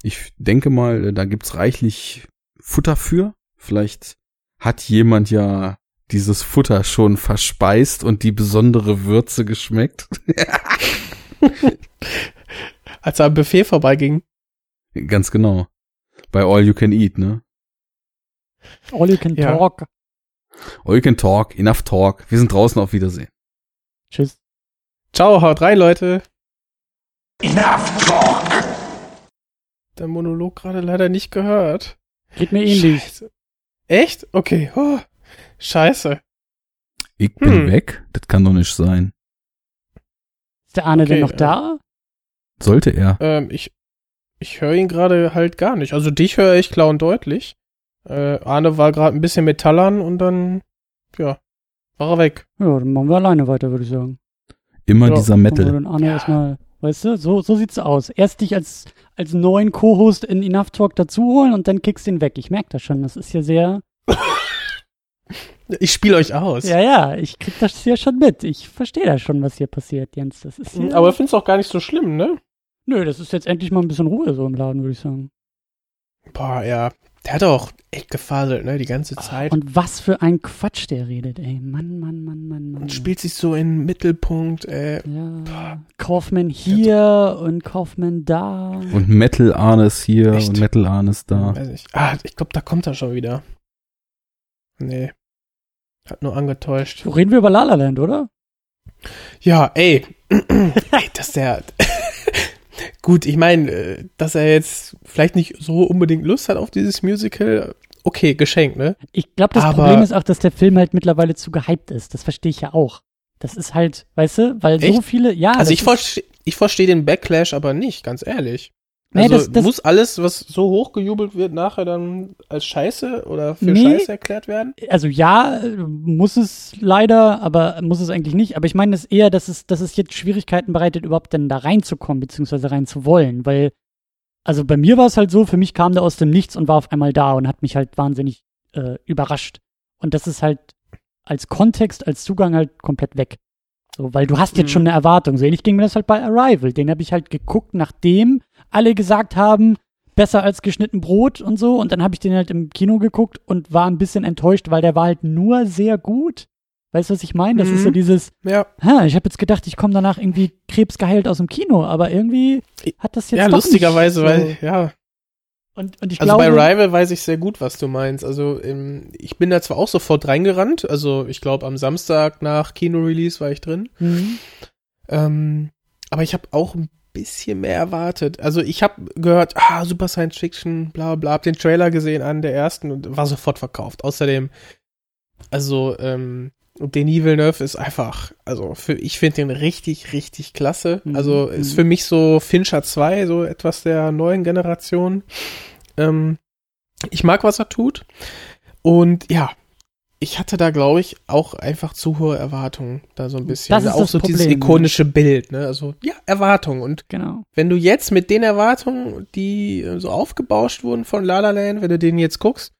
Speaker 2: Ich denke mal, äh, da gibt's reichlich Futter für. Vielleicht hat jemand ja dieses Futter schon verspeist und die besondere Würze geschmeckt.
Speaker 4: Als er am Buffet vorbeiging.
Speaker 2: Ganz genau. Bei All You Can Eat, ne?
Speaker 3: All you can
Speaker 4: Ja.
Speaker 3: talk.
Speaker 2: All You Can Talk, Enough Talk. Wir sind draußen auf Wiedersehen.
Speaker 3: Tschüss.
Speaker 4: Ciao, haut rein, Leute. Enough talk. Der Monolog gerade leider nicht gehört.
Speaker 3: Geht mir ähnlich.
Speaker 4: Scheiße. Echt? Okay. Oh, scheiße.
Speaker 2: Ich bin
Speaker 4: Hm.
Speaker 2: weg? Das kann doch nicht sein.
Speaker 3: Ist der Arne
Speaker 4: Okay,
Speaker 3: denn noch
Speaker 4: äh,
Speaker 3: da?
Speaker 2: Sollte er.
Speaker 4: Ähm, ich ich höre ihn gerade halt gar nicht. Also dich höre ich klar und deutlich. Äh, Arne war gerade ein bisschen metallern und dann, ja, war er weg.
Speaker 3: Ja, dann machen wir alleine weiter, würde ich sagen.
Speaker 2: Immer
Speaker 4: Ja,
Speaker 2: dieser Metal.
Speaker 3: dann Arne
Speaker 4: Ja.
Speaker 3: erstmal, weißt du, so, so sieht's aus. Erst dich als, als neuen Co-Host in Enough Talk dazu holen und dann kickst ihn weg. Ich merke das schon. Das ist ja sehr.
Speaker 4: Ich spiele euch aus.
Speaker 3: Ja, ja, ich krieg das ja schon mit. Ich verstehe da schon, was hier passiert, Jens. Das ist ja,
Speaker 4: Aber find's auch gar nicht so schlimm, ne?
Speaker 3: Nö, das ist jetzt endlich mal ein bisschen Ruhe so im Laden, würde ich sagen.
Speaker 4: Boah, ja. Der hat auch echt gefaselt, ne, die ganze Zeit.
Speaker 3: Und was für ein Quatsch der redet, ey. Mann, Mann, Mann, Mann, Mann.
Speaker 4: und spielt sich so in den Mittelpunkt, äh,
Speaker 3: Ja. Kaufmann hier und Kaufmann da.
Speaker 2: Und Metal Arnes hier
Speaker 4: Echt?
Speaker 2: und Metal Arnes da.
Speaker 4: weiß nicht. Ah, ich glaube, da kommt er schon wieder. Nee. Hat nur angetäuscht.
Speaker 3: So reden wir über La La Land, oder?
Speaker 4: Ja, ey. ey, dass der. Gut, ich meine, äh, dass er jetzt vielleicht nicht so unbedingt Lust hat auf dieses Musical. Okay, geschenkt, ne?
Speaker 3: Ich glaube, das
Speaker 4: Aber-
Speaker 3: Problem ist auch, dass der Film halt mittlerweile zu gehypt ist. Das verstehe ich ja auch. Das ist halt, weißt du, weil so
Speaker 4: Echt?
Speaker 3: viele, ja.
Speaker 4: also ich verstehe ich verstehe den Backlash aber nicht, ganz ehrlich.
Speaker 3: Nee,
Speaker 4: Also
Speaker 3: das- das-
Speaker 4: muss alles, was so hochgejubelt wird, nachher dann als Scheiße oder für
Speaker 3: Nee.
Speaker 4: Scheiße erklärt werden?
Speaker 3: also ja, muss es leider, aber muss es eigentlich nicht. Aber ich meine es eher, dass es, dass es jetzt Schwierigkeiten bereitet, überhaupt denn da reinzukommen, beziehungsweise reinzuwollen. Weil, also bei mir war es halt so, für mich kam der aus dem Nichts und war auf einmal da und hat mich halt wahnsinnig äh, überrascht. Und das ist halt als Kontext, als Zugang halt komplett weg. So, weil du hast jetzt
Speaker 4: Mhm.
Speaker 3: schon eine Erwartung. So ähnlich ging mir das halt bei Arrival. Den habe ich halt geguckt, nachdem alle gesagt haben, besser als geschnitten Brot und so. Und dann habe ich den halt im Kino geguckt und war ein bisschen enttäuscht, weil der war halt nur sehr gut. Weißt du, was ich meine? Das ist so
Speaker 4: Mhm.
Speaker 3: dieses,
Speaker 4: Ja,
Speaker 3: ha, ich habe jetzt gedacht, ich komme danach irgendwie krebsgeheilt aus dem Kino, aber irgendwie hat das jetzt
Speaker 4: ja lustigerweise,
Speaker 3: so.
Speaker 4: weil, ja.
Speaker 3: Und, und ich
Speaker 4: Also
Speaker 3: glaube,
Speaker 4: bei Rival weiß ich sehr gut, was du meinst. Also ähm, ich bin da zwar auch sofort reingerannt, also ich glaube am Samstag nach Kino-Release war ich drin.
Speaker 3: Mhm.
Speaker 4: Ähm, aber ich habe auch ein bisschen mehr erwartet. Also ich habe gehört, ah, Super Science Fiction, bla bla, hab den Trailer gesehen an der ersten und war sofort verkauft. Außerdem, also, ähm, Denis Villeneuve ist einfach, also für, ich finde den richtig, richtig klasse.
Speaker 3: Mhm,
Speaker 4: Also ist
Speaker 3: mhm.
Speaker 4: für mich so Fincher 2, so etwas der neuen Generation. Ähm, ich mag, was er tut. Und ja, ich hatte da, glaube ich, auch einfach zu hohe Erwartungen, da so ein bisschen.
Speaker 3: Das ist
Speaker 4: auch
Speaker 3: das
Speaker 4: so dieses
Speaker 3: Problem, ne?
Speaker 4: ikonische Bild, ne? Also, ja, Erwartungen. Und
Speaker 3: Genau.
Speaker 4: wenn du jetzt mit den Erwartungen, die äh, so aufgebauscht wurden von La La Land, wenn du den jetzt guckst,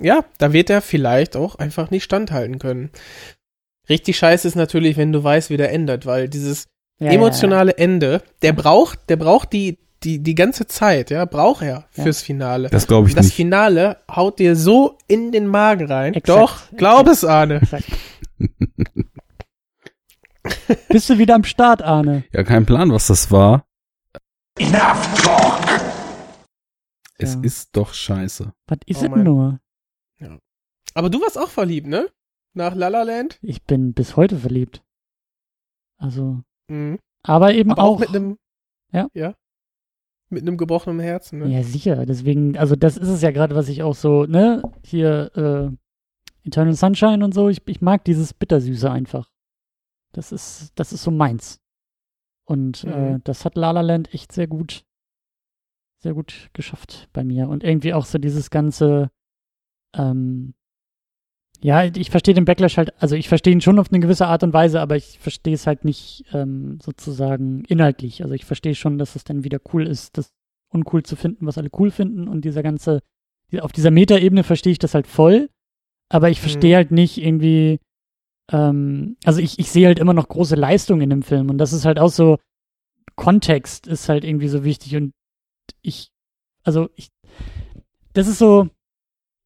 Speaker 4: ja, da wird er vielleicht auch einfach nicht standhalten können. Richtig scheiße ist natürlich, wenn du weißt, wie der endet, weil dieses
Speaker 3: Ja,
Speaker 4: emotionale Ende, der braucht, der braucht die, die, die ganze Zeit, ja, braucht er
Speaker 3: Ja.
Speaker 4: fürs Finale.
Speaker 2: Das glaube ich
Speaker 4: das
Speaker 2: nicht.
Speaker 4: Finale haut dir so in den Magen rein.
Speaker 3: Exakt,
Speaker 4: Doch, glaub es, Arne.
Speaker 3: Ja. Bist du wieder am Start, Arne?
Speaker 2: Ja, kein Plan, was das war. Es
Speaker 3: Ja.
Speaker 2: ist doch scheiße.
Speaker 3: Was ist
Speaker 4: Oh
Speaker 3: es nur?
Speaker 4: Aber du warst auch verliebt, ne? Nach La La Land?
Speaker 3: Ich bin bis heute verliebt. Also,
Speaker 4: Mhm.
Speaker 3: aber eben
Speaker 4: Aber auch,
Speaker 3: auch.
Speaker 4: mit einem,
Speaker 3: Ja.
Speaker 4: ja, mit einem gebrochenen Herzen, ne?
Speaker 3: ja, sicher. Deswegen, also das ist es ja gerade, was ich auch so, ne, hier, äh, Eternal Sunshine und so, ich, ich mag dieses Bittersüße einfach. Das ist, das ist so meins. Und äh,
Speaker 4: Mhm.
Speaker 3: das hat La La Land echt sehr gut, sehr gut geschafft bei mir. Und irgendwie auch so dieses ganze, ähm, ja, ich verstehe den Backlash halt, also ich verstehe ihn schon auf eine gewisse Art und Weise, aber ich verstehe es halt nicht ähm, sozusagen inhaltlich. Also ich verstehe schon, dass es dann wieder cool ist, das uncool zu finden, was alle cool finden und dieser ganze, auf dieser Metaebene verstehe ich das halt voll, aber ich verstehe
Speaker 4: Mhm.
Speaker 3: halt nicht irgendwie, ähm, also ich, ich sehe halt immer noch große Leistung in dem Film und das ist halt auch so, Kontext ist halt irgendwie so wichtig und ich, also ich, das ist so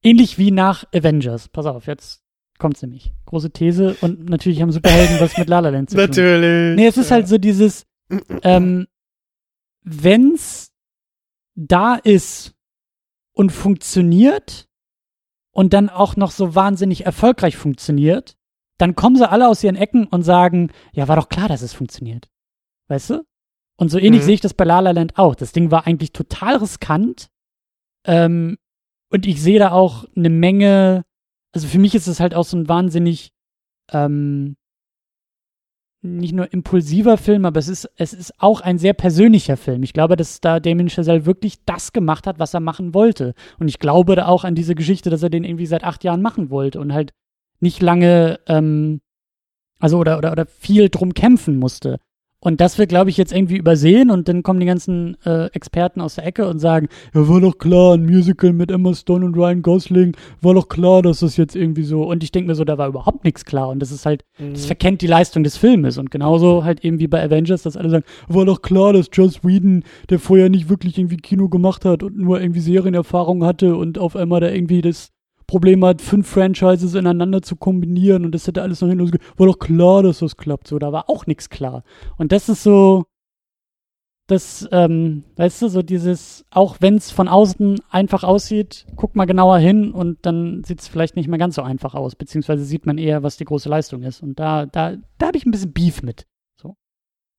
Speaker 3: ähnlich wie nach Avengers. Pass auf, jetzt kommt's nämlich. Große These und natürlich haben Superhelden was mit La La Land zu tun.
Speaker 4: Natürlich.
Speaker 3: Nee, es ist halt so dieses, ähm, wenn's da ist und funktioniert und dann auch noch so wahnsinnig erfolgreich funktioniert, dann kommen sie alle aus ihren Ecken und sagen, ja, war doch klar, dass es funktioniert. Weißt du? Und so ähnlich
Speaker 4: Mhm.
Speaker 3: sehe ich das bei La La Land auch. Das Ding war eigentlich total riskant. Ähm, und ich sehe da auch eine Menge, also für mich ist es halt auch so ein wahnsinnig, ähm, nicht nur impulsiver Film, aber es ist, es ist auch ein sehr persönlicher Film. Ich glaube, dass da Damien Chazelle wirklich das gemacht hat, was er machen wollte. Und ich glaube da auch an diese Geschichte, dass er den irgendwie seit acht Jahren machen wollte und halt nicht lange, ähm, also oder, oder, oder viel drum kämpfen musste. Und das wird, glaube ich, jetzt irgendwie übersehen und dann kommen die ganzen äh, Experten aus der Ecke und sagen, ja, war doch klar, ein Musical mit Emma Stone und Ryan Gosling, war doch klar, dass das jetzt irgendwie so. Und ich denke mir so, da war überhaupt nichts klar. Und das ist halt, das verkennt die Leistung des Filmes. Und genauso halt eben wie bei Avengers, dass alle sagen, war doch klar, dass Joss Whedon, der vorher nicht wirklich irgendwie Kino gemacht hat und nur irgendwie Serienerfahrung hatte und auf einmal da irgendwie das Problem hat, fünf Franchises ineinander zu kombinieren und das hätte alles noch hin losge- War doch klar, dass das klappt. So, da war auch nichts klar. Und das ist so, das, ähm, weißt du, so dieses, auch wenn es von außen einfach aussieht, guck mal genauer hin und dann sieht es vielleicht nicht mehr ganz so einfach aus, beziehungsweise sieht man eher, was die große Leistung ist. Und da, da, da habe ich ein bisschen Beef mit.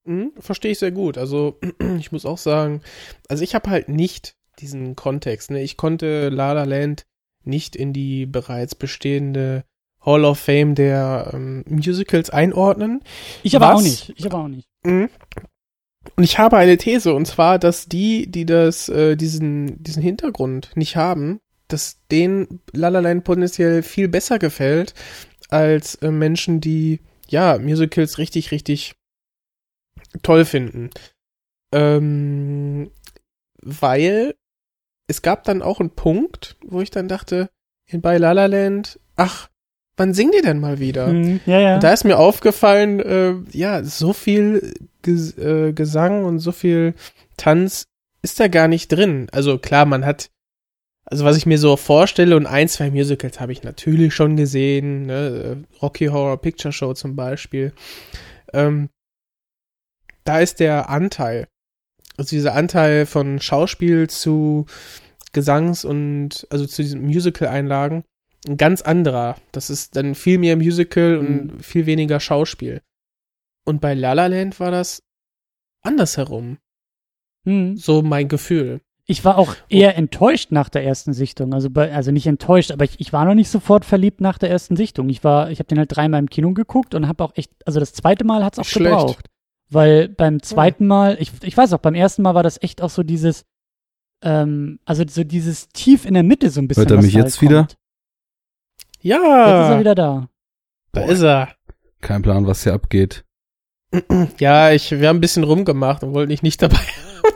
Speaker 4: Mhm, Verstehe ich sehr gut. Also ich muss auch sagen, also ich habe halt nicht diesen Kontext. Ne? Ich konnte La La Land nicht in die bereits bestehende Hall of Fame der ähm, Musicals einordnen.
Speaker 3: Ich aber auch
Speaker 4: Was?
Speaker 3: nicht. Ich aber auch nicht.
Speaker 4: Mhm. Und ich habe eine These, und zwar, dass die, die das, äh, diesen, diesen Hintergrund nicht haben, dass denen La La Land potenziell viel besser gefällt als äh, Menschen, die ja Musicals richtig, richtig toll finden. Ähm, weil es gab dann auch einen Punkt, wo ich dann dachte, in bei La La Land, ach, wann singen die denn mal wieder?
Speaker 3: Mhm. Ja, ja.
Speaker 4: Und da ist mir aufgefallen, äh, ja, so viel Ges äh, Gesang und so viel Tanz ist da gar nicht drin. Also klar, man hat, also was ich mir so vorstelle und ein, zwei Musicals habe ich natürlich schon gesehen, ne? äh, Rocky Horror Picture Show zum Beispiel. Ähm, da ist der Anteil, also dieser Anteil von Schauspiel zu Gesangs- und also zu diesen Musical-Einlagen ein ganz anderer. Das ist dann viel mehr Musical und viel weniger Schauspiel. Und bei La La Land war das andersherum.
Speaker 3: Mhm.
Speaker 4: So mein Gefühl.
Speaker 3: Ich war auch eher enttäuscht nach der ersten Sichtung. Also, bei, also nicht enttäuscht, aber ich, ich war noch nicht sofort verliebt nach der ersten Sichtung. Ich war, ich habe den halt dreimal im Kino geguckt und habe auch echt, also das zweite Mal hat's auch
Speaker 4: Schlecht.
Speaker 3: gebraucht. Weil beim zweiten Mal, ich, ich weiß auch, beim ersten Mal war das echt auch so dieses, ähm, also so dieses tief in der Mitte so ein bisschen.
Speaker 2: Hört er mich jetzt
Speaker 3: halt
Speaker 2: wieder?
Speaker 3: kommt.
Speaker 4: Ja,
Speaker 3: Jetzt ist er wieder da.
Speaker 4: da ist er.
Speaker 2: Kein Plan, was hier abgeht.
Speaker 4: Ja, ich, wir haben ein bisschen rumgemacht und wollten dich nicht dabei. haben.